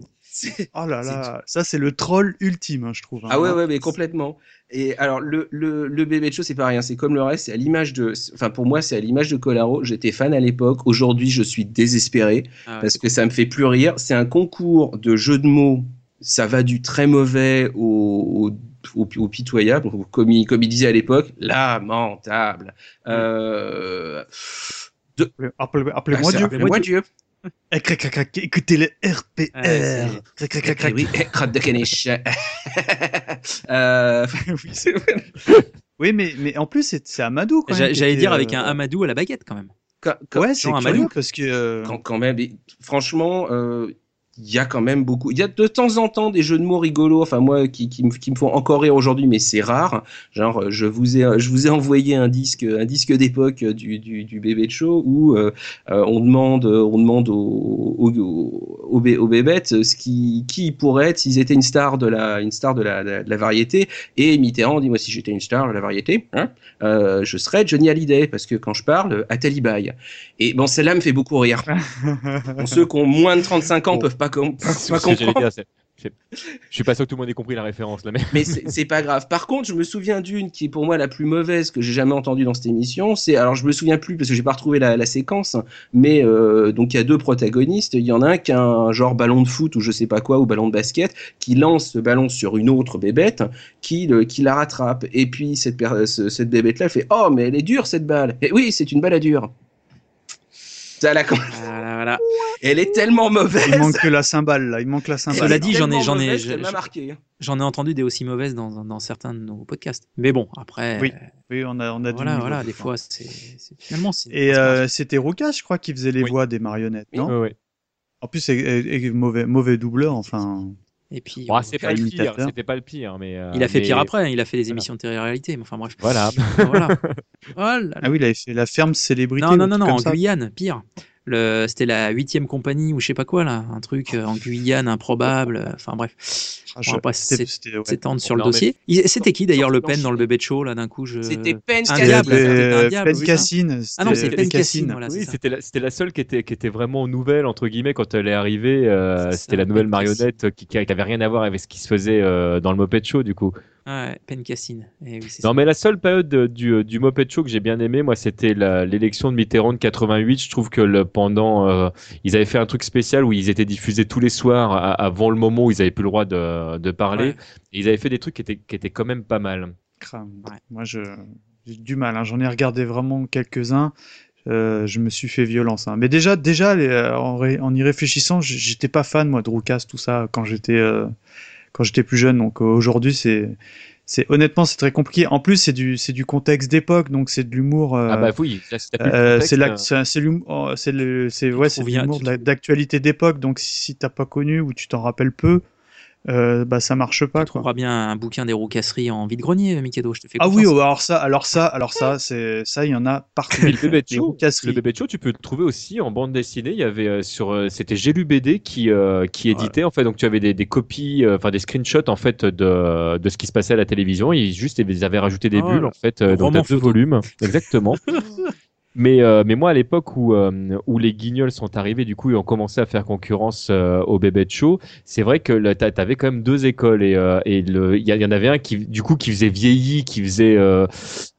Oh là [LAUGHS] là, ça c'est le troll ultime, hein, je trouve. hein. Ah ouais, ouais, mais complètement. Et alors, le, le, le bébé de show, c'est pas rien. C'est comme le reste, c'est à l'image de. Enfin, pour moi, c'est à l'image de Colaro. J'étais fan à l'époque. Aujourd'hui, je suis désespéré Ah ouais, parce que ça me fait plus rire. C'est un concours de jeux de mots. Ça va du très mauvais au, au, au, au pitoyable, ou comme il, comme il disait à l'époque, lamentable. Euh, de... Appelez- Appelez-moi Ah, c'est- Dieu. Appelez-moi Dieu. Eh, crac, crac, crac, Écoutez le RPR. Ah, c'est- Crac, crac, crac, crac. Oui, crotte de caniche. [LAUGHS] euh... [LAUGHS] Oui, mais, mais en plus, c'est Amadou quand même. J'allais dire avec euh, un Amadou à la baguette quand même. Quand- quand- Ouais, c'est Amadou. parce que. euh, quand, quand même, franchement, euh, il y a quand même beaucoup. Il y a de temps en temps des jeux de mots rigolos, enfin moi qui, qui, me, qui me font encore rire aujourd'hui, mais c'est rare. Genre, je vous ai, je vous ai envoyé un disque, un disque d'époque du, du, du bébé de show où euh, on demande, on demande aux, aux, aux, aux bé- aux bébêtes ce qui, qui pourraient être s'ils étaient une star de la, une star de la, de la, de la variété. Et Mitterrand dit moi si j'étais une star de la variété, hein, euh, je serais Johnny Hallyday parce que quand je parle, à Talibaï. Et bon, celle-là me fait beaucoup rire. [LAUGHS] Bon, ceux qui ont moins de 35 ans peuvent pas, com- [LAUGHS] pas comprendre. Je suis pas sûr que tout le monde ait compris la référence là, mais. Mais c'est pas grave. Par contre, je me souviens d'une qui est pour moi la plus mauvaise que j'ai jamais entendue dans cette émission. C'est alors je me souviens plus parce que j'ai pas retrouvé la, la séquence, mais euh, donc il y a deux protagonistes. Il y en a un qui a un genre ballon de foot ou je sais pas quoi ou ballon de basket qui lance ce ballon sur une autre bébête qui le, qui la rattrape. Et puis cette cette bébête là fait oh mais elle est dure cette balle. Et oui c'est une balle à dure. Ça, la... Voilà, voilà. Elle est tellement mauvaise. Il manque que la cymbale là. Il manque la cymbale. Cela dit, j'en ai, j'en ai, j'en entendu des aussi mauvaises dans, dans certains de nos podcasts. Mais bon, après. Oui, oui, on a, on a Voilà, des fois, c'est c'est- finalement c'est. Et euh, c'était Roucas, je crois, qui faisait les Oui. voix des marionnettes, non? En plus, c'est et- et mauvais, mauvais doubleur, enfin. Et puis. Bon, c'est pas le pire, imitateur. c'était pas le pire, mais. euh, il a fait mais- pire après, il a fait des émissions de télé-réalité, mais enfin bref. Voilà. [LAUGHS] voilà. [LAUGHS] Oh. Ah oui, il avait fait la ferme célébrité. Non, non, non, en ça. Guyane, pire. Le, c'était la huitième compagnie ou je sais pas quoi là, un truc euh, en Guyane improbable. euh, Enfin bref, Ah, je- va pas c'était- s'é- c'était- ouais. s'étendre sur le dossier. C'était qui d'ailleurs Le Pen dans le bébé de show là d'un coup je... C'était Pen Pen Cassine, Ah non, c'était c'est Pen Cassine, Oui, c'était la, c'était la seule qui était, qui était vraiment nouvelle, entre guillemets, quand elle est arrivée. euh, c'était la nouvelle marionnette qui, qui avait rien à voir avec ce qui se faisait euh, dans le Moped Show, du coup. Ouais, Pen Cassine. Eh oui, Non, ça. mais la seule période de- du, euh, du Moped Show que j'ai bien aimé, moi, c'était l'élection de Mitterrand de 88. Je trouve que le, pendant, euh, ils avaient fait un truc spécial où ils étaient diffusés tous les soirs à- avant le moment où ils avaient plus le droit de, de parler. Ouais. Ils avaient fait des trucs qui étaient, qui étaient quand même pas mal. Crame. Ouais. Moi, je j'ai du mal. hein. J'en ai regardé vraiment quelques-uns. Euh, je me suis fait violence. hein. Mais déjà, déjà, les- euh, en, ré- en y réfléchissant, j'étais pas fan moi de Roucas, tout ça, quand j'étais euh, quand j'étais plus jeune. Donc euh, aujourd'hui, c'est c'est honnêtement, c'est très compliqué. En plus, c'est du c'est du contexte d'époque, donc c'est de l'humour. euh, ah bah oui, si euh, c'est euh, c'est l'humour, oh, c'est le, c'est ouais, c'est l'humour d'actualité d'époque. Donc si t'as pas connu ou tu t'en rappelles peu, euh, bah ça marche pas Tu quoi. trouveras bien un bouquin des roucasseries en vide-grenier, Mikado, je te fais Ah oui, oh, alors ça, alors ça, alors ça, [LAUGHS] c'est ça, il y en a partout. Le bébé de Les show, roucasseries. le bébé de show, tu peux le trouver aussi en bande dessinée. Il y avait euh, sur, euh, c'était Gélu BD qui euh, qui éditait en fait. Donc tu avais des, des copies, euh, enfin des screenshots en fait de de ce qui se passait à la télévision. Ils juste ils avaient rajouté des Ah, bulles le en fait. euh, donc t'as deux volumes, [LAUGHS] exactement. Mais, euh, mais moi, à l'époque où, euh, où les guignols sont arrivés, du coup, et ont commencé à faire concurrence euh, au bébé de show, c'est vrai que là, t'a- t'avais quand même deux écoles et, euh, et le, il y, a- il y en avait un qui, du coup, qui faisait vieilli, qui faisait, euh,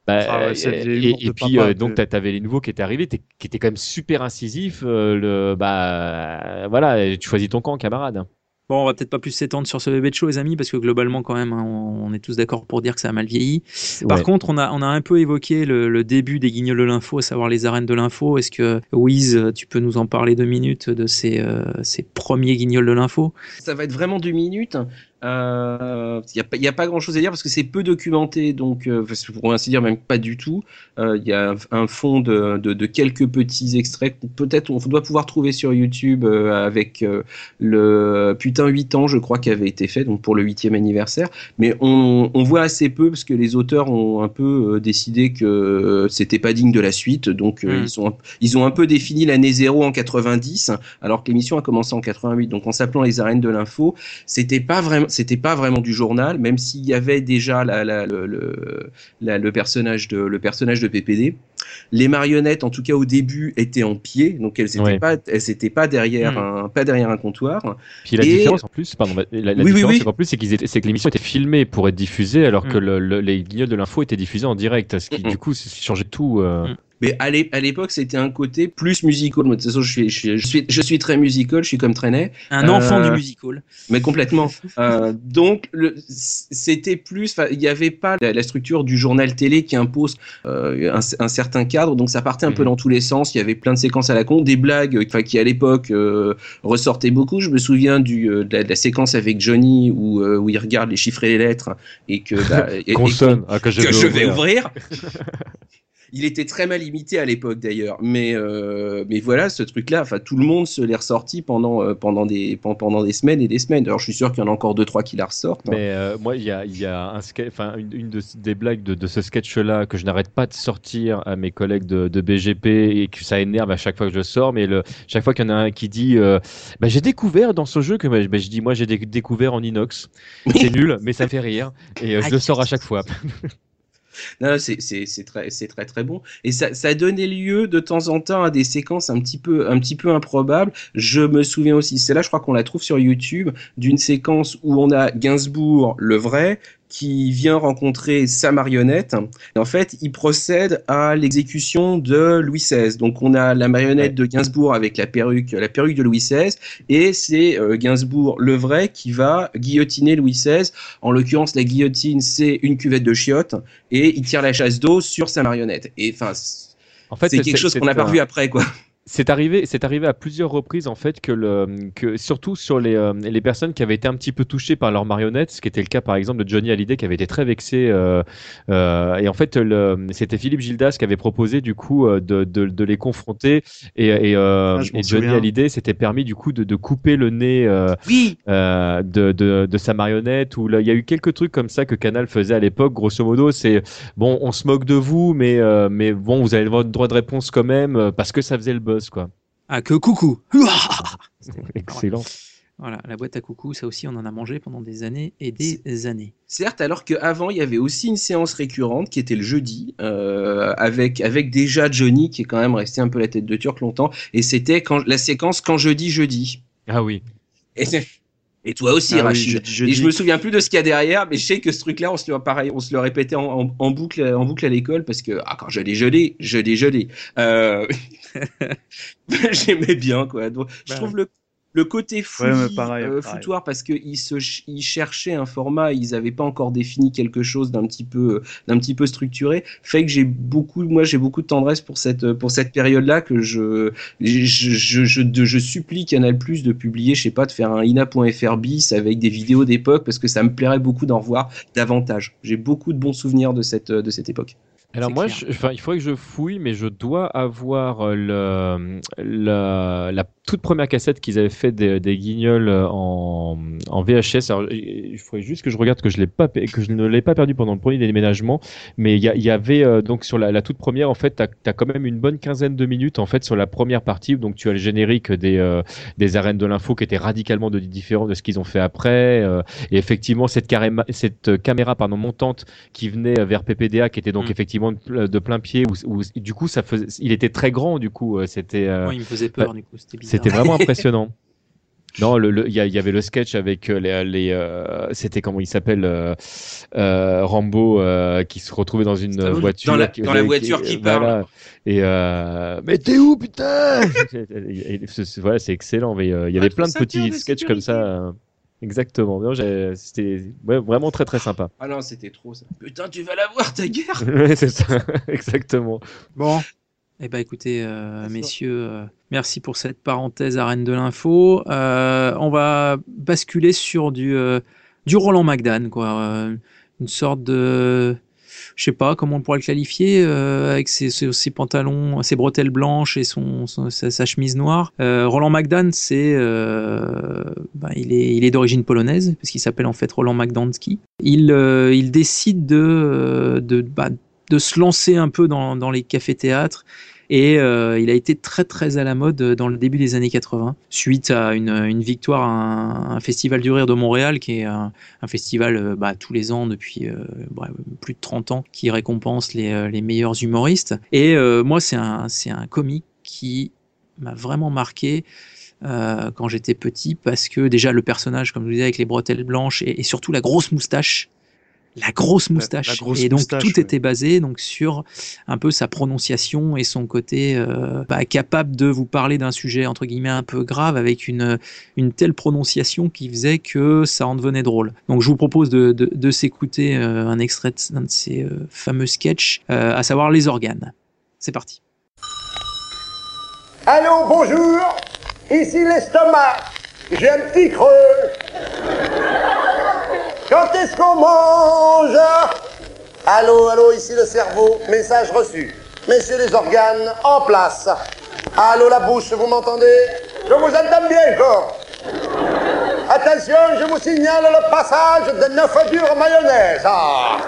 bah, Ah ouais, et, et puis papa, euh, donc t'a- t'avais les nouveaux qui étaient arrivés, qui étaient quand même super incisifs. euh, le, bah, voilà, et tu choisis ton camp, camarade. Bon, on va peut-être pas plus s'étendre sur ce bébé de show, les amis, parce que globalement, quand même, hein, on est tous d'accord pour dire que ça a mal vieilli. Par Ouais. contre, on a, on a un peu évoqué le, le début des guignols de l'info, à savoir les arènes de l'info. Est-ce que, Wiz, tu peux nous en parler deux minutes de ces, euh, ces premiers guignols de l'info? Ça va être vraiment deux minutes. Il n'y a, a pas grand chose à dire parce que c'est peu documenté, donc euh, pour ainsi dire même pas du tout. Il y a un, fond de, de, de quelques petits extraits. que Peut-être on doit pouvoir trouver sur YouTube euh, avec euh, le putain 8 ans, je crois, qui avait été fait, donc pour le huitième anniversaire. Mais on, on voit assez peu parce que les auteurs ont un peu euh, décidé que euh, c'était pas digne de la suite, donc euh, Mm. ils, ont, ils ont un peu défini l'année zéro en 90, alors que l'émission a commencé en 88. Donc en s'appelant les arènes de l'info, c'était pas vraiment c'était pas vraiment du journal même s'il y avait déjà la, la- le, le, la- le personnage de le personnage de PPD Les marionnettes, en tout cas au début, étaient en pied, donc elles n'étaient Ouais. pas, elles étaient pas derrière Hmm. un, pas derrière un comptoir. Puis la Et- différence en plus, pardon, la, la Oui, oui, différence oui. qu'en plus c'est qu'ils étaient- c'est que l'émission était filmée pour être diffusée, alors que Mm. le- le- les guignols de l'info étaient diffusés en direct, ce qui Mm-mm. du coup c'est- changeait tout. euh. Mais à l'é- à l'époque, c'était un côté plus musical. Moi, de toute façon, je suis, je suis, je suis, je suis très musical, je suis comme Trenet. Un enfant Euh, du musical. Mais complètement. [LAUGHS] Euh, donc, c'était plus. Il n'y avait pas la, la structure du journal télé qui impose euh, un, un certain cadre. Donc, ça partait un peu dans tous les sens. Il y avait plein de séquences à la con, des blagues, qui à l'époque euh, ressortaient beaucoup. Je me souviens du, euh, de, la, de la séquence avec Johnny où, euh, où il regarde les chiffres et les lettres et que bah, [LAUGHS] et- et ah, que je vais vais ouvrir. [LAUGHS] Il était très mal imité à l'époque d'ailleurs, mais euh, mais voilà ce truc-là. Enfin, tout le monde se l'est ressorti pendant euh, pendant des pen- pendant des semaines et des semaines. Alors, je suis sûr qu'il y en a encore deux trois qui la ressortent. hein. Mais euh, moi, il y a, il y a un enfin, une, une de, des blagues de, de ce sketch-là que je n'arrête pas de sortir à mes collègues de, de BGP et que ça énerve à chaque fois que je sors. Mais le, chaque fois qu'il y en a un qui dit euh, bah, J'ai découvert dans ce jeu que bah, bah, je dis Moi, j'ai dé- découvert en inox. C'est [LAUGHS] nul, mais ça me fait rire. Et euh, je le sors à chaque fois. [LAUGHS] C'est très très très bon et ça ça donnait lieu de temps en temps à des séquences un petit peu un petit peu improbables. Je me souviens aussi, c'est là je crois qu'on la trouve sur YouTube d'une séquence où on a Gainsbourg le vrai qui vient rencontrer sa marionnette. Et en fait, il procède à l'exécution de Louis XVI. Donc, on a la marionnette de Gainsbourg avec la perruque, la perruque de Louis XVI, et c'est euh, Gainsbourg le vrai qui va guillotiner Louis XVI. En l'occurrence, la guillotine, c'est une cuvette de chiottes, et il tire la chasse d'eau sur sa marionnette. Et enfin, c'est En fait, c'est quelque chose qu'on n'a pas revu après, quoi. C'est arrivé, c'est arrivé à plusieurs reprises en fait que le, que surtout sur les, euh, les personnes qui avaient été un petit peu touchées par leurs marionnettes, ce qui était le cas par exemple de Johnny Hallyday qui avait été très vexé euh, euh, et en fait le, c'était Philippe Gildas qui avait proposé du coup euh, de, de, de les confronter et, et, euh, Ah, et Johnny. Hallyday s'était permis du coup de, de couper le nez euh, euh, de, de, de sa marionnette ou là il y a eu quelques trucs comme ça que Canal faisait à l'époque grosso modo c'est bon on se moque de vous mais euh, mais bon vous avez votre droit de réponse quand même parce que ça faisait le quoi. Ah, que coucou [LAUGHS] Excellent. Voilà, la boîte à coucou, ça aussi, on en a mangé pendant des années et des années. Certes, alors qu'avant, il y avait aussi une séance récurrente qui était le jeudi, euh, avec, avec déjà Johnny, qui est quand même resté un peu la tête de turc longtemps, et c'était quand, la séquence quand jeudi, jeudi. Ah oui. Et, et toi aussi, Ah oui, Rachid. Et je me souviens plus de ce qu'il y a derrière, mais je sais que ce truc-là, on se le, pareil, on se le répétait en, en, en boucle, en boucle à l'école, parce que ah, quand je l'ai gelé, je l'ai gelé. Euh... [LAUGHS] J'aimais bien, quoi. Donc, je Bah, trouve le, le côté fou, Ouais, mais pareil, euh, pareil. foutoir, parce qu'ils se, ch- ils cherchaient un format, ils n'avaient pas encore défini quelque chose d'un petit peu, d'un petit peu structuré, fait que j'ai beaucoup, moi, j'ai beaucoup de tendresse pour cette, pour cette période-là que je, je, je, je, de- je supplie Canal Plus de publier, je sais pas, de faire un ina.fr bis avec des vidéos d'époque, parce que ça me plairait beaucoup d'en revoir davantage. J'ai beaucoup de bons souvenirs de cette, de cette époque. Alors moi, je- enfin, il faudrait que je fouille, mais je dois avoir euh, le, la, la toute première cassette qu'ils avaient fait des, des Guignols euh, en, en VHS. Alors, il faudrait juste que je regarde que je l'ai pas, que je ne l'ai pas perdu pendant le premier déménagement, mais il y, avait euh, donc sur la, la toute première, en fait, t'as as quand même une bonne quinzaine de minutes en fait sur la première partie. Donc tu as le générique des euh, des arènes de l'info qui était radicalement de, différent de ce qu'ils ont fait après. euh, et effectivement, cette, cette caméra pardon montante qui venait vers PPDA, qui était donc Mm. effectivement de, pl- de plein pied, où, où- du coup ça faisait, il était très grand du coup. euh, C'était. euh, Moi, il me faisait peur, du coup, c'était vraiment impressionnant. [LAUGHS] Non, le- le- il y, il avait le sketch avec euh, les, les euh, c'était comment il s'appelle euh, euh, Rambo euh, qui se retrouvait dans une voiture Dans la- qui- dans la voiture qui voilà. parle. et euh, mais t'es où putain? [LAUGHS] Et- et- voilà c'est excellent mais euh, il y avait plein de petits sketchs comme ça euh, exactement c'était ouais, vraiment très très sympa Ah non, c'était trop ça. Putain, tu vas la voir ta guerre [LAUGHS] Ouais, c'est ça [LAUGHS] exactement Bon. Eh ben écoutez, euh, messieurs, euh, merci pour cette parenthèse arène de l'info. Euh, on va basculer sur du, euh, du Roland McDan, quoi. Euh, une sorte de, je sais pas comment on pourrait le qualifier, euh, avec ses, pantalons, ses bretelles blanches et son, sa, chemise noire. Euh, Roland McDan, c'est, euh, ben, il est, il est d'origine polonaise parce qu'il s'appelle en fait Roland Magdanski. Il, il décide de, de, bah, de se lancer un peu dans, dans les cafés-théâtres Et euh, il a été très très à la mode dans le début des années 80, suite à une, victoire à un, festival du rire de Montréal, qui est un, festival euh, bah, tous les ans depuis euh, plus de 30 ans, qui récompense les, euh, meilleurs humoristes. Et euh, moi, c'est un, c'est un comique qui m'a vraiment marqué euh, quand j'étais petit, parce que déjà le personnage, comme je vous disais, avec les bretelles blanches et surtout la grosse moustache, la grosse moustache. la grosse et donc moustache, tout ouais. était basé donc sur un peu sa prononciation et son côté euh, bah, capable de vous parler d'un sujet entre guillemets un peu grave avec une une telle prononciation qui faisait que ça en devenait drôle. Donc je vous propose de, de, de s'écouter euh, un extrait de- d'un de ces euh, fameux sketchs, euh, à savoir les organes. C'est parti. Allô, bonjour. Ici l'estomac. J'ai un petit creux. Quand est-ce qu'on mange Allô, allô, ici le cerveau. Message reçu. Messieurs les organes, en place. Allô, la bouche, vous m'entendez? Je vous entends bien encore. Attention, je vous signale le passage de neuf durs mayonnaise. Ah.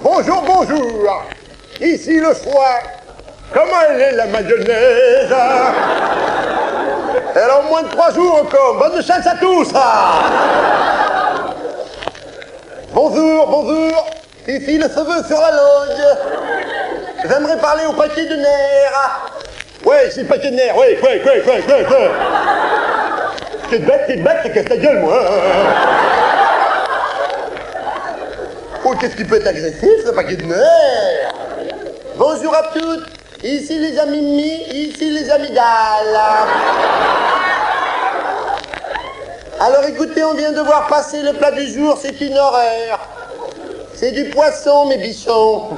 Bonjour, bonjour. Ici le foie. Comment elle est la mayonnaise Elle a au moins de trois jours encore. Bonne chance à tous ah. Bonjour, bonjour. Ici le cheveu sur la langue. J'aimerais parler au paquet de nerfs. Ouais, c'est le paquet de nerfs, ouais, ouais, ouais, ouais, ouais, ouais. T'es bête, t'es bête, t'es casse ta gueule, moi. Oh, qu'est-ce qui peut être agressif, ce paquet de nerfs? Bonjour à toutes. Ici les amis mi, ici les amygdales. Alors écoutez, on vient de voir passer le plat du jour, c'est une horreur. C'est du poisson, mes bichons.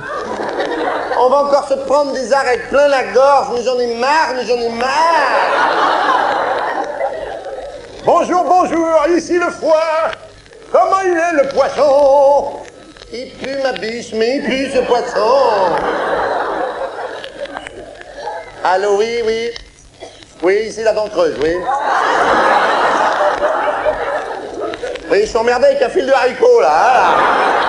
On va encore se prendre des arêtes plein la gorge, mais j'en ai marre, mais j'en ai marre. Bonjour, bonjour, ici le foie. Comment il est le poisson? Il pue ma biche, mais il pue ce poisson. Allô, oui, oui. Oui, ici la dent creuse, oui. Oui, je suis emmerdé avec un fil de haricot, là. hein.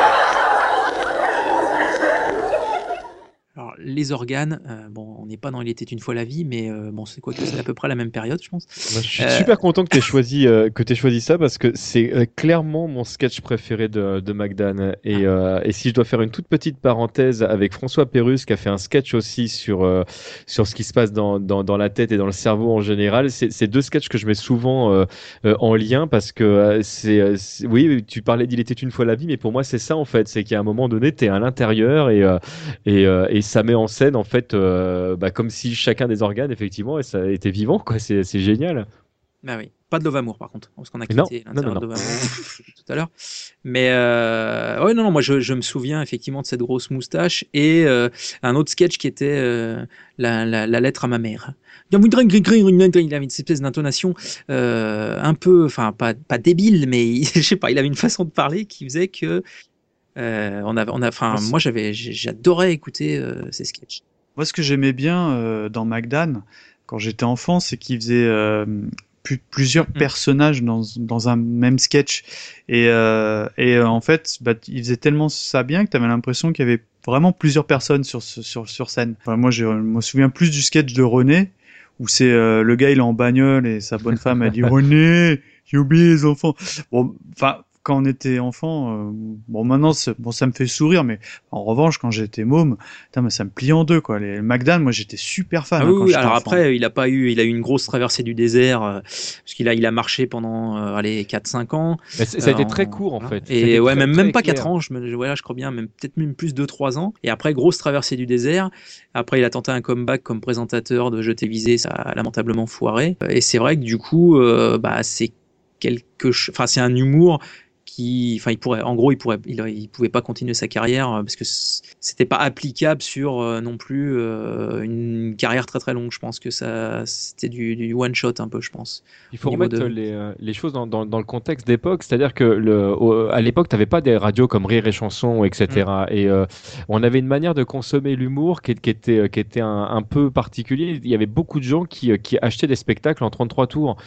Alors, les organes, euh, bon, on n'est pas dans Il était une fois la vie, mais euh, bon, c'est quoi que c'est à peu près la même période, je pense. Moi, je suis Euh, super content que tu aies choisi, que t'aies choisi ça parce que c'est clairement mon sketch préféré de, de McDan. Et, euh, et si je dois faire une toute petite parenthèse avec François Pérus qui a fait un sketch aussi sur, sur ce qui se passe dans, dans, dans la tête et dans le cerveau en général, c'est deux sketchs que je mets souvent en lien parce que c'est, oui, tu parlais d'Il était une fois la vie, mais pour moi c'est ça en fait, c'est qu'à un moment donné, tu es à l'intérieur et, et, et ça met en scène en fait euh, bah, comme si chacun des organes effectivement et ça était vivant quoi, c'est génial. Bah oui, pas de Love Amour par contre, parce qu'on a quitté l'intérieur non, de non. Love Amour tout à l'heure. Mais euh, ouais, non, non, moi je, je me souviens effectivement de cette grosse moustache et euh, un autre sketch qui était euh, la, la, la lettre à ma mère. Il avait une espèce d'intonation un peu, enfin pas, pas débile, mais [LAUGHS] je sais pas, il avait une façon de parler qui faisait que euh, on avait, on a, enfin moi j'avais, j'adorais écouter euh, ces sketchs. Moi, ce que j'aimais bien euh, dans McDan, quand j'étais enfant, c'est qu'il faisait euh, plusieurs personnages dans, dans un même sketch. Et, euh, et euh, en fait, bah, il faisait tellement ça bien que tu avais l'impression qu'il y avait vraiment plusieurs personnes sur, sur, sur scène. Enfin, moi, je me souviens plus du sketch de René, où c'est euh, le gars, il est en bagnole et sa bonne femme, elle dit [LAUGHS] René, j'ai oublié les enfants. Bon, enfin, quand on était enfant, euh, bon, maintenant, bon, ça me fait sourire, mais en revanche, quand j'étais môme, putain, mais ça me plie en deux, quoi. Les McDan, moi, j'étais super fan. Ah hein, oui, quand oui, j'étais alors enfant. après, il a pas eu, il a eu une grosse traversée du désert, euh, parce qu'il a, il a marché pendant, euh, allez, 4-5 ans. Mais ça a été Euh, très court, en fait. Et ouais, très, même, très même pas clair. 4 ans, je, me, voilà, je crois bien, même, peut-être même plus de 3 ans. Et après, grosse traversée du désert. Après, il a tenté un comeback comme présentateur de Jeux télévisés, ça a lamentablement foiré. Et c'est vrai que du coup, euh, bah, c'est quelque enfin, c'est un humour qui, enfin, il pourrait, en gros, il pourrait, il, il pouvait pas continuer sa carrière euh, parce que c'était pas applicable sur euh, non plus euh, une carrière très très longue. Je pense que ça, c'était du, du one shot un peu, je pense. Il faut remettre de- les, les choses dans, dans, dans le contexte d'époque, c'est-à-dire que le, au- à l'époque, tu n'avais pas des radios comme Rire et Chanson, etc. Et euh, on avait une manière de consommer l'humour qui, qui était, qui était un, un peu particulier. Il y avait beaucoup de gens qui, qui achetaient des spectacles en 33 tours.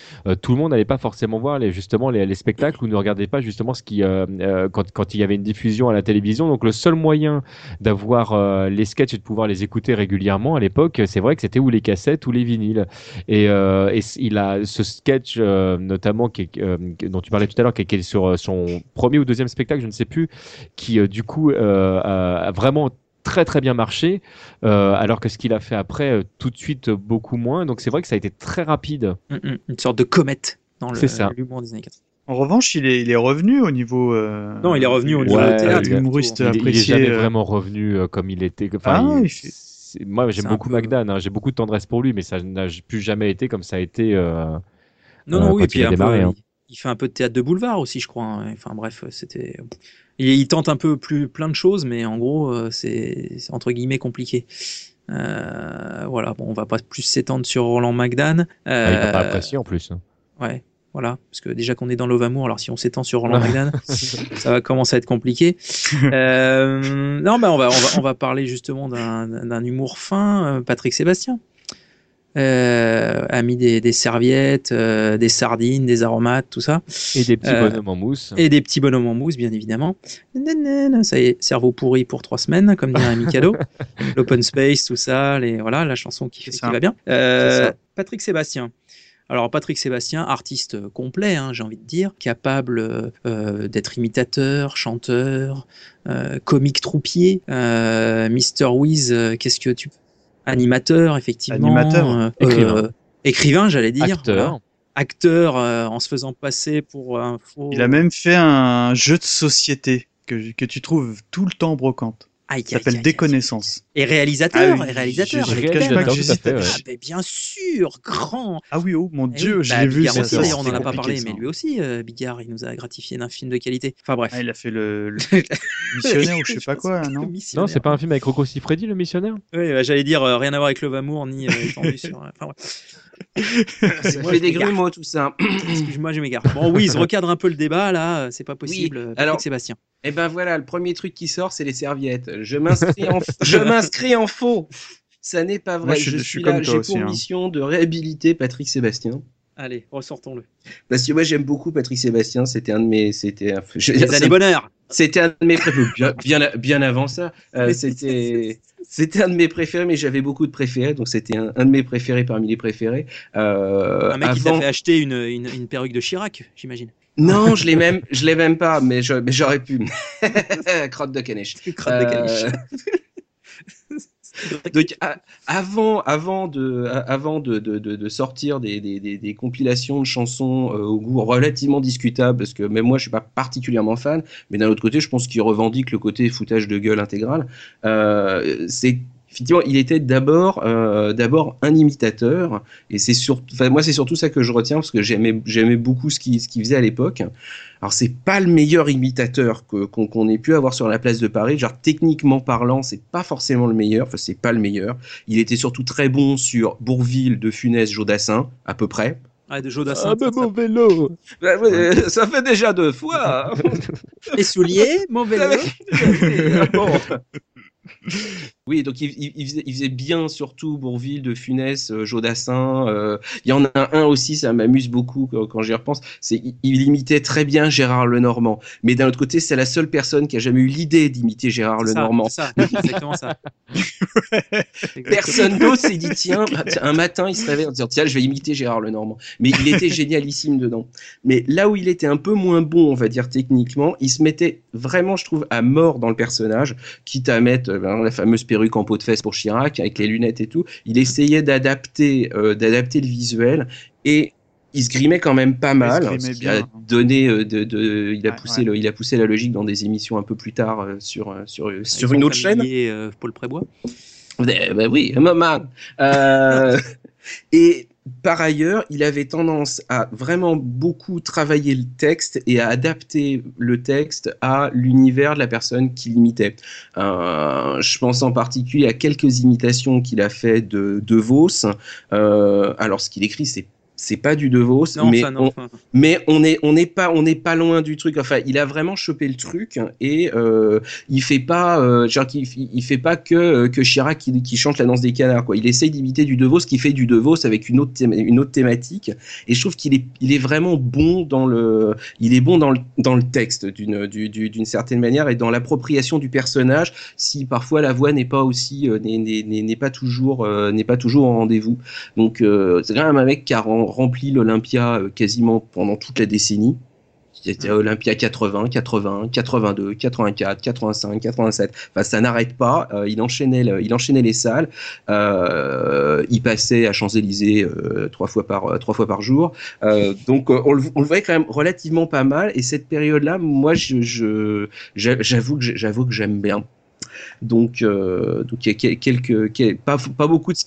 Tout le monde n'allait pas forcément voir les, justement les, les spectacles ou ne regardait pas justement lorsqu'il euh, quand, quand il y avait une diffusion à la télévision. Donc le seul moyen d'avoir euh, les sketchs et de pouvoir les écouter régulièrement à l'époque, c'est vrai que c'était ou les cassettes ou les vinyles. Et, euh, et il a ce sketch notamment qui est, dont tu parlais tout à l'heure, qui est, qui est sur son premier ou deuxième spectacle, je ne sais plus, qui du coup a, vraiment très très bien marché, euh, alors que ce qu'il a fait après, euh, tout de suite beaucoup moins. Donc c'est vrai que ça a été très rapide. Mm, mm, Une sorte de comète dans l'humour des années 80. En revanche, il est, il est revenu au niveau. euh, Non, il est revenu au niveau Ouais, théâtre. humoriste il, est- il est apprécié, jamais euh. vraiment revenu euh, comme il était. Enfin, Ah, il- il fait- c'est- moi j'aime beaucoup peu- Magdan, hein, j'ai beaucoup de tendresse pour lui, mais ça n'a plus jamais été comme ça a été. euh, Non, euh, non, oui, et puis il a un peu, démarré, hein. il, fait un peu de théâtre de boulevard aussi, je crois. hein. Enfin bref, c'était. Il, il tente un peu plus plein de choses, mais en gros, c'est entre guillemets compliqué. Euh, voilà, bon, on va pas plus s'étendre sur Roland Magdan. Ah, il n'a pas apprécié en plus. Ouais, voilà, parce que déjà qu'on est dans Love Amour, alors si on s'étend sur Roland [LAUGHS] Magdan, ça va commencer à être compliqué. Euh, non, bah on va, on va, on va parler justement d'un d'un humour fin, euh, Patrick Sébastien. Euh, a mis des, des serviettes, euh, des sardines, des aromates, tout ça. Et des petits Euh, bonhommes en mousse. Et des petits bonhommes en mousse, bien évidemment. Nanana, Ça y est, cerveau pourri pour trois semaines, comme dirait Mikado. [LAUGHS] L'open space, tout ça, les, voilà, la chanson qui, fait, qui va bien. Euh. Patrick Sébastien. Alors Patrick Sébastien, artiste complet, hein, j'ai envie de dire, capable euh, euh, d'être imitateur, chanteur, euh, comique troupier, euh, Mr. Wiz, euh, qu'est-ce que tu... Animateur, effectivement. Animateur. euh, Écrivain. euh, écrivain, j'allais dire. Acteur. voilà. Acteur euh, en se faisant passer pour un faux... Il a même fait un jeu de société que, que tu trouves tout le temps brocante. Aïe, Ça s'appelle Déconnaissance. Et réalisateur, Ah oui, et réalisateur. avec ouais. Ah, mais bien sûr, grand. Ah oui, oh mon Eh dieu, oui, je bah, l'ai vu. Ça, aussi, ça, on c'était en a pas parlé, ça. mais lui aussi, euh, Bigard, il nous a gratifié d'un film de qualité. Enfin bref. Ah, il a fait le, le [LAUGHS] missionnaire ou je sais pas quoi, non Non, c'est pas un film avec Rocco Siffredi, le missionnaire? Oui, bah, j'allais dire euh, rien à voir avec Love Amour ni euh, étendu sur. euh, Enfin, bref. Ça Moi, fait je des m'égare. grumeaux tout ça. [CLEARS THROAT] Excuse-moi, je m'égare. Bon, oui, il se recadre un peu le débat là, c'est pas possible. Patrick alors- Sébastien. Et ben voilà, le premier truc qui sort, c'est les serviettes. Je m'inscris en, [LAUGHS] je m'inscris en faux. Ça n'est pas vrai. Moi, je suis- je, je suis suis là, comme toi j'ai pour hein. mission de réhabiliter Patrick Sébastien. Allez, ressortons-le. Parce que moi j'aime beaucoup Patrick Sébastien, c'était un de mes, c'était, un- je veux Les années bonheur. C'était un de mes bien, bien, bien avant ça. Euh, c'était, [LAUGHS] c'était un de mes préférés, mais j'avais beaucoup de préférés, donc c'était un, un de mes préférés parmi les préférés. Euh, Un mec qui t'a avant- fait acheter une, une, une perruque de Chirac, j'imagine. Non, [LAUGHS] je l'ai même, je l'ai même pas, mais j'aurais pu. [LAUGHS] Crotte de caniche. Crotte de caniche. [LAUGHS] [LAUGHS] Donc avant, avant de, avant de, de, de, sortir des, des, des, compilations de chansons euh, au goût relativement discutable, parce que même moi je suis pas particulièrement fan, mais d'un autre côté je pense qu'il revendique le côté foutage de gueule intégral. Euh, c'est effectivement il était d'abord euh, d'abord un imitateur et c'est enfin moi c'est surtout ça que je retiens parce que j'aimais j'aimais beaucoup ce qu'il ce qu'il faisait à l'époque. Alors c'est pas le meilleur imitateur que- qu'on qu'on ait pu avoir sur la place de Paris. Genre techniquement parlant, c'est pas forcément le meilleur. Enfin c'est pas le meilleur. Il était surtout très bon sur Bourville, De Funès, Jodassin, à peu près. Ah, de Jodassin. Ah, ben mon vélo Bah, ouais, Ça fait déjà deux fois. Les souliers, mon vélo. Ah bon. [LAUGHS] Oui, donc il, il- il faisait, il faisait bien surtout Bourville, De Funès, euh, Jodassin. euh, Il y en a un aussi, ça m'amuse beaucoup quand, quand j'y repense. C'est il, imitait très bien Gérard Lenormand. Mais d'un autre côté, c'est la seule personne qui a jamais eu l'idée d'imiter Gérard Lenormand. c'est ça, c'est exactement ça. [LAUGHS] Personne d'autre s'est dit tiens, tiens, un matin il se réveille en disant tiens je vais imiter Gérard Lenormand. Mais il était génialissime dedans. Mais là où il était un peu moins bon, on va dire techniquement, il se mettait vraiment, je trouve, à mort dans le personnage, quitte à mettre euh, ben, la fameuse perruque en peau de fesse pour Chirac avec les lunettes et tout. Il essayait d'adapter, euh, d'adapter le visuel et il se grimait quand même pas mal. ce qui bien. a donné euh, de, de- il a Ouais, poussé ouais. le, il a poussé la logique dans des émissions un peu plus tard euh, sur euh, sur sur une autre chaîne. euh, Paul Prébois? Eh ben oui, maman. Euh, [LAUGHS] et par ailleurs, il avait tendance à vraiment beaucoup travailler le texte et à adapter le texte à l'univers de la personne qu'il imitait. Euh, je pense en particulier à quelques imitations qu'il a fait de, de Vos. Euh, alors, ce qu'il écrit, c'est c'est pas du De Vos, Non, mais, non, on, mais on est on n'est pas on n'est pas loin du truc. Enfin, il a vraiment chopé le truc et euh, il fait pas euh, genre qu'il- il, il fait pas que que Chirac qui, qui chante la danse des canards quoi. Il essaye d'imiter du De Vos, qui fait du De Vos avec une autre une autre thématique. Et je trouve qu'il est il est vraiment bon dans le il est bon dans le dans le texte d'une du- du- d'une certaine manière et dans l'appropriation du personnage. Si parfois la voix n'est pas aussi euh, n'est- pas toujours euh, n'est pas toujours au rendez-vous. Donc euh, c'est quand même un mec qui a rem- rempli l'Olympia euh, quasiment pendant toute la décennie. C'était Olympia 80, 81, 82, 84, 85, 87. Enfin, ça n'arrête pas. Euh, il enchaînait, le- il enchaînait les salles. Euh, il passait à Champs-Élysées euh, trois fois par trois fois par jour. Donc, on, le, on le voyait quand même relativement pas mal. Et cette période-là, moi, je, je- j'avoue que j'ai- j'avoue que j'aime bien. Donc, donc il y a quel- quelques, quel- pas pas beaucoup de.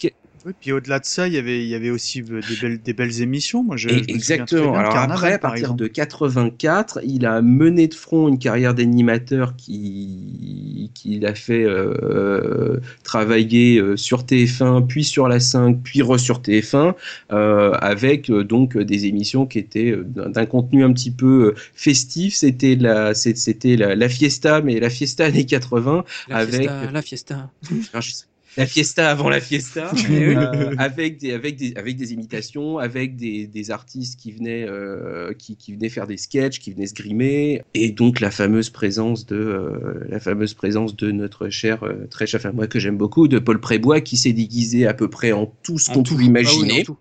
Oui, puis au-delà de ça, il y avait, il y avait aussi euh, des belles, des belles émissions. Moi, je, je Exactement. Alors Carnaval, après, à par partir exemple. de 84, il a mené de front une carrière d'animateur qui qu'il a fait euh, travailler euh, sur TF1, puis sur la 5, puis re sur TF1, euh, avec donc des émissions qui étaient d'un contenu un petit peu festif. C'était la, c'était la, la fiesta, mais la fiesta années 80, La avec fiesta, la fiesta. [LAUGHS] alors, je sais- la fiesta avant la fiesta, [LAUGHS] euh, avec des avec des avec des imitations, avec des, des artistes qui venaient euh, qui, qui venaient faire des sketchs, qui venaient se grimer, et donc la fameuse présence de euh, la fameuse présence de notre cher euh, très cher, enfin moi que j'aime beaucoup, de Paul Prébois, qui s'est déguisé à peu près en tout ce qu'on imaginer. Ah oui, tout.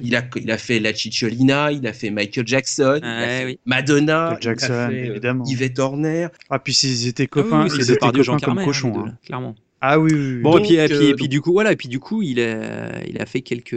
Il a, il a fait la Cicciolina, il a fait Michael Jackson, il a Ouais, fait oui. Madonna, Michael Jackson, il a fait, évidemment. Yvette Horner. Ah, puis s'ils étaient Ah oui, copains, oui, ils étaient copains comme Carmet, cochons. hein, hein. clairement. Ah oui, oui, oui. Bon, et puis, Donc, et puis, et euh, puis du coup, voilà, et puis du coup, il a, il a fait quelques.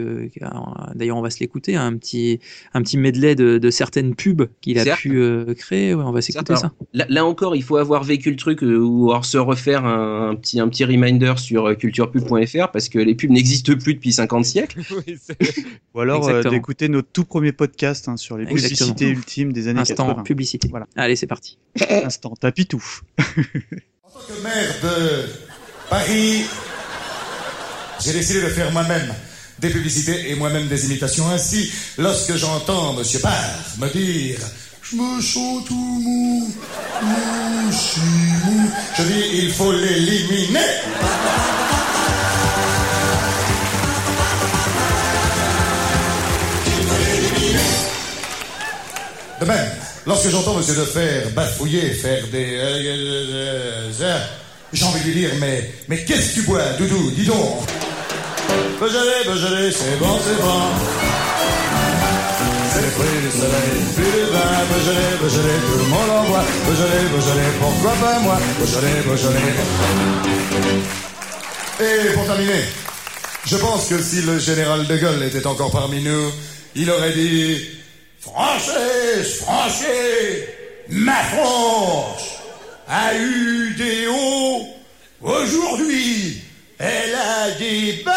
D'ailleurs, on va se l'écouter, un petit, un petit medley de, de certaines pubs qu'il a pu euh, créer. Ouais, on va s'écouter ça. alors, Là, là encore, il faut avoir vécu le truc euh, ou alors se refaire un, un petit, un petit reminder sur euh, culturepub.fr parce que les pubs n'existent plus depuis 50 siècles. [LAUGHS] Ou alors euh, d'écouter notre tout premier podcast hein, sur les Exactement. publicités ultimes des années Instant 80. publicité. Voilà. Allez, c'est parti. Instant tapitou. [LAUGHS] que maire de Paris, j'ai décidé de faire moi-même des publicités et moi-même des imitations. Ainsi, lorsque j'entends Monsieur Barr me dire Je me sens tout mou, mou, mou, je dis il faut l'éliminer. Il faut l'éliminer. De même, lorsque j'entends Monsieur Defer bafouiller, faire des... j'ai envie de lui dire, mais, mais qu'est-ce que tu bois, Doudou? Dis donc Beaujolais, Beaujolais, c'est bon, c'est bon. C'est les fruits du soleil, plus de vin, Beaujolais, Beaujolais, tout le monde en boit. Beaujolais, Beaujolais, pourquoi pas moi? Beaujolais, Beaujolais. Et pour terminer, je pense que si le général de Gaulle était encore parmi nous, il aurait dit Française, Français, ma France a eu des hauts, aujourd'hui elle a des bas.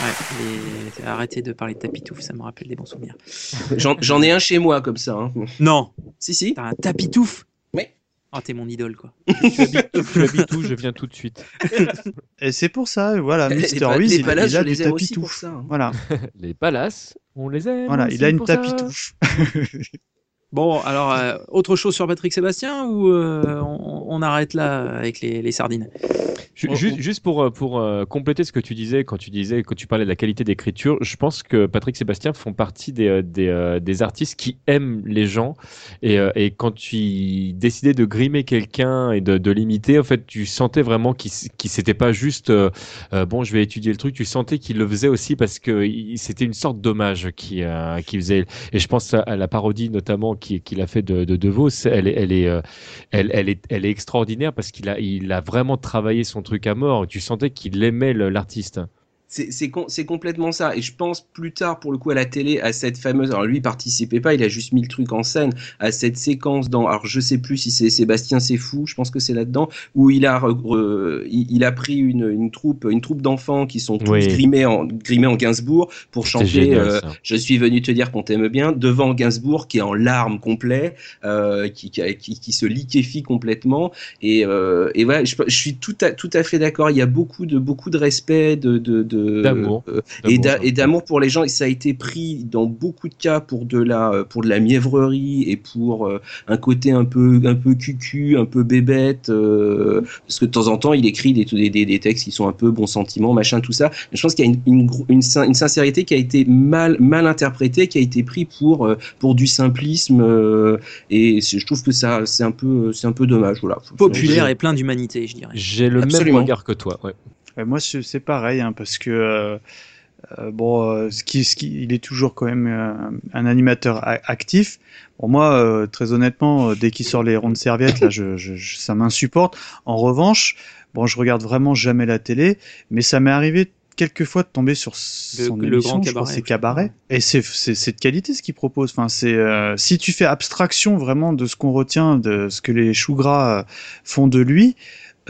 Ouais, les- Arrêtez de parler de tapitouf, ça me rappelle des bons souvenirs. J'en j'en ai un chez moi comme ça. hein. Non. Si, si. T'as un tapitouf Oui. Oh, t'es mon idole, quoi. Tu habites où Je viens tout de suite. Et c'est pour ça, voilà, Les Mister Wiz, il, palaces, a je du pour ça, hein. Voilà, [LAUGHS] Les palaces, on les aime. voilà, il a une pour ça. [LAUGHS] Bon, alors, euh, autre chose sur Patrick Sébastien ou euh, on, on arrête là avec les, les sardines? Ju- Juste, juste pour, euh, pour compléter ce que tu disais quand tu disais quand tu parlais de la qualité d'écriture, je pense que Patrick Sébastien font partie des, des, des artistes qui aiment les gens et, et quand tu décidais de grimer quelqu'un et de, de l'imiter, en fait, tu sentais vraiment qu'il qu'il s'était pas juste euh, bon, je vais étudier le truc. Tu sentais qu'il le faisait aussi parce que c'était une sorte d'hommage qui euh, qu'il faisait. Et je pense à la parodie notamment qui- qu'il a fait de, de. Elle est, euh, elle, est, elle est extraordinaire parce qu'il a, il a vraiment travaillé son truc à mort. Tu sentais qu'il aimait l'artiste. C'est c'est com- c'est complètement ça. Et je pense plus tard, pour le coup, à la télé, à cette fameuse. Alors lui, il participait pas, il a juste mis le truc en scène. À cette séquence dans. Alors je sais plus si c'est Sébastien C'est fou, je pense que c'est là-dedans, où il a, re- il, il a pris une, une troupe, une troupe d'enfants qui sont tous Oui. grimés, en, grimés en Gainsbourg pour chanter génial, euh. Je suis venu te dire qu'on t'aime bien devant Gainsbourg qui est en larmes complet, euh, qui, qui, qui, qui se liquéfie complètement. Et, euh, et voilà, je, je suis tout à, tout à fait d'accord. Il y a beaucoup de, beaucoup de respect, de, de, de D'amour. euh, et D'amour, et pour les gens. Et ça a été pris dans beaucoup de cas pour de la, euh, pour de la mièvrerie et pour euh, un côté un peu, un peu cucu, un peu bébête. euh, parce que de temps en temps, il écrit des, des, des, des textes qui sont un peu bon sentiment, machin, tout ça. Mais je pense qu'il y a une, une, une, sin- une sincérité qui a été mal, mal interprétée, qui a été pris pour, euh, pour du simplisme. euh, et je trouve que ça, c'est un peu, c'est un peu dommage. Voilà. Populaire et plein d'humanité, je dirais. J'ai le Absolument. même regard que toi. Ouais. Ouais, moi, c'est pareil, hein, parce que euh, euh, bon, euh, ce qui, ce qui, il est toujours quand même euh, un animateur actif. Bon, moi, euh, très honnêtement, euh, dès qu'il sort les rondes serviettes, là, je, je, je- ça m'insupporte. En revanche, bon, je regarde vraiment jamais la télé, mais ça m'est arrivé quelques fois de tomber sur son le émission, grand je crois cabaret, c'est cabaret, et c'est c'est de qualité ce qu'il propose. Enfin, c'est euh, si tu fais abstraction vraiment de ce qu'on retient, de ce que les choux gras euh, font de lui.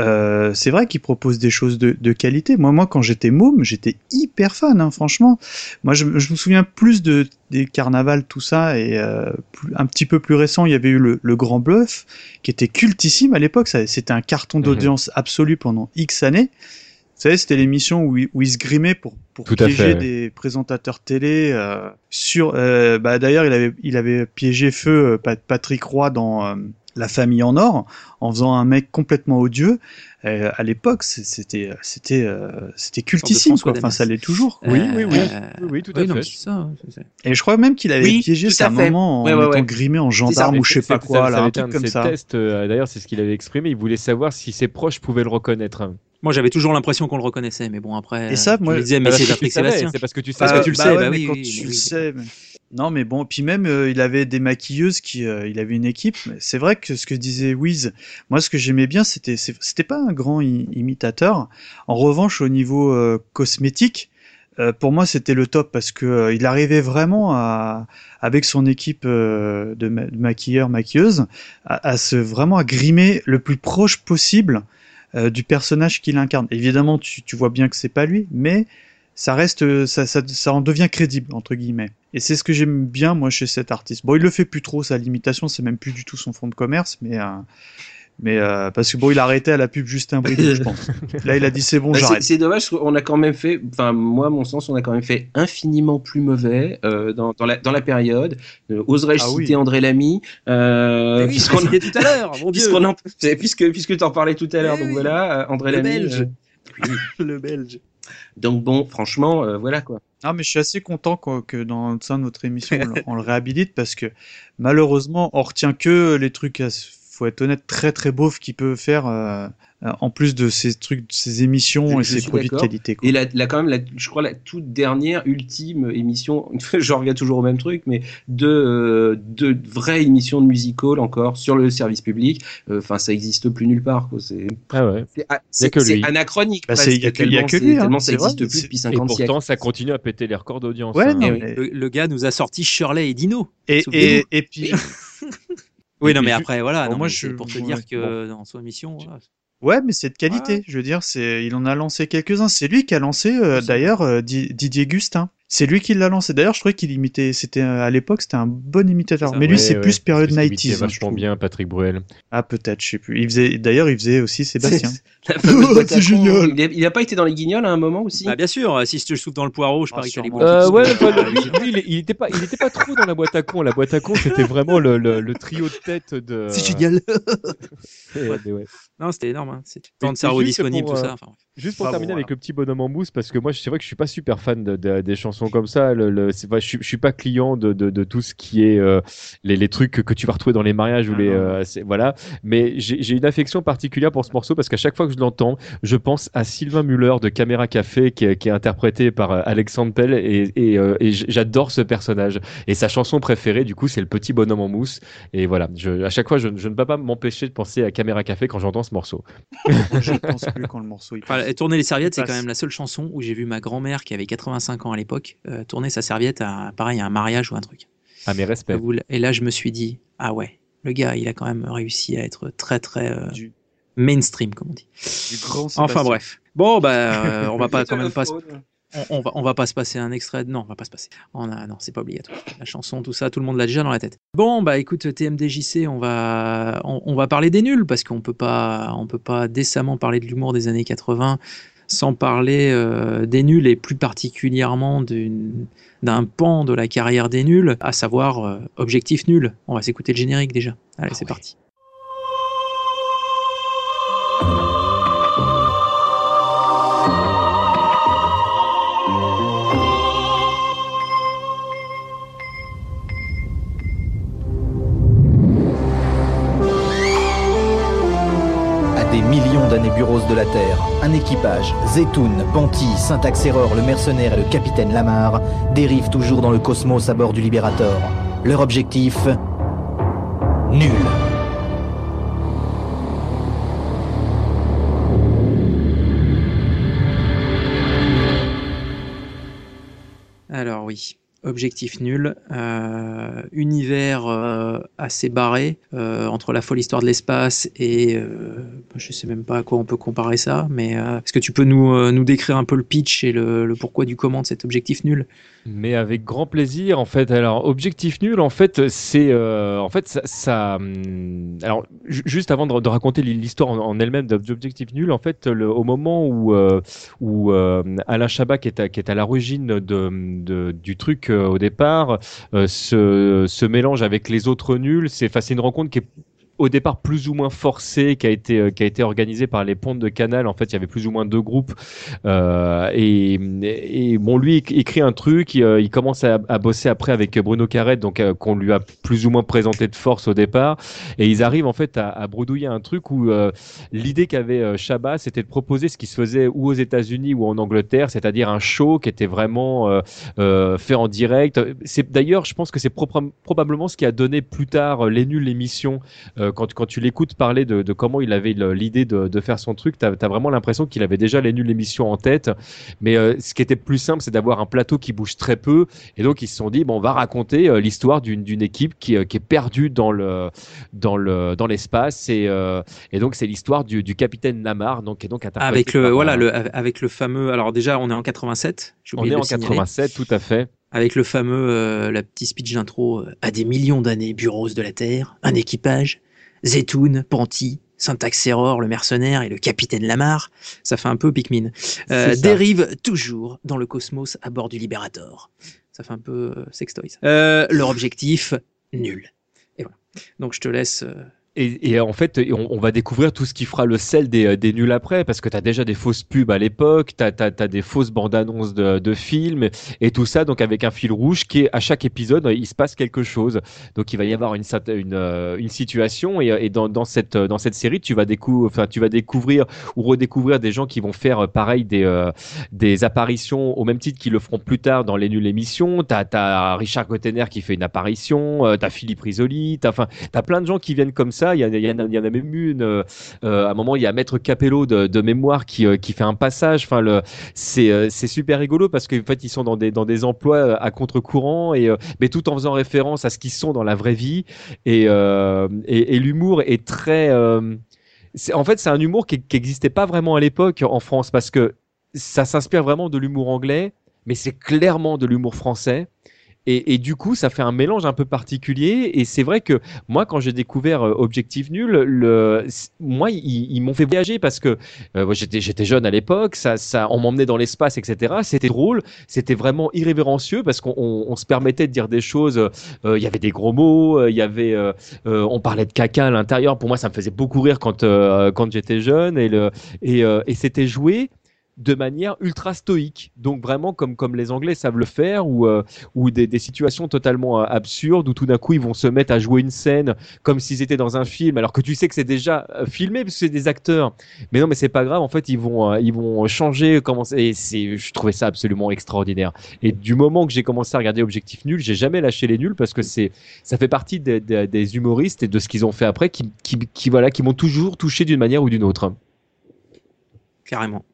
Euh, c'est vrai qu'il propose des choses de, de qualité. Moi, moi, quand j'étais môme, j'étais hyper fan, hein, franchement. Moi, je, je me souviens plus de des carnavals, tout ça, et euh, plus- un petit peu plus récent, il y avait eu le, le Grand Bluff, qui était cultissime à l'époque. C'était un carton Mhm. d'audience absolu pendant X années. Vous savez, c'était l'émission où, il- où il se grimait pour, pour Tout piéger fait, des présentateurs télé. euh, sur, euh, bah, d'ailleurs, il avait, il avait piégé feu euh, Pat- Patrick Roy dans euh, La Famille en Or, en faisant un mec complètement odieux. Euh, à l'époque, c'était, c'était, euh, c'était cultissime, quoi. Enfin, ça l'est toujours. Oui, Euh, oui, oui. Oui, oui, tout à non, fait. ça, ça. Et je crois même qu'il avait Oui, piégé sa à fait. maman en Ouais, ouais, étant ouais. grimé en ça. gendarme ou je sais pas quoi, ça- là, ça un truc comme ça. D'ailleurs, c'est ce qu'il avait exprimé. Il voulait savoir si ses proches pouvaient le reconnaître. Moi, j'avais toujours l'impression qu'on le reconnaissait, mais bon, après. Et ça, je moi- me disais, mais c'est Patrick Sébastien. C'est parce que tu sais. Parce que Euh, tu le bah sais, bah oui, quand tu le sais. Non, mais bon, puis même euh, il avait des maquilleuses qui, euh, il avait une équipe. C'est vrai que ce que disait Wiz, moi ce que j'aimais bien, c'était, c'était pas un grand imitateur. En revanche, au niveau euh, cosmétique, euh, pour moi c'était le top parce que euh, il arrivait vraiment à, avec son équipe euh, de, ma- de maquilleurs, maquilleuses, à, à se vraiment à grimer le plus proche possible euh, du personnage qu'il incarne. Évidemment, tu, tu vois bien que c'est pas lui, mais ça reste, ça en devient crédible entre guillemets. Et c'est ce que j'aime bien moi chez cet artiste. Bon, il le fait plus trop, sa limitation, c'est même plus du tout son fond de commerce, mais euh, mais euh, parce que bon, il a arrêté à la pub Justin Brideau, je pense. [LAUGHS] Là, il a dit c'est bon, Bah, j'arrête. c'est dommage, on a quand même fait, enfin moi, à mon sens, on a quand même fait infiniment plus mauvais euh, dans, dans, la, dans la période. Euh, Oserais-je Ah oui. citer André Lamy euh, oui, puisqu'on- cité tout à l'heure, mon Dieu. puisqu'on en- puisque puisque tu en parlais tout à l'heure, Eh donc oui. voilà, euh, André Le Lamy. Belge. euh, oui. [LAUGHS] Le Belge. Donc bon, franchement, euh, voilà quoi. Ah, mais je suis assez content quoi, que dans ça, notre émission, on, le- on le réhabilite parce que malheureusement, on retient que les trucs, à- faut être honnête, très très beaufs qu'il peut faire euh, euh, en plus de ces trucs, de ces émissions et Je ces produits de qualité. Quoi. Et la, la- quand même, la, je crois la toute dernière, ultime émission, [LAUGHS] je regarde toujours au même truc, mais de, euh, de vraies émissions de musical encore sur le service public. euh, Enfin, ça existe plus nulle part. C'est Ah ouais. c'est anachronique. Bah, presque, c'est- y a que- tellement lui, hein, tellement ça vrai, existe plus depuis Et 50 pourtant, siècles. ça continue à péter les records d'audience. Ouais, hein. mais- Le, le gars nous a sorti Shirley et Dino. Et, et, et puis, [LAUGHS] Oui, et non, mais après, voilà. non, moi, mais je- pour te ouais, dire que bon. dans son émission. voilà. Ouais, mais c'est de qualité. Je veux dire, c'est, il en a lancé quelques-uns. C'est lui qui a lancé, euh, d'ailleurs, euh, Di- Didier Gustin. C'est lui qui l'a lancé. D'ailleurs, je trouvais qu'il imitait, c'était, euh, à l'époque, c'était un bon imitateur. Ça, mais lui, Ouais, c'est ouais, plus période imitait 90s. hein, vachement trouve. bien Patrick Bruel. Ah, peut-être, je sais plus. Il faisait, d'ailleurs, il faisait aussi Sébastien. [LAUGHS] Oh, c'est génial. Il a, il a pas été dans les guignols à un moment aussi Bah, bien sûr, si je te souffle dans le poireau, je Ah, parie que les Euh, ouais, [LAUGHS] lui, lui, il, il était pas, il était pas trop dans la boîte à con. La boîte à con, c'était vraiment le, le, le trio de tête de. C'est génial. [LAUGHS] Ouais, ouais. Non, c'était énorme. Hein. Tant de cerveau disponible, tout euh, ça. Juste pour terminer voilà. avec le petit bonhomme en mousse, parce que moi, c'est vrai que je suis pas super fan de, de- des chansons comme ça. Le, le- c'est pas, je, suis, je suis pas client de, de, de tout ce qui est euh, les, les trucs que, que tu vas retrouver dans les mariages ou Ah les, euh, c'est- voilà. Mais j'ai j'ai une affection particulière pour ce morceau parce qu'à chaque fois que je l'entends, je pense à Sylvain Muller de Caméra Café, qui est, qui est interprété par euh, Alexandre Pell, et, et, euh, et j- j'adore ce personnage. Et sa chanson préférée, du coup, c'est le petit bonhomme en mousse. Et voilà, je, à chaque fois, je, je ne peux pas m'empêcher de penser à Caméra Café quand j'entends ce morceau. Je pense plus quand le morceau. il Enfin, et tourner les serviettes, c'est quand même la seule chanson où j'ai vu ma grand-mère qui avait 85 ans à l'époque euh, tourner sa serviette à pareil à un mariage ou un truc. Ah, mes respects. Vous- Et là, je me suis dit, ah ouais, le gars, il a quand même réussi à être très très euh, mainstream, comme on dit. Du grand Enfin bref. Bon, bah, euh, on va pas [LAUGHS] quand même pas. se- Xylophone. On, on va, on va pas se passer un extrait. Non, on va pas se passer. On a, non, c'est pas obligatoire. La chanson, tout ça, tout le monde l'a déjà dans la tête. Bon, bah écoute, TMDJC, on va, on, on va parler des nuls parce qu'on peut pas, on peut pas décemment parler de l'humour des années 80 sans parler euh, des nuls et plus particulièrement d'un pan de la carrière des nuls, à savoir euh, Objectif Nul. On va s'écouter le générique déjà. Allez, c'est parti. Un équipage, Zetoun, Panty, Syntax Error, le mercenaire et le capitaine Lamar, dérivent toujours dans le cosmos à bord du Liberator. Leur objectif Nul. Alors oui, objectif nul, euh, univers euh, assez barré euh, entre la folle histoire de l'espace et je sais même pas à quoi on peut comparer ça, mais est-ce que tu peux nous, décrire un peu le pitch et le pourquoi du comment de cet objectif nul? Mais avec grand plaisir, en fait. Alors, objectif nul, en fait, c'est, euh, en fait, ça, hum, alors, ju- juste avant de, raconter l'histoire en, elle-même d'objectif nul, en fait, au moment où, euh, où euh, Alain Chabat, qui est à, qui est à l'origine de, du truc au départ, se, se mélange avec les autres nuls. C'est, enfin, c'est une rencontre qui est au départ plus ou moins forcé, qui a été euh, qui a été organisé par les pontes de Canal. En fait, il y avait plus ou moins deux groupes. Euh, et, bon, lui écrit un truc. Il, euh, commence à, bosser après avec Bruno Carrette, donc qu'on lui a plus ou moins présenté de force au départ. Et ils arrivent en fait à, à bredouiller un truc où l'idée qu'avait Chabat, c'était de proposer ce qui se faisait ou aux États-Unis ou en Angleterre, c'est-à-dire un show qui était vraiment fait en direct. C'est d'ailleurs, je pense que c'est probablement ce qui a donné plus tard les nuls l'émission. Quand, quand tu l'écoutes parler de, de comment il avait l'idée de, de faire son truc, tu as, vraiment l'impression qu'il avait déjà les nuls l'émission en tête. Mais euh, ce qui était plus simple, c'est d'avoir un plateau qui bouge très peu. Et donc ils se sont dit, bon, on va raconter euh, l'histoire d'une équipe qui, euh, qui est perdue dans le dans le dans l'espace. Et, et donc c'est l'histoire du, du capitaine Lamar, donc qui est donc Avec le, voilà, le, avec le fameux. Alors déjà, on est en 87. j'ai on est en le signaler. 87, tout à fait. Avec le fameux, euh, la petite speech d'intro, euh, à des millions d'années, bureaux de la Terre, un équipage, Zetoun, Panty, Syntax Error, le mercenaire et le capitaine Lamar, ça fait un peu Pikmin, euh, dérivent toujours dans le cosmos à bord du Liberator. Ça fait un peu euh, sextoy. ça. Euh, leur objectif, nul. Et voilà. Donc je te laisse... euh, Et, en fait, on, va découvrir tout ce qui fera le sel des, euh, des nuls après, parce que tu as déjà des fausses pubs à l'époque, tu as, des fausses bandes annonces de, de films, et tout ça, donc avec un fil rouge qui est à chaque épisode, il se passe quelque chose. Donc il va y avoir une, une, euh, une situation, et, et dans, dans, cette, dans cette série, tu vas, enfin, tu vas découvrir ou redécouvrir des gens qui vont faire euh, pareil des, euh, des apparitions au même titre qu'ils le feront plus tard dans les nuls émissions. Tu as, Richard Gottener qui fait une apparition, euh, tu as Philippe Risoli, tu as, as plein de gens qui viennent comme ça. Il y, en a- y a, même une. euh, euh, à un moment, il y a Maître Capello de, mémoire qui, euh, qui fait un passage. Enfin, le, c'est, c'est super rigolo parce qu'en fait, ils sont dans des, dans des emplois à contre-courant, et, mais tout en faisant référence à ce qu'ils sont dans la vraie vie. Et, et, et l'humour est très. c'est- en fait, c'est un humour qui n'existait pas vraiment à l'époque en France parce que ça s'inspire vraiment de l'humour anglais, mais c'est clairement de l'humour français. Et, du coup, ça fait un mélange un peu particulier. Et c'est vrai que moi, quand j'ai découvert euh, Objectif Nul, moi, ils, m'ont fait voyager parce que euh, j'étais, jeune à l'époque. Ça, ça, on m'emmenait dans l'espace, etc. C'était drôle. C'était vraiment irrévérencieux parce qu'on on, on se permettait de dire des choses. euh, Il y avait des gros mots. Il y avait, on parlait de caca à l'intérieur. Pour moi, ça me faisait beaucoup rire quand quand j'étais jeune. Et et, et c'était joué de manière ultra stoïque. Donc vraiment comme, comme les Anglais savent le faire, ou, euh, ou des, des situations totalement euh, absurdes, où tout d'un coup ils vont se mettre à jouer une scène comme s'ils étaient dans un film, alors que tu sais que c'est déjà euh, filmé, parce que c'est des acteurs. Mais non, mais c'est pas grave, en fait ils vont, euh, ils vont changer, comment et je trouvais ça absolument extraordinaire. Et du moment que j'ai commencé à regarder Objectif Nul, j'ai jamais lâché les nuls, parce que c'est, ça fait partie des, des- des humoristes et de ce qu'ils ont fait après, qui, qui, qui, voilà, qui m'ont toujours touché d'une manière ou d'une autre. Carrément.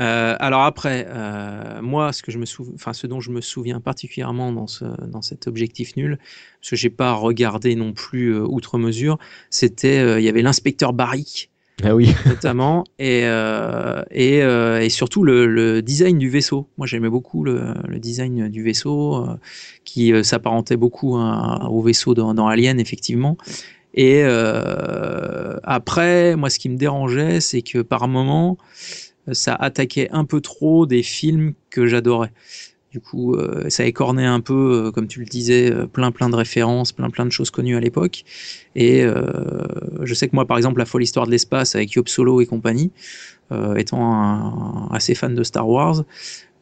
Euh, alors après, euh, moi, ce que je me souv- enfin, ce dont je me souviens particulièrement dans ce, dans cet objectif nul, parce que j'ai pas regardé non plus euh, outre mesure, c'était, il y avait l'inspecteur Barrick. Ah oui. [LAUGHS] Notamment, et, et, et surtout le, le design du vaisseau. Moi, j'aimais beaucoup le, le design du vaisseau, qui s'apparentait beaucoup au vaisseau dans, dans Alien, effectivement. Et après, moi, ce qui me dérangeait, c'est que par moment, ça attaquait un peu trop des films que j'adorais. Du coup, euh, ça écornait un peu, euh, comme tu le disais, euh, plein plein de références, plein plein de choses connues à l'époque. Et je sais que moi, par exemple, la folle histoire de l'espace avec Yob Solo et compagnie, étant un- assez fan de Star Wars,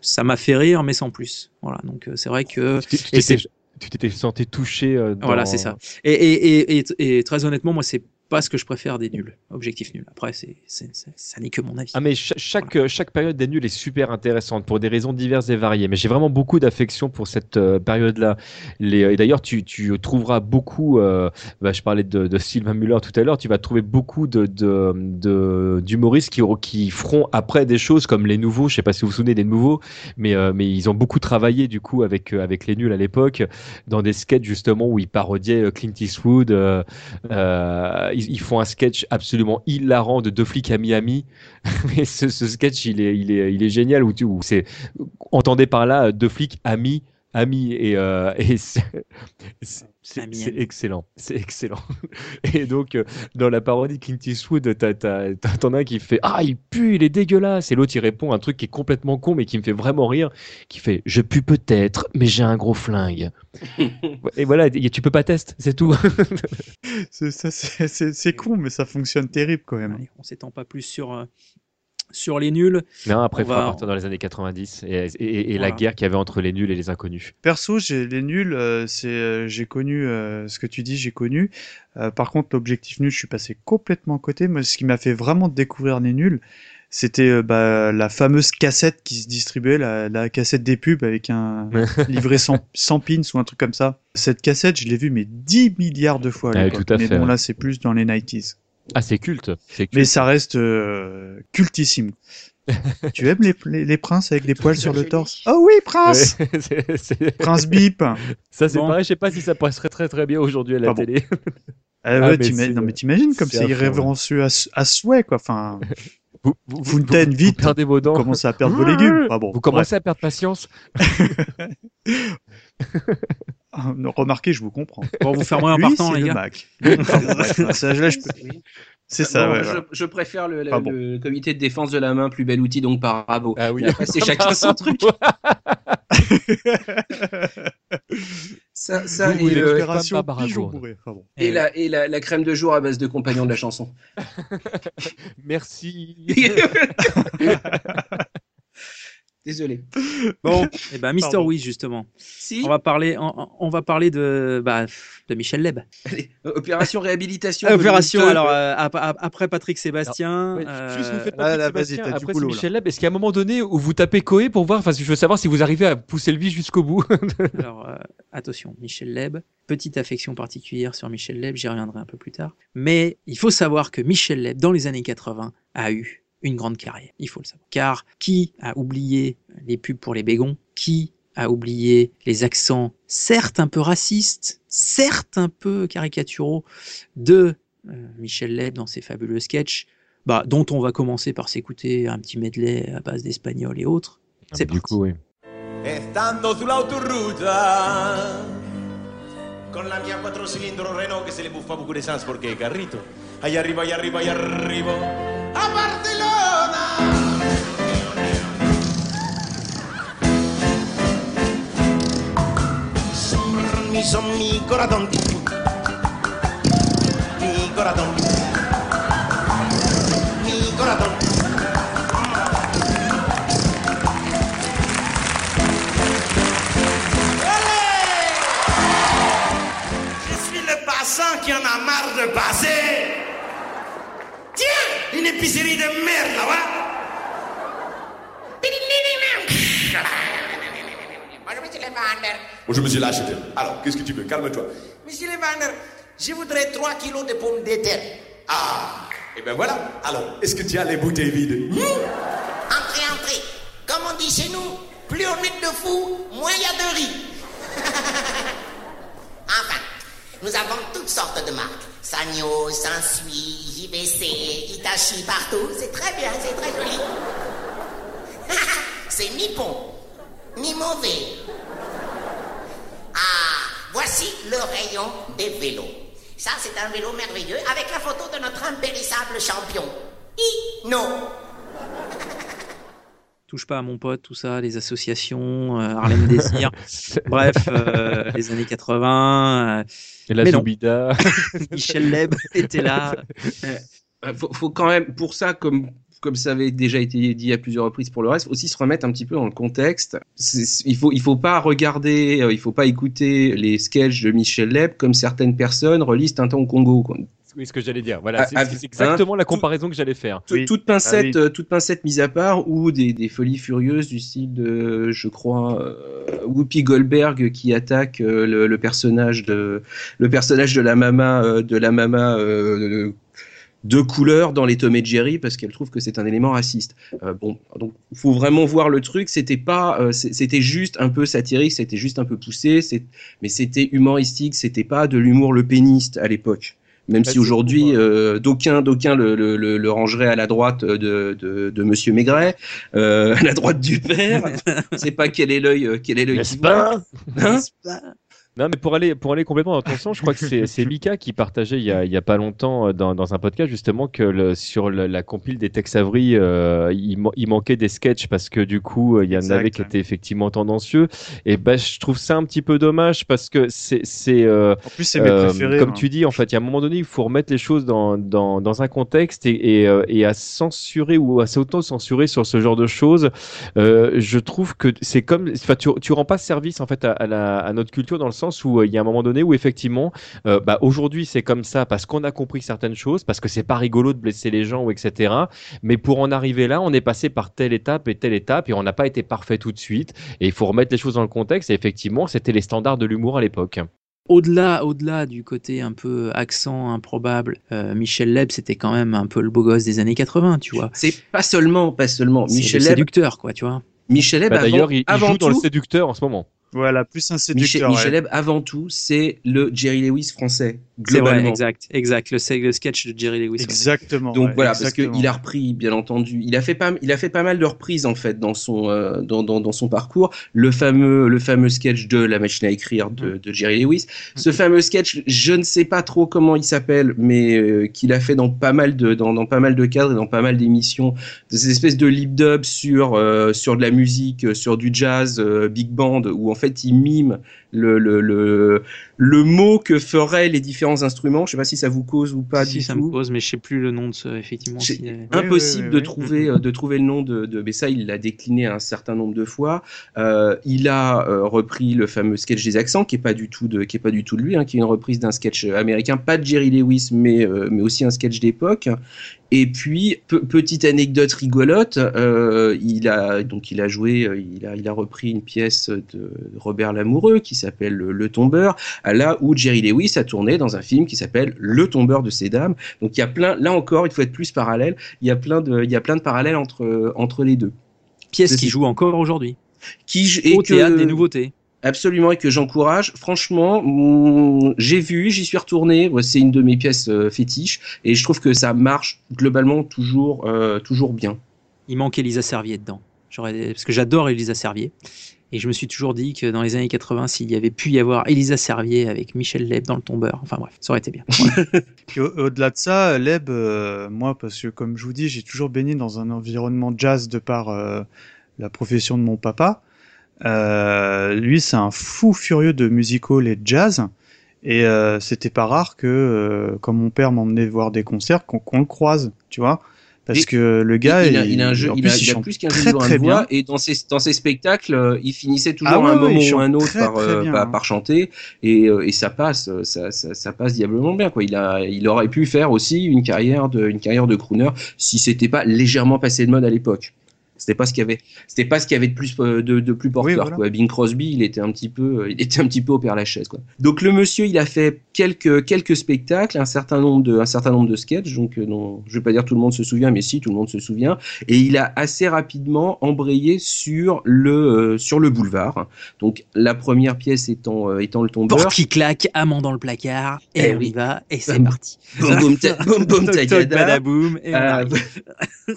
ça m'a fait rire, mais sans plus. Voilà, donc c'est vrai que Tu t'étais- senti touché. dans- voilà, c'est ça. Et, et, et, et, et très honnêtement, moi, c'est pas ce que je préfère des nuls. Objectif nul. Après, c'est, ça n'est que mon avis. Ah mais cha- chaque, euh, chaque période des nuls est super intéressante pour des raisons diverses et variées. Mais j'ai vraiment beaucoup d'affection pour cette euh, période-là. Les- Et d'ailleurs, tu, tu trouveras beaucoup, euh, bah, je parlais de, de Sylvain Muller tout à l'heure, tu vas trouver beaucoup de, de, de- d'humoristes qui, qui feront après des choses comme les nouveaux, je sais pas si vous vous souvenez des nouveaux, mais, euh, mais ils ont beaucoup travaillé du coup avec, euh, avec les nuls à l'époque, dans des sketchs justement où ils parodiaient euh, Clint Eastwood. euh, euh, ils, font un sketch absolument hilarant de deux flics à Miami. [LAUGHS] Mais ce, sketch, il est, génial. C'est, entendez par là deux flics amis, amis, et, euh, c'est- c'est excellent, c'est excellent. [LAUGHS] Et donc, euh, dans la parodie Clint Eastwood, t'as, t'as, t'as- t'en as un qui fait Ah, il pue, il est dégueulasse. Et l'autre, il répond un truc qui est complètement con, mais qui me fait vraiment rire, qui fait Je pue peut-être, mais j'ai un gros flingue. [LAUGHS] et voilà, y- tu peux pas tester, c'est tout. C'est- ça, c'est- C'est c'est con, mais ça fonctionne terrible quand même. On s'étend pas plus sur, euh, sur les nuls. Non, après, On il va- partir dans les années 90 et, et- et la Voilà. guerre qu'il y avait entre les nuls et les inconnus. Perso, j'ai les nuls, euh, c'est euh, j'ai connu euh, ce que tu dis, j'ai connu. Euh, par contre, l'objectif nul, je suis passé complètement à côté. Moi, ce qui m'a fait vraiment découvrir les nuls, c'était euh, bah, la fameuse cassette qui se distribuait, la, la cassette des pubs avec un [LAUGHS] livret sans, sans pins ou un truc comme ça. Cette cassette, je l'ai vue mais 10 milliards de fois à Ouais, l'époque. tout à mais fait, bon, ouais. là, c'est plus dans les 90s. Ah, c'est culte. Mais ça reste euh, cultissime. [LAUGHS] tu aimes les, les, les princes avec des poils sur le torse? Oh oui, prince Ouais, [LAUGHS] [LAUGHS] Prince Bip Ça, c'est Bon. pareil, je sais pas si ça passerait très très bien aujourd'hui à la bon. télé. Ah ouais, Ah, non mais t'imagines comme c'est irrévérencieux à, à souhait quoi. Enfin, Vous, vous- Fontaine vous- vite. Vous perdez vos dents. Vous commencez à perdre vos légumes. Ah bon, vous commencez à perdre patience. [LAUGHS] Ah, Remarquez, je vous comprends. Bon, vous Lui, partant, c'est les le gars. Mac. [LAUGHS] Ça, là, je peux- C'est ça, Bon, ouais, je, préfère le, le- bon. le comité de défense de la main, plus bel outil donc par Bravo. Ah oui. Après, c'est chacun son [LAUGHS] truc. ça, ça et, le-. Enfin bon. et la, et la, la crème de jour à base de compagnons de la chanson. Merci. Désolé. Bon, [LAUGHS] et ben Mister Pardon. Wish justement. Si. On va parler, on, on va parler de, bah, de Michel Leb. Allez, euh, opération réhabilitation. [LAUGHS] Ah, Opération. Alors euh, ap- après Patrick Sébastien. Ouais, euh, juste vous faites là, Sébastien, du Après, boulot. Michel Leb. Est-ce qu'il y a un moment donné où vous tapez Coé pour voir Enfin, je veux savoir si vous arrivez à pousser le vis jusqu'au bout? [LAUGHS] Alors, euh, attention, Michel Leb, petite affection particulière sur Michel Leb, j'y reviendrai un peu plus tard. Mais il faut savoir que Michel Leb, dans les années 80, a eu une grande carrière. Il faut le savoir. Car qui a oublié les pubs pour les bégons? Qui a oublié les accents, certes un peu racistes, certes un peu caricaturaux, de euh, Michel Leb dans ses fabuleux sketchs? Bah, dont on va commencer par s'écouter un petit medley à base d'espagnol et autres. C'est du coup, oui. Estando Con la mia quattro Renault Che se le buffa sans carrito Allá arriba, allá arriba, allá arriba son mi corazón Mi corazón. Mi corazón. Je suis le passant qui en a marre de passer. Une épicerie de merde là-bas. Bonjour, monsieur Levander. Bonjour, monsieur l'acheteur. Alors, qu'est-ce que tu veux? Calme-toi. Monsieur Levander, je voudrais 3 kilos de pommes de terre. Ah, et ben voilà. Alors, est-ce que tu as les bouteilles vides? Entrez, entrez, dit chez nous, plus on est de fous, moins il y a de riz. [LAUGHS] enfin, nous avons toutes sortes de marques. Sanyo, Sansui, JVC, Itachi, partout. C'est très bien, c'est très joli. [LAUGHS] c'est ni bon, ni mauvais. Ah, voici le rayon des vélos. Ça, c'est un vélo merveilleux avec la photo de notre impérissable champion. I, non. [LAUGHS] Touche pas à mon pote, tout ça, les associations, euh, Harlem Désir. [LAUGHS] Bref, [LAUGHS] euh, les années 80. euh, Et la mais non. Zoubida. [LAUGHS] Michel Leb était là. Faut, faut quand même, pour ça, comme, comme ça avait déjà été dit à plusieurs reprises pour le reste, aussi se remettre un petit peu dans le contexte. Il faut, il faut pas regarder, euh, il faut pas écouter les sketchs de Michel Leb comme certaines personnes relisent Tintin au Congo. Oui, ce que j'allais dire. Voilà, Ah, c'est ah, exactement hein, la comparaison que j'allais faire. Tout- toute pincette, euh, toute pincette mise à part, ou des, des folies furieuses du style de, je crois, euh, Whoopi Goldberg qui attaque euh, le, le personnage de, le personnage de la mama, euh, de la mama euh, de couleur dans les Tom et Jerry parce qu'elle trouve que c'est un élément raciste. Euh, bon, donc faut vraiment voir le truc. C'était pas, euh, c'était juste un peu satirique, c'était juste un peu poussé, mais c'était humoristique. C'était pas de l'humour le péniste à l'époque. Même si aujourd'hui, euh, d'aucuns, d'aucuns le, le, le, le rangeraient à la droite de, de, de Monsieur Maigret, euh, [LAUGHS] à la droite du père. Je sais pas quel est l'œil, euh, quel est l'œil N'est-ce. Hein? Non, mais pour aller, pour aller complètement dans ton sens, je crois que c'est Mika qui partageait il y a, il y a pas longtemps euh, dans, dans un podcast justement que le, sur le- la compile des Tex Avery, euh, il, il manquait des sketchs parce que du coup, euh, il y en Exact, avait qui étaient effectivement tendancieux. Et ben, je trouve ça un petit peu dommage parce que c'est. c'est euh, En plus, c'est mes préférés, Comme moi. tu dis, en fait, il y a un moment donné, il faut remettre les choses dans, dans, dans un contexte et, et, euh, et à censurer ou à s'auto-censurer sur ce genre de choses. Euh, je trouve que c'est comme, enfin, tu, tu rends pas service en fait à, à la, à notre culture dans le sens où euh, il y a un moment donné où effectivement, euh, bah, aujourd'hui c'est comme ça parce qu'on a compris certaines choses, parce que c'est pas rigolo de blesser les gens ou etc. Mais pour en arriver là, on est passé par telle étape et telle étape et on n'a pas été parfait tout de suite. Et il faut remettre les choses dans le contexte. Et effectivement, c'était les standards de l'humour à l'époque. Au-delà, au-delà du côté un peu accent improbable, euh, Michel Leb, c'était quand même un peu le beau gosse des années 80, tu vois. C'est pas seulement, pas seulement. C'est Michel le Leb, séducteur, quoi, tu vois. Michel Leb, Bah, avant, D'ailleurs, il, joue dans le séducteur en ce moment. Voilà, plus un Michel, séducteur. Michel ouais. Leb, avant tout, c'est le Jerry Lewis français, C'est vrai, exact, exact. Le, sketch de Jerry Lewis. ouais. Exactement. Donc ouais, voilà, exactement. parce qu'il a repris, bien entendu, il a fait pas, il a fait pas mal de reprises en fait dans son, euh, dans, dans, dans son parcours. Le fameux, le fameux sketch de la machine à écrire Mm. de, de Jerry Lewis. Ce fameux sketch, je ne sais pas trop comment il s'appelle, mais euh, qu'il a fait dans pas mal de, dans, dans pas mal de cadres et dans pas mal d'émissions, de ces espèces de lip dub sur, euh, sur de la musique, sur du jazz, euh, big band, où en fait il mime le, le, le, le mot que feraient les différents instruments. Je sais pas si ça vous cause ou pas si, du ça tout. me pose, mais je sais plus le nom de ce, effectivement. C'est impossible oui, de oui. trouver euh, de trouver le nom de, de mais ça il l'a décliné un certain nombre de fois Euh, il a euh, repris le fameux sketch des accents qui est pas du tout de qui est pas du tout de lui hein, qui est une reprise d'un sketch américain pas de Jerry Lewis mais euh, mais aussi un sketch d'époque et puis pe- petite anecdote rigolote euh, il a donc il a joué euh, il a il a repris une pièce de Robert Lamoureux qui s'appelle le, Le tombeur à là où Jerry Lewis a tourné dans un film qui s'appelle Le tombeur de ces dames donc il y a plein, là encore, il faut être plus parallèle. Il y a plein de, il y a plein de parallèles entre entre les deux. Pièce qui joue encore aujourd'hui. Qui et Au que- théâtre des nouveautés. Absolument et que j'encourage. Franchement, j'ai vu, j'y suis retourné. C'est une de mes pièces euh, fétiches et je trouve que ça marche globalement toujours, euh, toujours bien. Il manque Elisa Servier dedans. J'aurais, parce que j'adore Elisa Servier. Et je me suis toujours dit que dans les années 80, s'il y avait pu y avoir Elisa Servier avec Michel Leb dans le tombeur, enfin bref, ça aurait été bien. [LAUGHS] Puis au- au-delà de ça, Leb, euh, moi, parce que comme je vous dis, j'ai toujours baigné dans un environnement jazz de par euh, la profession de mon papa. Euh, lui, c'est un fou furieux de music hall et de jazz. Et euh, c'était pas rare que, euh, quand mon père m'emmenait voir des concerts, qu'on le croise, tu vois. Parce Et- que le gars, il, a, il a un jeu, il plus, a, il il a chante plus qu'un très, jeu de très voix bien. et dans ses dans ses spectacles, euh, il finissait toujours Ah un moment il ou un autre très, par, très euh, bien, par, hein. par chanter et, et ça passe, ça, ça, ça passe diablement bien quoi. Il a, il aurait pu faire aussi une carrière de une carrière de crooner si c'était pas légèrement passé de mode à l'époque. C'était pas ce qu'il y avait, c'était pas ce qu'il y avait de plus euh, de, de plus porteur. voilà. quoi. Bing Crosby, il était un petit peu, euh, il était un petit peu au père Lachaise quoi. Donc le monsieur, il a fait quelques quelques spectacles, un certain nombre de un certain nombre de sketchs. Donc euh, non, je vais pas dire tout le monde se souvient, mais si tout le monde se souvient. Et il a assez rapidement embrayé sur le euh, sur le boulevard. Donc la première pièce étant euh, étant le tombeur. Porte qui claque, amant dans le placard, et Eh on oui. y va, et c'est parti. Boum, boum, boum, boum, [LAUGHS] Euh, [LAUGHS]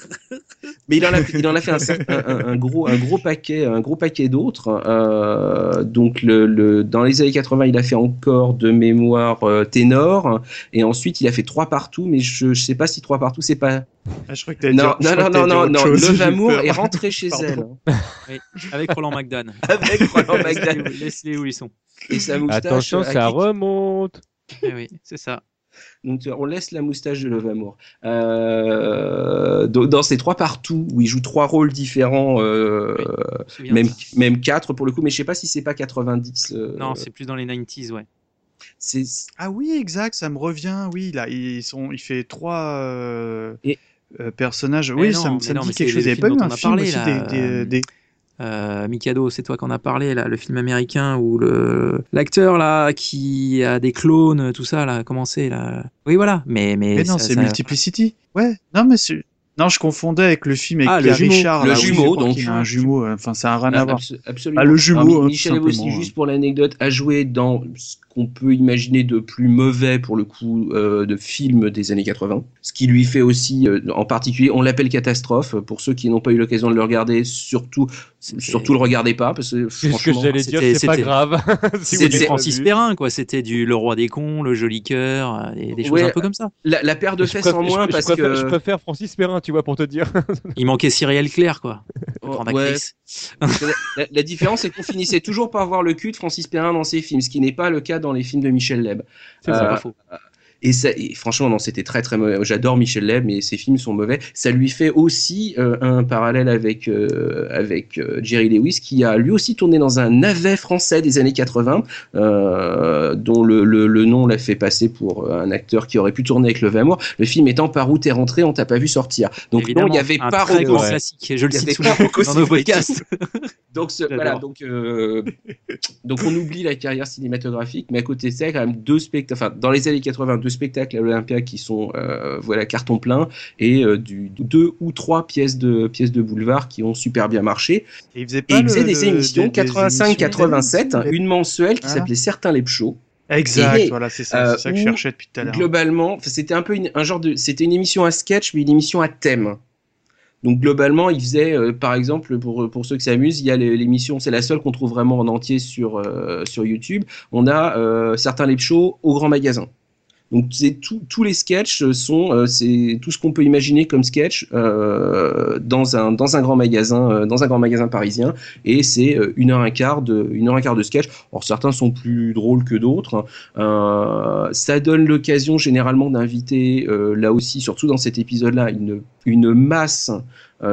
mais il en a, il en a fait un, gros, un gros paquet, un gros paquet d'autres. Euh, donc le, le- dans les années 80, il a fait encore de mémoire euh, ténor, et ensuite il a fait trois partout, mais je, je sais pas si trois partout c'est pas. Ah, je crois que Non, dire- je non, crois non, non, non, chose, Love Amour est rentré chez Pardon. elle. Oui, avec Roland McDan. [LAUGHS] Avec Roland McDan. Laisse-les où ils sont. Et sa moustache. Attention, à ça qui- remonte. Eh oui, c'est ça. Donc vois, on laisse la moustache de Love Amour. Euh, dans ces trois partout où il joue trois rôles différents, euh, même même quatre pour le coup, mais je sais pas si c'est pas 90. euh, Non, c'est plus dans les 90s, ouais. Ah oui, exact, ça me revient. Oui, là, ils sont, il fait trois euh, Et- euh, personnages. Mais Oui, non, ça, me- ça me non, dit quelque c'est chose. Il le n'y avait film pas eu un film parlé, aussi là, des, des- euh, des- Euh, Mikado, c'est toi qu'on a parlé là, le film américain où le l'acteur là qui a des clones, tout ça là, comment c'est là Oui voilà, mais mais, Mais non, c'est ça- Multiplicity. Ouais, non, mais c'est. Non, je confondais avec le film avec Ah, le Pierre jumeau. Richard. Le là, jumeau, donc. a un jumeau. euh, Enfin, ça n'a rien Ah, à voir. abso- absolument. Ah, le jumeau, Alors, hein, Michel tout Evo aussi, simplement, juste pour l'anecdote, a joué dans qu'on peut imaginer de plus mauvais pour le coup euh, de films des années 80. Ce qui lui fait aussi, euh, en particulier, on l'appelle catastrophe. Pour ceux qui n'ont pas eu l'occasion de le regarder, surtout, surtout le regardez pas parce que ce que franchement, j'allais dire, c'était- c'est pas grave. [LAUGHS] Si C'était Francis. Perrin quoi, c'était du Le Roi des cons, Le Joli Cœur, euh, des, des choses un peu comme ça. la, la paire de Je fesses en moins je- je parce préfère- que je préfère Francis Perrin, tu vois, pour te dire. [LAUGHS] Il manquait Cyrielle Claire quoi. Oh, ouais. la, la différence, c'est qu'on finissait toujours par voir le cul de Francis Perrin dans ses films, ce qui n'est pas le cas dans les films de Michel Leb. C'est Euh, pas faux. Et, ça, et franchement, non, c'était très très mauvais. J'adore Michel Leb, mais ses films sont mauvais. Ça lui fait aussi euh, un parallèle avec euh, avec euh, Jerry Lewis, qui a lui aussi tourné dans un navet français des années 80, euh, dont le, le, le nom l'a fait passer pour un acteur qui aurait pu tourner avec le Amour. Le film étant Par où t'es rentré, on t'a pas vu sortir. Donc non, il y avait un pas très Rocco. classique. Je le cite Rocco dans nos podcasts. [LAUGHS] donc ce- voilà, donc euh, donc on oublie la carrière cinématographique, mais à côté de ça, il y a quand même deux spectacles, enfin dans les années 80, deux spectacles à l'Olympia qui sont euh, voilà carton plein et euh, du deux ou trois pièces de pièces de boulevard qui ont super bien marché. Et il faisait Et pas il faisait le- des le- émissions des- des 85-87, émissions, les- une mensuelle qui Voilà. s'appelait Certains les. Exact, Et, voilà, c'est ça, euh, ça que je cherchais depuis tout à l'heure. Globalement, c'était un peu une, un genre de, c'était une émission à sketch, mais une émission à thème. Donc globalement, il faisait, euh, par exemple, pour, pour ceux qui s'amusent, il y a l'émission, c'est la seule qu'on trouve vraiment en entier sur, euh, sur YouTube. On a certains live shows au grand magasin. Donc tous les sketchs sont, euh, c'est tout ce qu'on peut imaginer comme sketch euh, dans un dans un grand magasin, euh, dans un grand magasin parisien, et c'est une heure un quart de une heure un quart de sketch. Alors certains sont plus drôles que d'autres. Ça donne l'occasion généralement d'inviter là aussi, surtout dans cet épisode-là, une une masse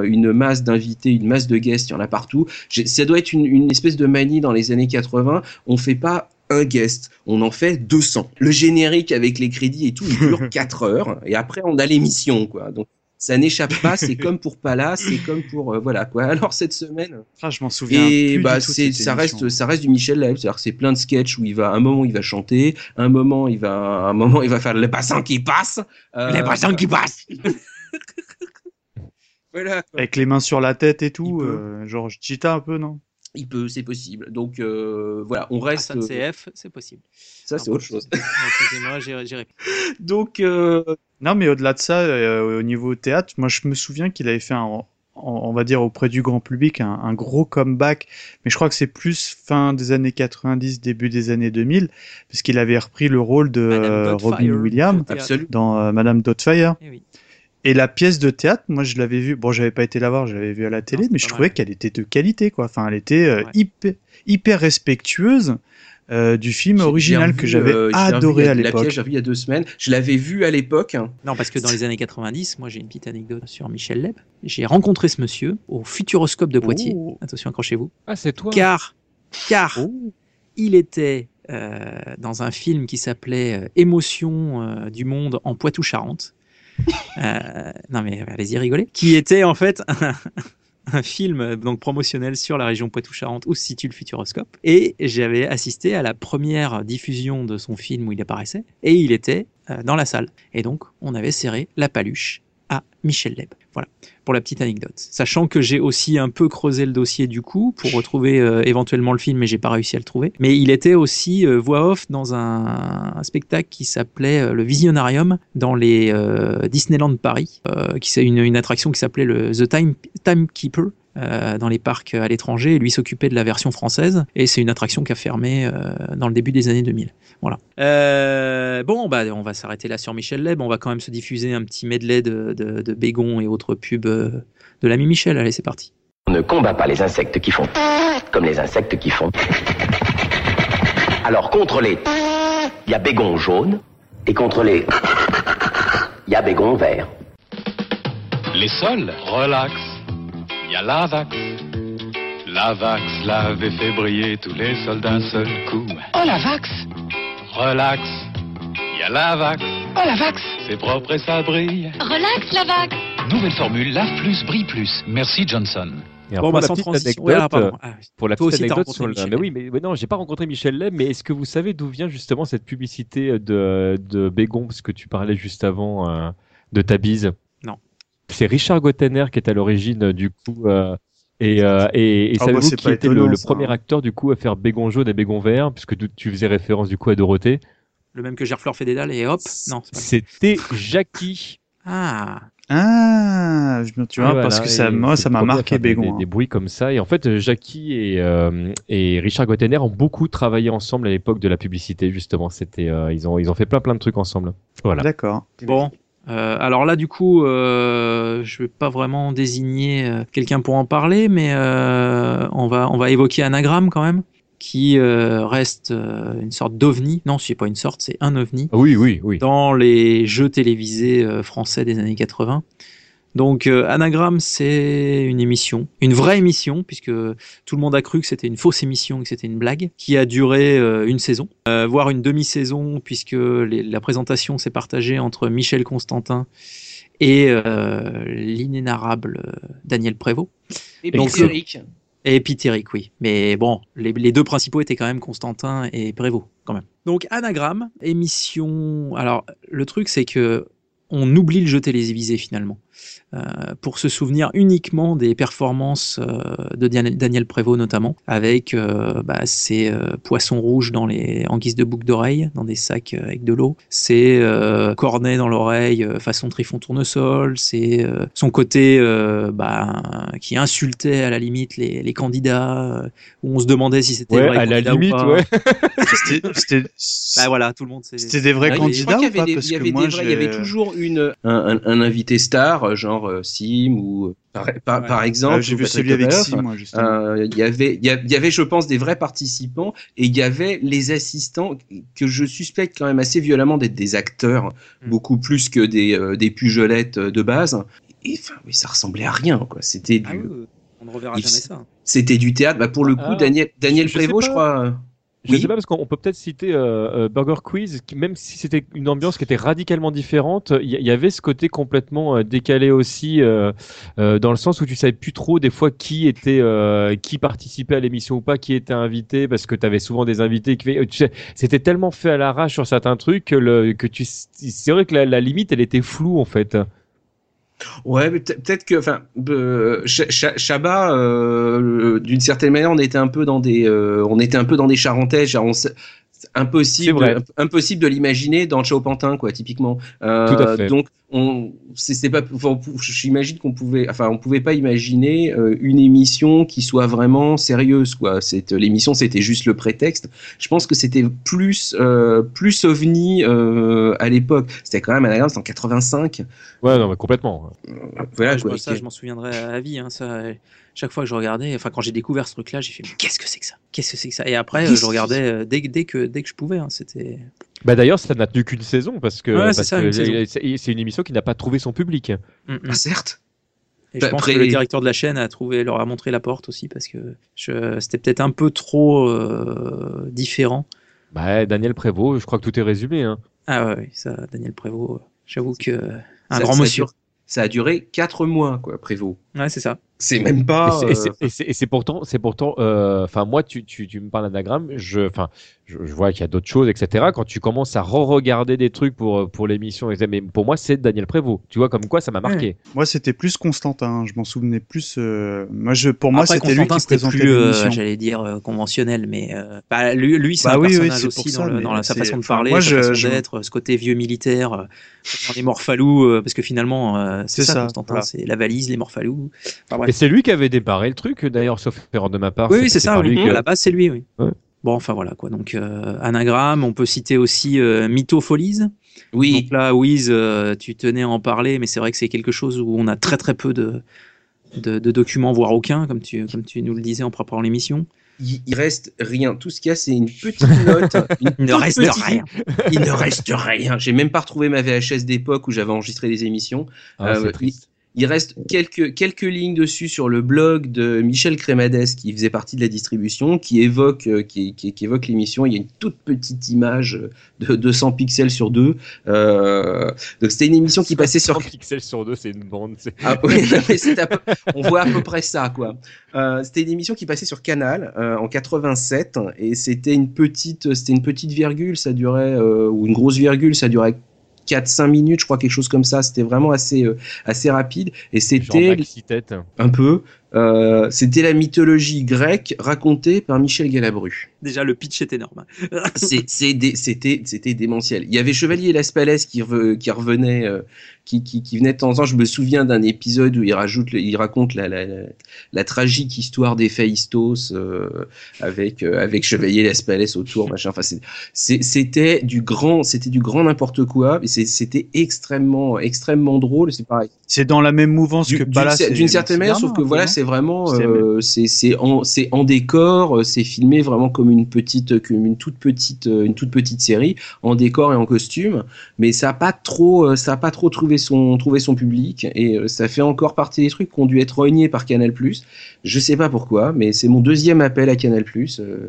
une masse d'invités, une masse de guests, il y en a partout. Ça doit être une, une espèce de manie dans les années 80. On fait pas un guest, on en fait 200. Le générique avec les crédits et tout, il dure [LAUGHS] 4 heures. Et après, on a l'émission, quoi. Donc, ça n'échappe pas. C'est comme pour Pala, c'est comme pour euh, voilà quoi. [LAUGHS] Alors cette semaine. Ah, je m'en souviens Et plus bah c'est ça émission. reste ça reste du Michel Leb, c'est-à-dire c'est plein de sketchs où il va un moment il va chanter, un moment il va un moment il va faire les passants qui passent, euh, Les passants qui passent. [LAUGHS] voilà. Avec les mains sur la tête et tout, euh, genre Cheetah un peu, non? Il peut, c'est possible. Donc euh, voilà, on reste. Hassan CF, c'est possible. Ça c'est autre chose. Excusez-moi, j'ai. [LAUGHS] Donc euh, Non, mais au-delà de ça, euh, au niveau théâtre, moi je me souviens qu'il avait fait un, en- on va dire auprès du grand public, un, un gros comeback. Mais je crois que c'est plus fin des années 90, début des années 2000, parce qu'il avait repris le rôle de euh, Robin Williams dans euh, Madame Doubtfire. Eh oui. Et la pièce de théâtre, moi je l'avais vue, bon j'avais pas été la voir, je l'avais vue à la télé, mais je trouvais qu'elle était de qualité quoi. Enfin, elle était euh, hyper, hyper respectueuse euh, du film original que j'avais euh, adoré à la- La l'époque. pièce, j'ai revu il y a deux semaines. Je l'avais vu à l'époque. Non, parce que dans les années 90, moi j'ai une petite anecdote sur Michel Leb. J'ai rencontré ce monsieur au Futuroscope de Poitiers. Oh. Attention, accrochez-vous. Ah, c'est toi Car, car il était euh, dans un film qui s'appelait euh, Émotion euh, du monde en Poitou-Charentes. Euh, non mais allez-y rigoler. Qui était en fait [LAUGHS] un, film donc promotionnel sur la région Poitou-Charentes où se situe le Futuroscope. Et j'avais assisté à la première diffusion de son film où il apparaissait. Et il était euh, dans la salle. Et donc, on avait serré la paluche à Michel Leb. Voilà, pour la petite anecdote. Sachant que j'ai aussi un peu creusé le dossier du coup pour retrouver euh, éventuellement le film, mais j'ai pas réussi à le trouver. Mais il était aussi euh, voix off dans un, un spectacle qui s'appelait euh, le Visionarium dans les Disneyland Paris, qui c'est une, une attraction qui s'appelait le The Time Timekeeper. Euh, dans les parcs à l'étranger, et lui s'occupait de la version française, et c'est une attraction qui a fermé euh, dans le début des années 2000. Voilà. Euh, bon, bah, on va s'arrêter là sur Michel Leb. On va quand même se diffuser un petit medley de, de, de Bégon et autres pubs de l'ami Michel. Allez, c'est parti. On ne combat pas les insectes qui font comme les insectes qui font. Alors contre les il y a bégon jaune et contre les il y a bégon vert. Les sols, relax. Il y a l'Avax. L'Avax lave et fait briller tous les sols d'un seul coup. Oh la vax Relax. Il y a l'Avax. Oh la vax C'est propre et ça brille. Relax la vax Nouvelle formule, lave plus, brille plus. Merci Johnson. Et alors, Bon, pour bah, la petite anecdote, Ouais, ah. Ah, pour la petite anecdote sur le- mais oui, mais, mais non, j'ai pas rencontré Michel Leb, mais est-ce que vous savez d'où vient justement cette publicité de, de Bégon, parce que tu parlais juste avant euh, de ta bise. C'est Richard Gottener qui est à l'origine euh, du coup. euh, et, euh, et, et Ah savez-vous bah, qui était le, étonnant, le ça, premier hein. acteur du coup à faire Bégon jaune et Bégon vert, puisque tu, tu faisais référence du coup à Dorothée Le même que Gerfleur Fédédal et hop. Non, C'était Jackie. Ah. Ah, je me tu vois, parce que ça, moi, ça m'a marqué Bégon. Des, hein. des bruits comme ça. Et en fait, Jackie et, euh, et Richard Gottener ont beaucoup travaillé ensemble à l'époque de la publicité, justement. C'était, euh, ils, ont, ils ont fait plein plein de trucs ensemble. Voilà. D'accord. Bon. Euh, alors là, du coup, euh, je vais pas vraiment désigner euh, quelqu'un pour en parler, mais euh, on va on va évoquer Anagramme quand même, qui euh, reste une sorte d'ovni. Non, c'est pas une sorte, c'est un ovni. Oui, oui, oui. Dans les jeux télévisés français des années 80. Donc euh, Anagramme, c'est une émission, une vraie émission, puisque tout le monde a cru que c'était une fausse émission, que c'était une blague, qui a duré euh, une saison, euh, voire une demi-saison, puisque les- la présentation s'est partagée entre Michel Constantin et l'inénarrable Daniel Prévost. Et Donc, et Pitéric, oui. Mais bon, les, les deux principaux étaient quand même Constantin et Prévost, quand même. Donc, Anagramme, émission. Alors, le truc, c'est que on oublie le jeu télévisé finalement. Euh, pour se souvenir uniquement des performances euh, de Daniel Prévost notamment, avec euh, bah, ses euh, poissons rouges dans les, en guise de boucles d'oreilles, dans des sacs euh, avec de l'eau, ses euh, cornets dans l'oreille euh, façon Trifon Tournesol, c'est euh, son côté euh, bah, qui insultait à la limite les, les candidats, euh, où on se demandait si c'était Ouais, vrai à la limite, pas. ouais. [LAUGHS] C'était- Bah voilà, tout le monde. C'était des vrais candidats ou pas? Parce il y que avait moi, des vrais- il y avait toujours une, un, un- un invité star, euh, genre euh, Sim ou euh, par, exemple. J'ai vu celui avec. Sim, moi, justement. Euh, Il y avait, il y avait, je pense, des vrais participants et il y avait les assistants que je suspecte quand même assez violemment d'être des acteurs, Hmm. beaucoup plus que des, euh, des pujolettes de base. Et enfin, oui, ça ressemblait à rien, quoi. C'était du, Ah oui, on ne reverra Il- jamais ça. c'était du théâtre. Bah, pour le coup, Ah, Daniel, Daniel je sais Prévost, je crois. Je oui. sais pas parce qu'on peut peut-être citer euh, euh, Burger Quiz, qui, même si c'était une ambiance qui était radicalement différente, il y, avait ce côté complètement euh, décalé aussi, euh, euh, dans le sens où tu savais plus trop des fois qui était, euh, qui participait à l'émission ou pas, qui était invité, parce que tu avais souvent des invités qui, tu sais, c'était tellement fait à l'arrache sur certains trucs que, le, que tu, c'est vrai que la, la limite elle était floue en fait. Ouais, mais peut- peut-être que, enfin, euh, Chabat, euh, d'une certaine manière, on était un peu dans des, euh, on était un peu dans des charentaises. genre, on impossible, impossible de l'imaginer dans le Chaupantin, quoi, typiquement. Euh, Tout à fait. Donc, on, c'est pas, enfin, j'imagine qu'on pouvait, enfin, on pouvait pas imaginer euh, une émission qui soit vraiment sérieuse, quoi. Cette l'émission, c'était juste le prétexte. Je pense que c'était plus, euh, plus ovni euh, à l'époque. C'était quand même c'était en 85. Ouais, non, mais complètement. Voilà, Ouais, je quoi, ça, je m'en souviendrai à vie. Hein, ça, euh, chaque fois que je regardais, enfin quand j'ai découvert ce truc-là, j'ai fait mais qu'est-ce que c'est que ça? Qu'est-ce que c'est que ça? Et après, euh, je regardais euh, dès, dès que dès que je pouvais. hein, C'était. Bah d'ailleurs, ça n'a tenu qu'une saison parce que Ouais, c'est une émission qui n'a pas trouvé son public. Ah, certes. Et je pense Après- que le directeur de la chaîne a trouvé, leur a montré la porte aussi parce que c'était peut-être un peu trop euh, différent. Bah Daniel Prévost, je crois que tout est résumé. Hein. Ah ouais, ça, Daniel Prévost, j'avoue que un Ça- grand ça a monsieur. duré- ça a duré 4 mois, quoi, Prévost. Ouais, c'est ça. C'est même pas. Et c'est- euh, et c'est- et c'est pourtant, c'est pourtant, euh, enfin moi, tu, tu, tu me parles d'anagramme, je, enfin, je, je vois qu'il y a d'autres choses, etc. Quand tu commences à re-regarder des trucs pour pour l'émission, etc., mais pour moi, c'est Daniel Prévost. Tu vois comme quoi, ça m'a marqué. Moi, c'était plus Constantin. Je m'en souvenais plus. euh, Moi, je, pour moi, Après, c'était lui Constantin, qui c'était présentait plus, euh, j'allais dire, euh, conventionnel, mais euh, bah, lui, lui c'est Bah un oui, oui, personnage aussi ça, dans, le- mais dans la- sa façon de parler, moi, sa je- façon je- d'être, ce côté vieux militaire, euh, dans les morphalous, euh, parce que finalement, euh, c'est C'est ça, ça, Constantin, voilà. c'est la valise, les morphalous. Enfin. Et c'est lui qui avait débarré le truc, d'ailleurs, sauf erreur de ma part. Oui, c'est ça, oui. que- à la base, c'est lui, oui. Ouais. Bon, enfin voilà quoi. Donc, euh, anagramme, on peut citer aussi euh, Mythopholies. Oui. Donc là, Wiz, euh, tu tenais à en parler, mais c'est vrai que c'est quelque chose où on a très très peu de, de, de documents, voire aucun, comme tu, comme tu nous le disais en préparant l'émission. il, il reste rien. Tout ce qu'il y a, c'est une petite note. une [LAUGHS] Il ne reste petite- rien. Il ne reste rien. J'ai même pas retrouvé ma VHS d'époque où j'avais enregistré les émissions. Ah, il, triste. Il reste quelques, quelques lignes dessus sur le blog de Michel Crémades qui faisait partie de la distribution, qui évoque, euh, qui, qui- qui évoque l'émission. Il y a une toute petite image de 200 pixels sur deux. Euh, donc c'était une émission qui passait sur [LAUGHS] 100 pixels sur deux, c'est une bande. ah, oui, mais peu- on voit à peu près ça, quoi. Euh, c'était une émission qui passait sur Canal euh, en 87 et c'était une petite, c'était une petite virgule, ça durait euh, ou une grosse virgule, ça durait 4-5 minutes, je crois quelque chose comme ça. C'était vraiment assez, euh, assez rapide et c'était un peu, euh, c'était la mythologie grecque racontée par Michel Galabru. Déjà, le pitch est énorme. C'était c'était démentiel. Il y avait Chevalier Las Palais qui, qui revenait, euh, qui, qui, qui venait de temps en temps. Je me souviens d'un épisode où il, rajoute, il raconte la, la, la, la tragique histoire des Phaistos euh, avec, euh, avec Chevalier Las Palais autour. Machin. Enfin, c'était du grand, c'était du grand n'importe quoi. C'était extrêmement, extrêmement drôle. C'est pareil. C'est dans la même mouvance Du- que Palace. d'une certaine manière, sauf que Bernard, voilà, c'est vraiment, C'est euh, en, en décor, euh, c'est filmé vraiment comme une petite, comme une toute petite, euh, une toute petite série en décor et en costume, mais ça a pas trop, euh, ça a pas trop trouvé son, trouvé son public et euh, ça fait encore partie des trucs qui ont dû être rognés par Canal+. Je sais pas pourquoi, mais c'est mon deuxième appel à Canal+. Euh,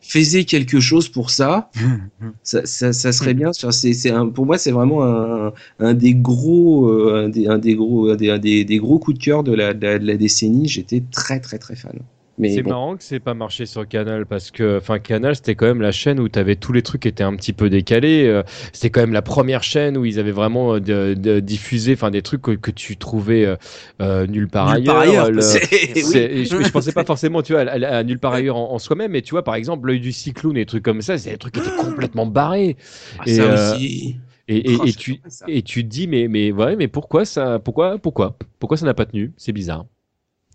faisez quelque chose pour ça. [LAUGHS] ça, ça, ça serait bien. C'est, pour moi, c'est vraiment un, un des gros, euh, un des, un des gros, des, un des, des gros coups de cœur de la, de la, de la décennie. J'étais très, très, très fan. Mais C'est bon. marrant que c'est pas marché sur Canal parce que, enfin, Canal c'était quand même la chaîne où t'avais tous les trucs qui étaient un petit peu décalés. euh, C'était quand même la première chaîne où ils avaient vraiment euh, de- de- diffusé, enfin, des trucs que, que tu trouvais euh, nulle part Nulle ailleurs. part ailleurs, Le- [LAUGHS] oui. je, je pensais pas forcément, tu vois, à, à- à nulle part ailleurs en, en soi-même, mais tu vois, par exemple, l'œil du cyclone et des trucs comme ça, c'est des trucs qui étaient complètement barrés. Ah, ça euh, aussi. Et, et, Oh, et tu ça. et tu te dis mais mais ouais mais pourquoi ça pourquoi pourquoi pourquoi ça n'a pas tenu? C'est bizarre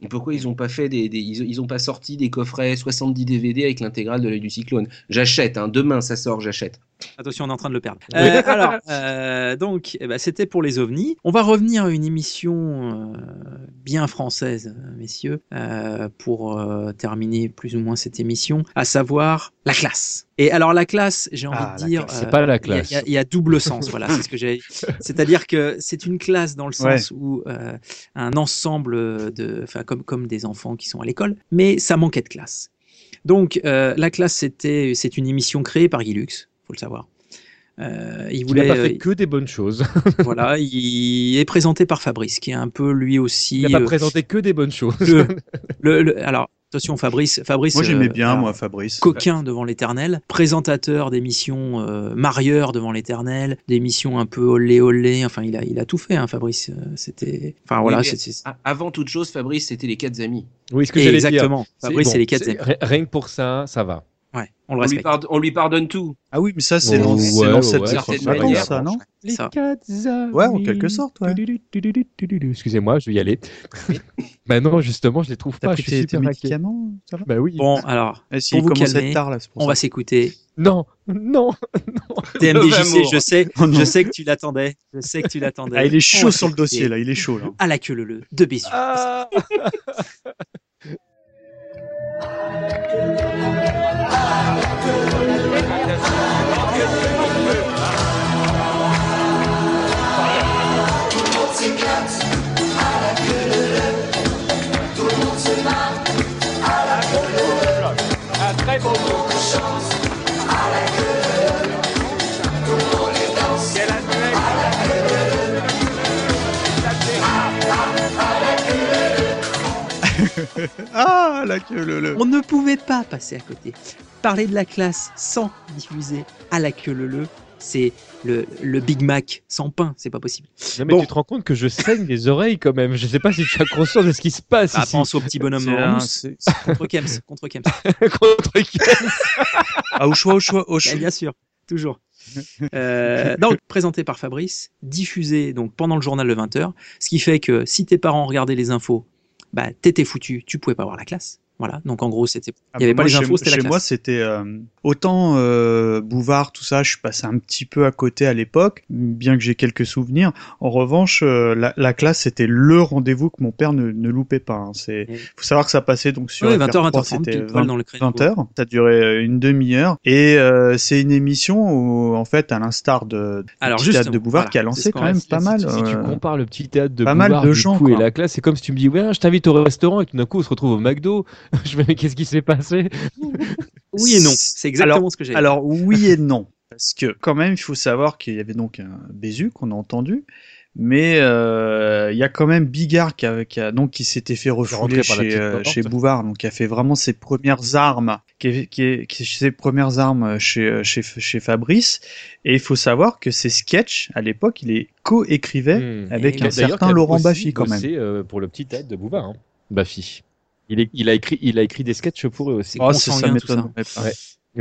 Pourquoi ils ont pas fait des, des- ils, ils ont pas sorti des coffrets 70 DVD avec l'intégrale de l'œil du cyclone? J'achète, hein, demain ça sort, j'achète. Attention, on est en train de le perdre. Euh, alors, euh, donc, eh ben, c'était pour les ovnis. On va revenir à une émission euh, bien française, messieurs, pour terminer plus ou moins cette émission, à savoir la classe. Et alors, la classe, j'ai envie Ah, de dire. C'est pas la classe. Il y, a- il y a double sens, voilà, c'est ce que j'ai. [LAUGHS] C'est-à-dire que c'est une classe dans le sens où un ensemble de. Enfin, comme, comme des enfants qui sont à l'école, mais ça manquait de classe. Donc, la classe, c'était, c'est une émission créée par Guy Lux, faut le savoir. Euh, il voulait, n'a pas euh, fait que des bonnes choses [LAUGHS] voilà, il est présenté par Fabrice, qui est un peu lui aussi. il n'a pas euh, présenté que des bonnes choses le- [LAUGHS] le- le- alors, attention, Fabrice. Fabrice Moi, j'aimais euh, bien, alors, moi, Fabrice. Coquin devant l'éternel, présentateur d'émissions euh, marieur devant l'éternel, d'émissions un peu olé olé. Enfin, il a, il a tout fait, hein, Fabrice. Euh, C'était. Enfin, voilà. Oui, Avant toute chose, Fabrice, c'était les quatre amis. oui ce que j'allais dire Exactement. Fabrice, bon, c'est les quatre amis. ri- rien que pour ça ça va Ouais, on le On lui, pardonne, on lui pardonne tout. Ah oui, mais ça, c'est Oh, l'an- ouais, certaine vacances, manière. ça, non Ça. Ouais, en quelque sorte, ouais. Excusez-moi, je vais y aller. [LAUGHS] bah non, justement, je les trouve pas. pris Je suis super inquiet. médicaments ça va Bah oui. Bon, alors, Eh, si, pour vous calmer, tard, là, on ça. va s'écouter. Non, non. [LAUGHS] TMDJC, amour. je sais, [LAUGHS] Oh non. je sais que tu l'attendais. Je sais que tu l'attendais. Ah, il est chaud sur le dossier, là, il est chaud, là. À la queue leu de Bézieux. Rocket. Rocket. Ah [LAUGHS] ah, la queue le le. On ne pouvait pas passer à côté. Parler de la classe sans diffuser à la queue le le, c'est le, le Big Mac sans pain, c'est pas possible. Non, mais Bon. tu te rends compte que je saigne les oreilles quand même. Je sais pas si tu as conscience de ce qui se passe Bah, ici. pense au petit bonhomme en mousse. Contre Kems, contre Kems. [LAUGHS] Contre Kems. Ah, au choix, au choix, au Mais choix. bien sûr, toujours. Euh, donc, présenté par Fabrice, diffusé donc pendant le journal de 20h, ce qui fait que si tes parents regardaient les infos, bah t'étais foutu, tu pouvais pas voir la classe. Voilà, donc en gros, c'était, il y avait Ah, pas moi, les infos, c'était la Chez classe. moi, c'était euh, autant euh, Bouvard, tout ça, je suis passé un petit peu à côté à l'époque, bien que j'ai quelques souvenirs. En revanche, euh, la, la classe, c'était le rendez-vous que mon père ne, ne loupait pas. hein. C'est, faut savoir que ça passait donc sur FR3, 20h, 20h30, c'était pile poil dans le créneau. 20 heures. Ça durait euh, une demi-heure et euh, c'est une émission où, en fait, à l'instar de, du Alors, petit théâtre de Bouvard, voilà, qui a lancé quand même pas mal. Si tu euh, compares le petit théâtre de pas mal Bouvard de du gens, coup, et la classe, c'est comme si tu me dis ouais, je t'invite au restaurant et tout d'un coup on se retrouve au McDo. [LAUGHS] je me mais qu'est-ce qui s'est passé? [LAUGHS] Oui et non, c'est exactement alors, ce que j'ai. Alors oui et non, [LAUGHS] parce que quand même il faut savoir qu'il y avait donc un Bézu qu'on a entendu, mais euh, il y a quand même Bigard qui, a, qui a- donc qui s'était fait refouler chez, euh, chez Bouvard, donc qui a fait vraiment ses premières armes, qui, est- qui, est- qui est ses premières armes chez, euh, chez chez Fabrice. Et il faut savoir que ses sketchs à l'époque, il les co-écrivait Hmm. avec Et un certain Laurent Baffy quand même. euh, pour le petit théâtre de Bouvard. Hein. Baffy. Il, est- il a écrit, il a écrit des sketchs pour eux aussi. Oh, c'est- ça m'étonne. Ouais.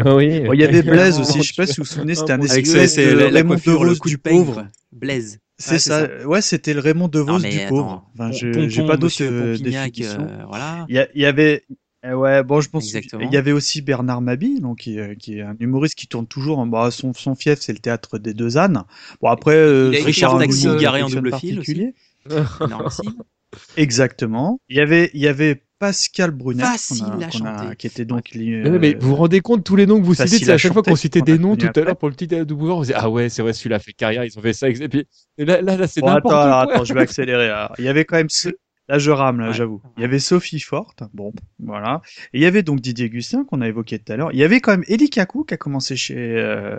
Ah oui. Bon, il y avait Blaise aussi, je sais pas si vous vous souvenez, c'était un espèce de la- la Raymond DeVos du peigne, pauvre. Blaise. C'est Ouais, ça. Ouais, c'était le Raymond DeVos Non, du pauvre. Enfin, j'ai pas d'autres euh, définitions. euh, voilà. Il y, a- avait, eh ouais, bon, je pense. Exactement. Il y avait aussi Bernard Mabille, donc qui, est- qui est un humoriste qui tourne toujours. En, bah, son, son fief, c'est le théâtre des deux ânes. Bon, après, euh, a Richard Taxi garé en double fil aussi. [LAUGHS] Exactement. Il y avait, il y avait Pascal Brunet, Facile qu'on a- à qu'on a- chanter. qui était donc Non, mais euh, vous vous rendez compte tous les noms que vous citez c'est à à chaque fois qu'on citait des noms tout à l'heure pour le petit Bouvard, on disait ah ouais c'est vrai celui-là a fait carrière ils ont fait ça et puis et là là, là, c'est Bon, n'importe attends, alors, quoi. attends, je vais accélérer. alors. Il y avait quand même ce... Là, je rame, là, Ouais. j'avoue. Il y avait Sophie Forte, bon, voilà. Et il y avait donc Didier Gustin, qu'on a évoqué tout à l'heure. Il y avait quand même Elie Kakou, qui a commencé chez, euh,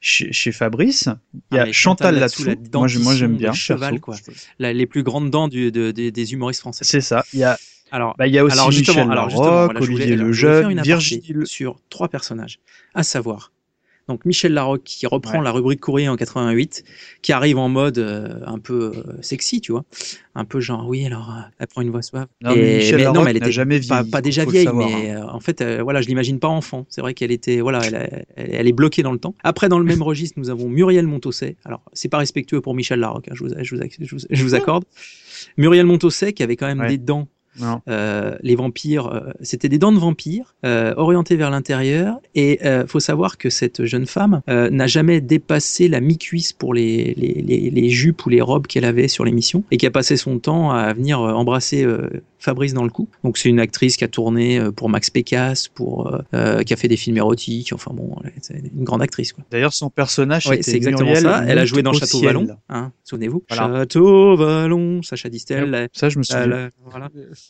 chez, chez Fabrice. Il y a Ah, Chantal Latsou. la Moi, j'aime bien. cheval, perso. quoi. La- les plus grandes dents du- de- des- des humoristes français. C'est ça. Il y a, Alors, bah, il y a aussi alors justement, Michel alors justement, Larocque, voilà, Olivier voulais Lejeune, Virgile. sur trois personnages, à savoir donc Michel Larocque qui reprend Ouais. la rubrique courrier en 88, qui arrive en mode euh, un peu euh, sexy, tu vois, un peu genre oui alors euh, elle prend une voix suave. Non, mais Michel non, Larocque mais elle était jamais pas, vieilli, pas déjà vieille, savoir, mais euh, en fait voilà je l'imagine pas enfant. C'est vrai qu'elle était voilà elle, a- elle- elle est bloquée dans le temps. Après dans le même registre nous avons Muriel Montosset. Alors c'est pas respectueux pour Michel Larocque, hein, je, vous, je, vous, je vous- je vous [LAUGHS] accorde. Muriel Montosset qui avait quand même Ouais. des dents les vampires, euh, c'était des dents de vampires euh, orientées vers l'intérieur. Et euh, faut savoir que cette jeune femme euh, n'a jamais dépassé la mi-cuisse pour les, les, les, les jupes ou les robes qu'elle avait sur l'émission et qui a passé son temps à venir euh, embrasser euh, Fabrice dans le cou. Donc c'est une actrice qui a tourné euh, pour Max Pécasse, pour euh, euh, qui a fait des films érotiques. Enfin bon, c'est une grande actrice. D'ailleurs, son personnage, c'est exactement Muriel ça. Elle a joué dans au Château ciel. Vallon, hein, souvenez-vous. Voilà. Château Vallon, Sacha Distel. la- Ça, je me souviens. la- voilà.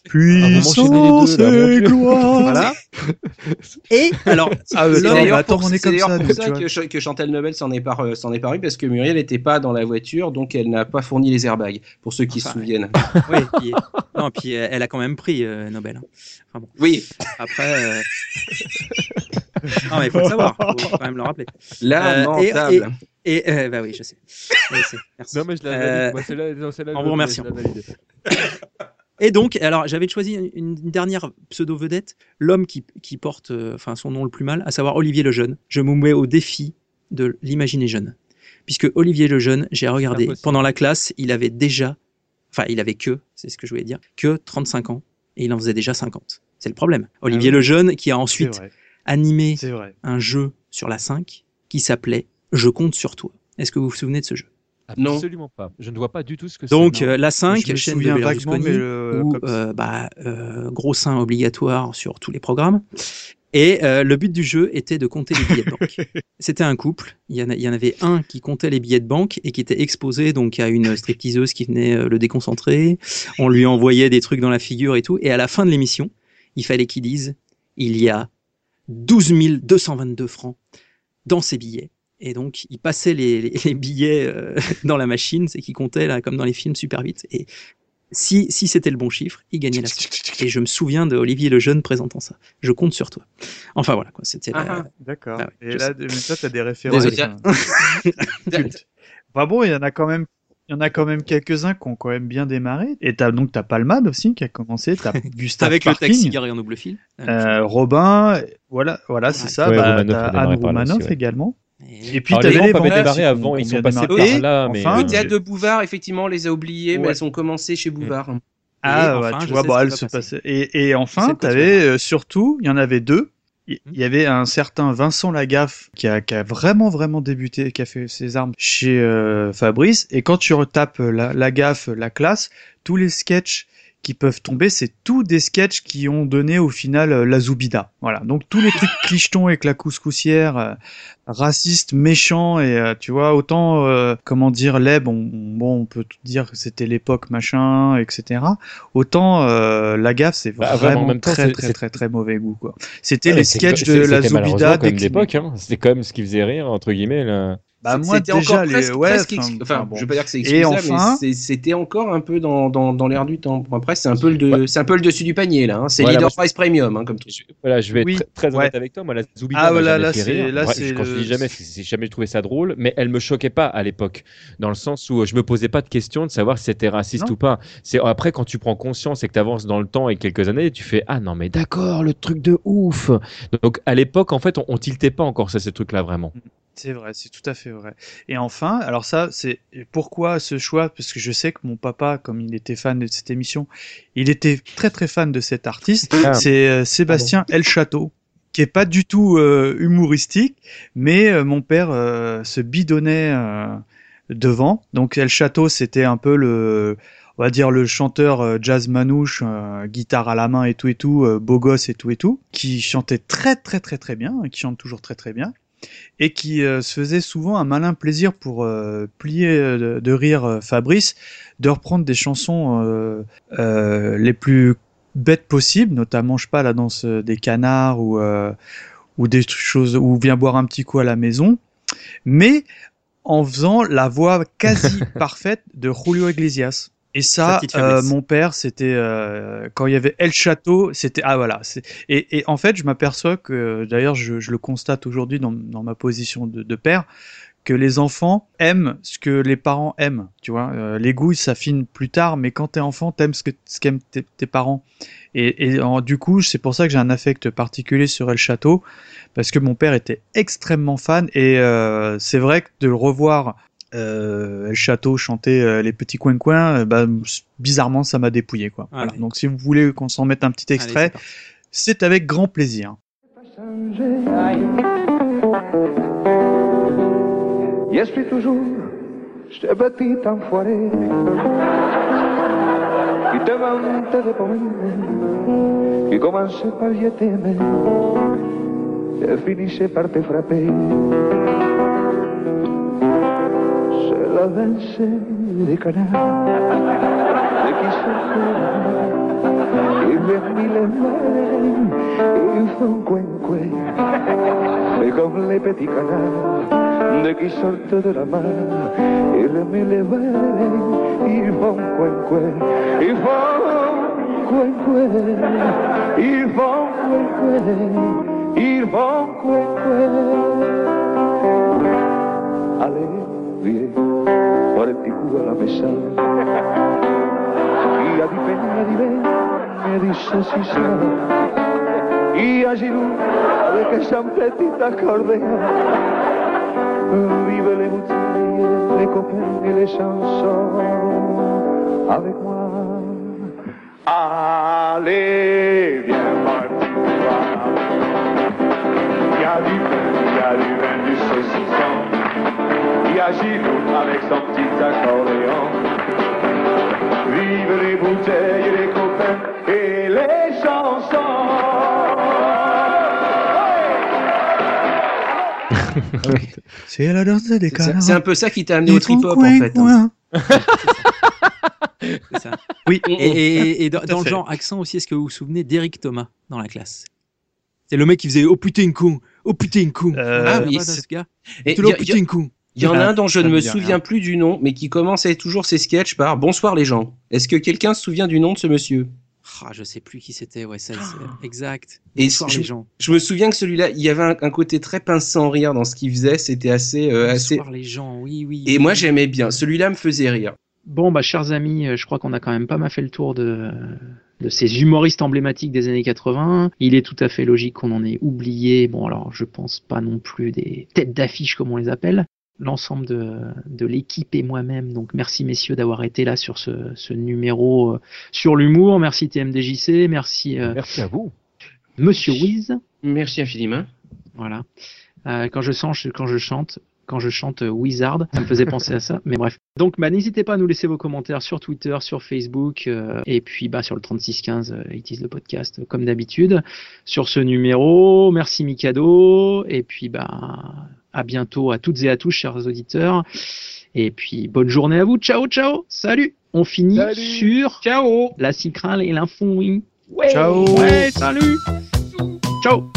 Puissance et gloire. Voilà. [LAUGHS] Et alors, [LAUGHS] Ah, C'est d'ailleurs pour, on est c'est comme d'ailleurs ça, pour ça que, que Chantal Nobel s'en est, par, s'en est paru parce que Muriel n'était pas dans la voiture, donc elle n'a pas fourni les airbags, pour ceux qui Enfin, se souviennent. [LAUGHS] oui, puis, non, puis euh, elle a quand même pris euh, Nobel. Enfin bon. Oui. Après. euh, non, mais il faut le savoir, faut quand même le rappeler. Lamentable. et, et, et, euh, bah oui, je sais. Merci. Non mais je la Euh, valide. Moi, non, vous [COUGHS] valide. Et donc, alors j'avais choisi une, une dernière pseudo-vedette, l'homme qui, qui porte euh, enfin, son nom le plus mal, à savoir Olivier Lejeune. Je me mets au défi de l'imaginer jeune. Puisque Olivier Lejeune, j'ai regardé, pendant la classe, il avait déjà, enfin il avait que, c'est ce que je voulais dire, que 35 ans, et il en faisait déjà 50. C'est le problème. Olivier oui. Lejeune, qui a ensuite animé un jeu sur la 5, qui s'appelait Je compte sur toi. Est-ce que vous vous souvenez de ce jeu? Non. Absolument pas. Je ne vois pas du tout ce que c'est. donc non. euh, la 5, Je me chaîne de vaguement, mais le- où comme- euh, bah, euh, gros sein obligatoire sur tous les programmes. Et euh, le but du jeu était de compter les billets de banque. [LAUGHS] C'était un couple. Il y, en a- il y en avait un qui comptait les billets de banque et qui était exposé donc à une stripteaseuse qui venait euh, le déconcentrer. On lui envoyait des trucs dans la figure et tout. Et à la fin de l'émission, il fallait qu'il dise il y a 12 222 francs dans ces billets. Et donc, il passait les, les- les billets euh, [LAUGHS] dans la machine, c'est qu'il comptait, là, comme dans les films, super vite. Et Si, si c'était le bon chiffre, il gagnait la somme. [LAUGHS] Et je me souviens de Olivier le Jeune présentant ça. Je compte sur toi. Enfin voilà, quoi. C'était la- Ah, D'accord. Ah ouais, Et là, sais. mais toi, t'as des références. Désolé. hein. Enfin [LAUGHS] bon, il y en a quand même. Il y en a quand même quelques-uns qui ont quand même bien démarré. Et t'as donc t'as Palmade aussi qui a commencé. T'as Gustave Avec le Parking, taxi garé en double fil. euh, Robin, voilà, voilà, c'est ça. Ouais, Bah, Anne Roumanoff ouais. également. Et puis Alors, t'avais les démarré qui avant, ils sont passés par là, Et mais- enfin, Le théâtre de Bouvard, effectivement, on les a oubliés, mais elles ont commencé chez Bouvard. Ah, Et ouais, enfin, tu vois, bon, ce qui elle va se passait. Et, et enfin, t'avais euh, surtout, il y en avait deux. Il il y avait un certain Vincent Lagaffe qui a, qui a vraiment vraiment débuté, qui a fait ses armes chez euh, Fabrice. Et quand tu retapes la, Lagaffe, la classe, tous les sketchs qui peuvent tomber, c'est tous des sketchs qui ont donné au final euh, la Zoubida. Voilà. Donc tous les trucs clichetons avec la couscoussière, euh, raciste, méchant et euh, tu vois autant euh, comment dire laid, bon, bon on peut dire que c'était l'époque machin, etc. Autant euh, la gaffe c'est Bah, vraiment, temps, très très très très mauvais goût quoi. C'était Ouais, les sketchs de la c'était Zoubida déclinés. d'époque, hein. C'était quand même ce qui faisait rire, entre guillemets, là. Bah, moi, c'était déjà, encore les- presque, ouais, presque enfin, ex- enfin, enfin, bon. je veux pas dire que c'est excusable, enfin- mais c'était encore un peu dans, dans, dans l'air du temps. Bon, Après, c'est un peu le, de- c'est un peu le dessus du panier là. hein. C'est Voilà, Leader je- Price Premium, hein, comme tout. Voilà, je vais Oui, être très, très honnête ouais. avec toi. Moi, la Zoubida Ah, voilà, jamais là, c'est- là, Ouais, c'est quand je le- dis jamais, c'est c'est jamais trouvé ça drôle, mais elle me choquait pas à l'époque, dans le sens où je me posais pas de question de savoir si c'était raciste Non. ou pas. C'est après quand tu prends conscience et que tu avances dans le temps et quelques années, tu fais ah non mais d'accord, le truc de ouf. Donc à l'époque, en fait, on, on tiltait pas encore ça, ces trucs-là vraiment. C'est vrai, c'est tout à fait vrai. Et enfin, alors ça, c'est pourquoi ce choix? Parce que je sais que mon papa, comme il était fan de cette émission, il était très très fan de cet artiste. Ah. C'est euh, Sébastien El Château, qui est pas du tout euh, humoristique, mais euh, mon père se bidonnait devant. Donc El Château, c'était un peu le on va dire le chanteur jazz manouche, euh, guitare à la main et tout et tout, euh, beau gosse et tout et tout, qui chantait très très très très bien, et qui chante toujours très très bien et qui euh, se faisait souvent un malin plaisir pour euh, plier euh, de, de rire Fabrice, de reprendre des chansons les plus bêtes possibles, notamment je sais pas la danse des canards ou ou des choses ou viens boire un petit coup à la maison, mais en faisant la voix quasi [LAUGHS] parfaite de Julio Iglesias. Et ça, euh, mon père, c'était euh, quand il y avait El Château, c'était ah voilà. Et, et en fait, je m'aperçois que, d'ailleurs, je, je le constate aujourd'hui dans, dans ma position de, de père, que les enfants aiment ce que les parents aiment. Tu vois, Euh, les goûts ils s'affinent plus tard, mais quand t'es enfant, t'aimes ce que ce qu'aiment tes, tes parents. Et, et en- du coup, c'est pour ça que j'ai un affect particulier sur El Château, parce que mon père était extrêmement fan, et euh, c'est vrai que de le revoir euh, El Château chanter euh, les petits coins coins, bah, bizarrement ça m'a dépouillé quoi. Voilà. Donc si vous voulez qu'on s'en mette un petit extrait, c'est avec grand plaisir. I esprit toujours, j'étais petit enfoiré qui te vantait de pommes, qui commençait par je t'aimais et finissait par te frapper. C'est la danse des canards de qui se et vers mille mains ils font coin coin et comme les petits canards de qui sortent de la mer et remet les mains ils font coin coin ils font coin coin ils font coin coin ils font coin coin allez viens fare il ticù alla messa chi ha di pena di me mi disse si sa i a Girù avec sa petite accordéon vive les bouteilles les copains et les chansons avec moi allez C'est la danse des C'est- canards. C'est un peu ça qui t'a amené au trip-hop en fait. hein. [LAUGHS] Ça. Oui. Et, et- et dans, le genre accent aussi, est-ce que vous vous souvenez d'Eric Thomas dans la classe? C'est le mec qui faisait Oh putain con, oh putain con. Euh, Ah oui, ce gars. Et putain con. Il y en a Ah, un dont je ne me rien. souviens plus du nom, mais qui commençait toujours ses sketchs par Bonsoir les gens. Est-ce que quelqu'un se souvient du nom de ce monsieur? Ah, je sais plus qui c'était, ouais, ça, c'est exact. Et Bonsoir je, les gens. je me souviens que celui-là, il y avait un, un côté très pince sans rire dans ce qu'il faisait. C'était assez, euh, assez. Bonsoir les gens, oui, oui. Et moi, j'aimais bien. Celui-là me faisait rire. Bon, bah, chers amis, euh, je crois qu'on a quand même pas mal fait le tour de, de ces humoristes emblématiques des années 80. Il est tout à fait logique qu'on en ait oublié. Bon, alors, je pense pas non plus des têtes d'affiche comme on les appelle. L'ensemble de, de l'équipe et moi-même. Donc, merci messieurs d'avoir été là sur ce, ce numéro euh, sur l'humour. Merci TMDJC. Merci, euh, Merci à vous. Monsieur Wiz. Merci infiniment. Voilà. Euh, quand je chante, quand je chante, quand je chante euh, Wizard, ça me faisait penser à ça. [LAUGHS] Mais bref. Donc, bah, n'hésitez pas à nous laisser vos commentaires sur Twitter, sur Facebook, euh, et puis bah, sur le 3615, euh, It is le podcast, euh, comme d'habitude, sur ce numéro. Merci Mikado, et puis bah, à bientôt à toutes et à tous, chers auditeurs. Et puis, bonne journée à vous. Ciao, ciao. Salut. On finit sur Ciao. la Cicrale et l'info. oui. Ouais. Ciao. Ouais, salut. Ciao.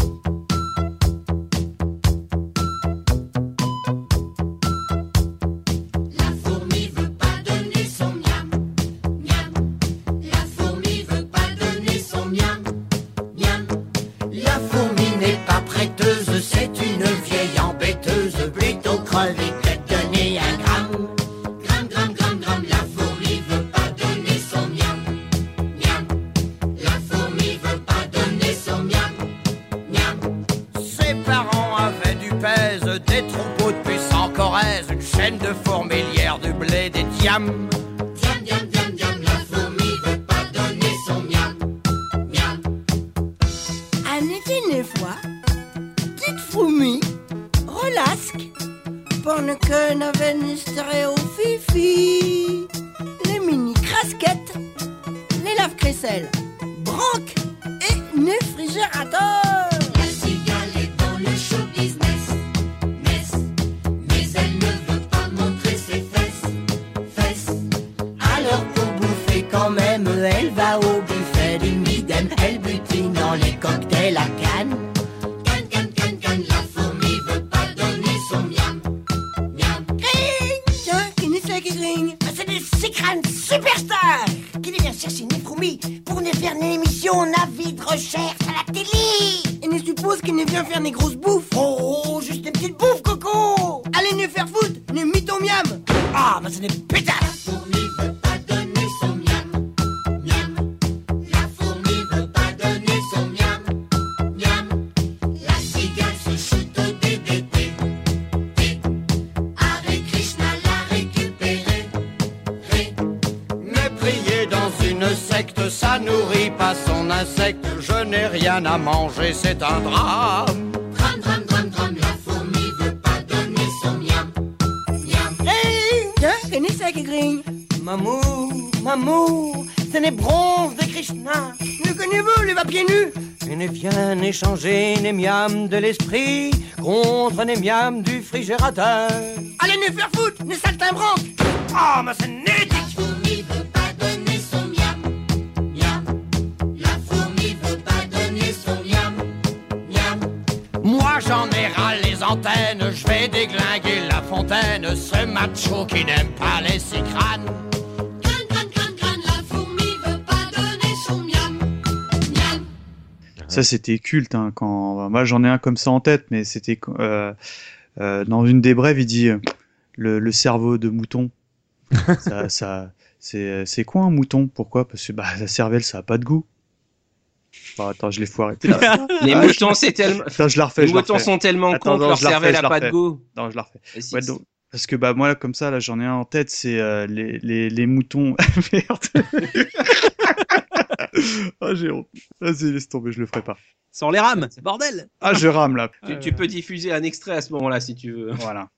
Du frigérateur. Allez ne faire foutre, ne saltimbanque Ah, mais c'est nétique. La fourmi veut pas donner son miam, miam. La fourmi veut pas donner son miam, miam. Moi j'en ai ras les antennes, je vais déglinguer la fontaine. Ce macho qui n'aime pas les cicranes. Crâne, crâne, crâne, crâne, la fourmi veut pas donner son miam, miam. Ça, c'était culte. Hein, quand... Moi, j'en ai un comme ça en tête, mais c'était dans une des brèves, il dit euh, le, le cerveau de mouton. [LAUGHS] ça, ça, c'est, c'est quoi un mouton? Pourquoi? Parce que bah, la cervelle, ça a pas de goût. Bon, attends, je l'ai foiré. Putain. Les Ah, moutons, je- c'est tellement. Attends, je la refais. Les je moutons refais. sont tellement cons que leur cervelle je a la pas de goût. Non, je la refais. Et si, Ouais, si. donc, parce que bah moi comme ça là j'en ai un en tête c'est euh, les, les, les, les moutons [LAUGHS] merde [LAUGHS] [LAUGHS] ah j'ai honte. Vas-y laisse tomber je le ferai pas. Sans les rames, bordel. Ah je rame là. Tu, tu peux diffuser un extrait à ce moment-là si tu veux. voilà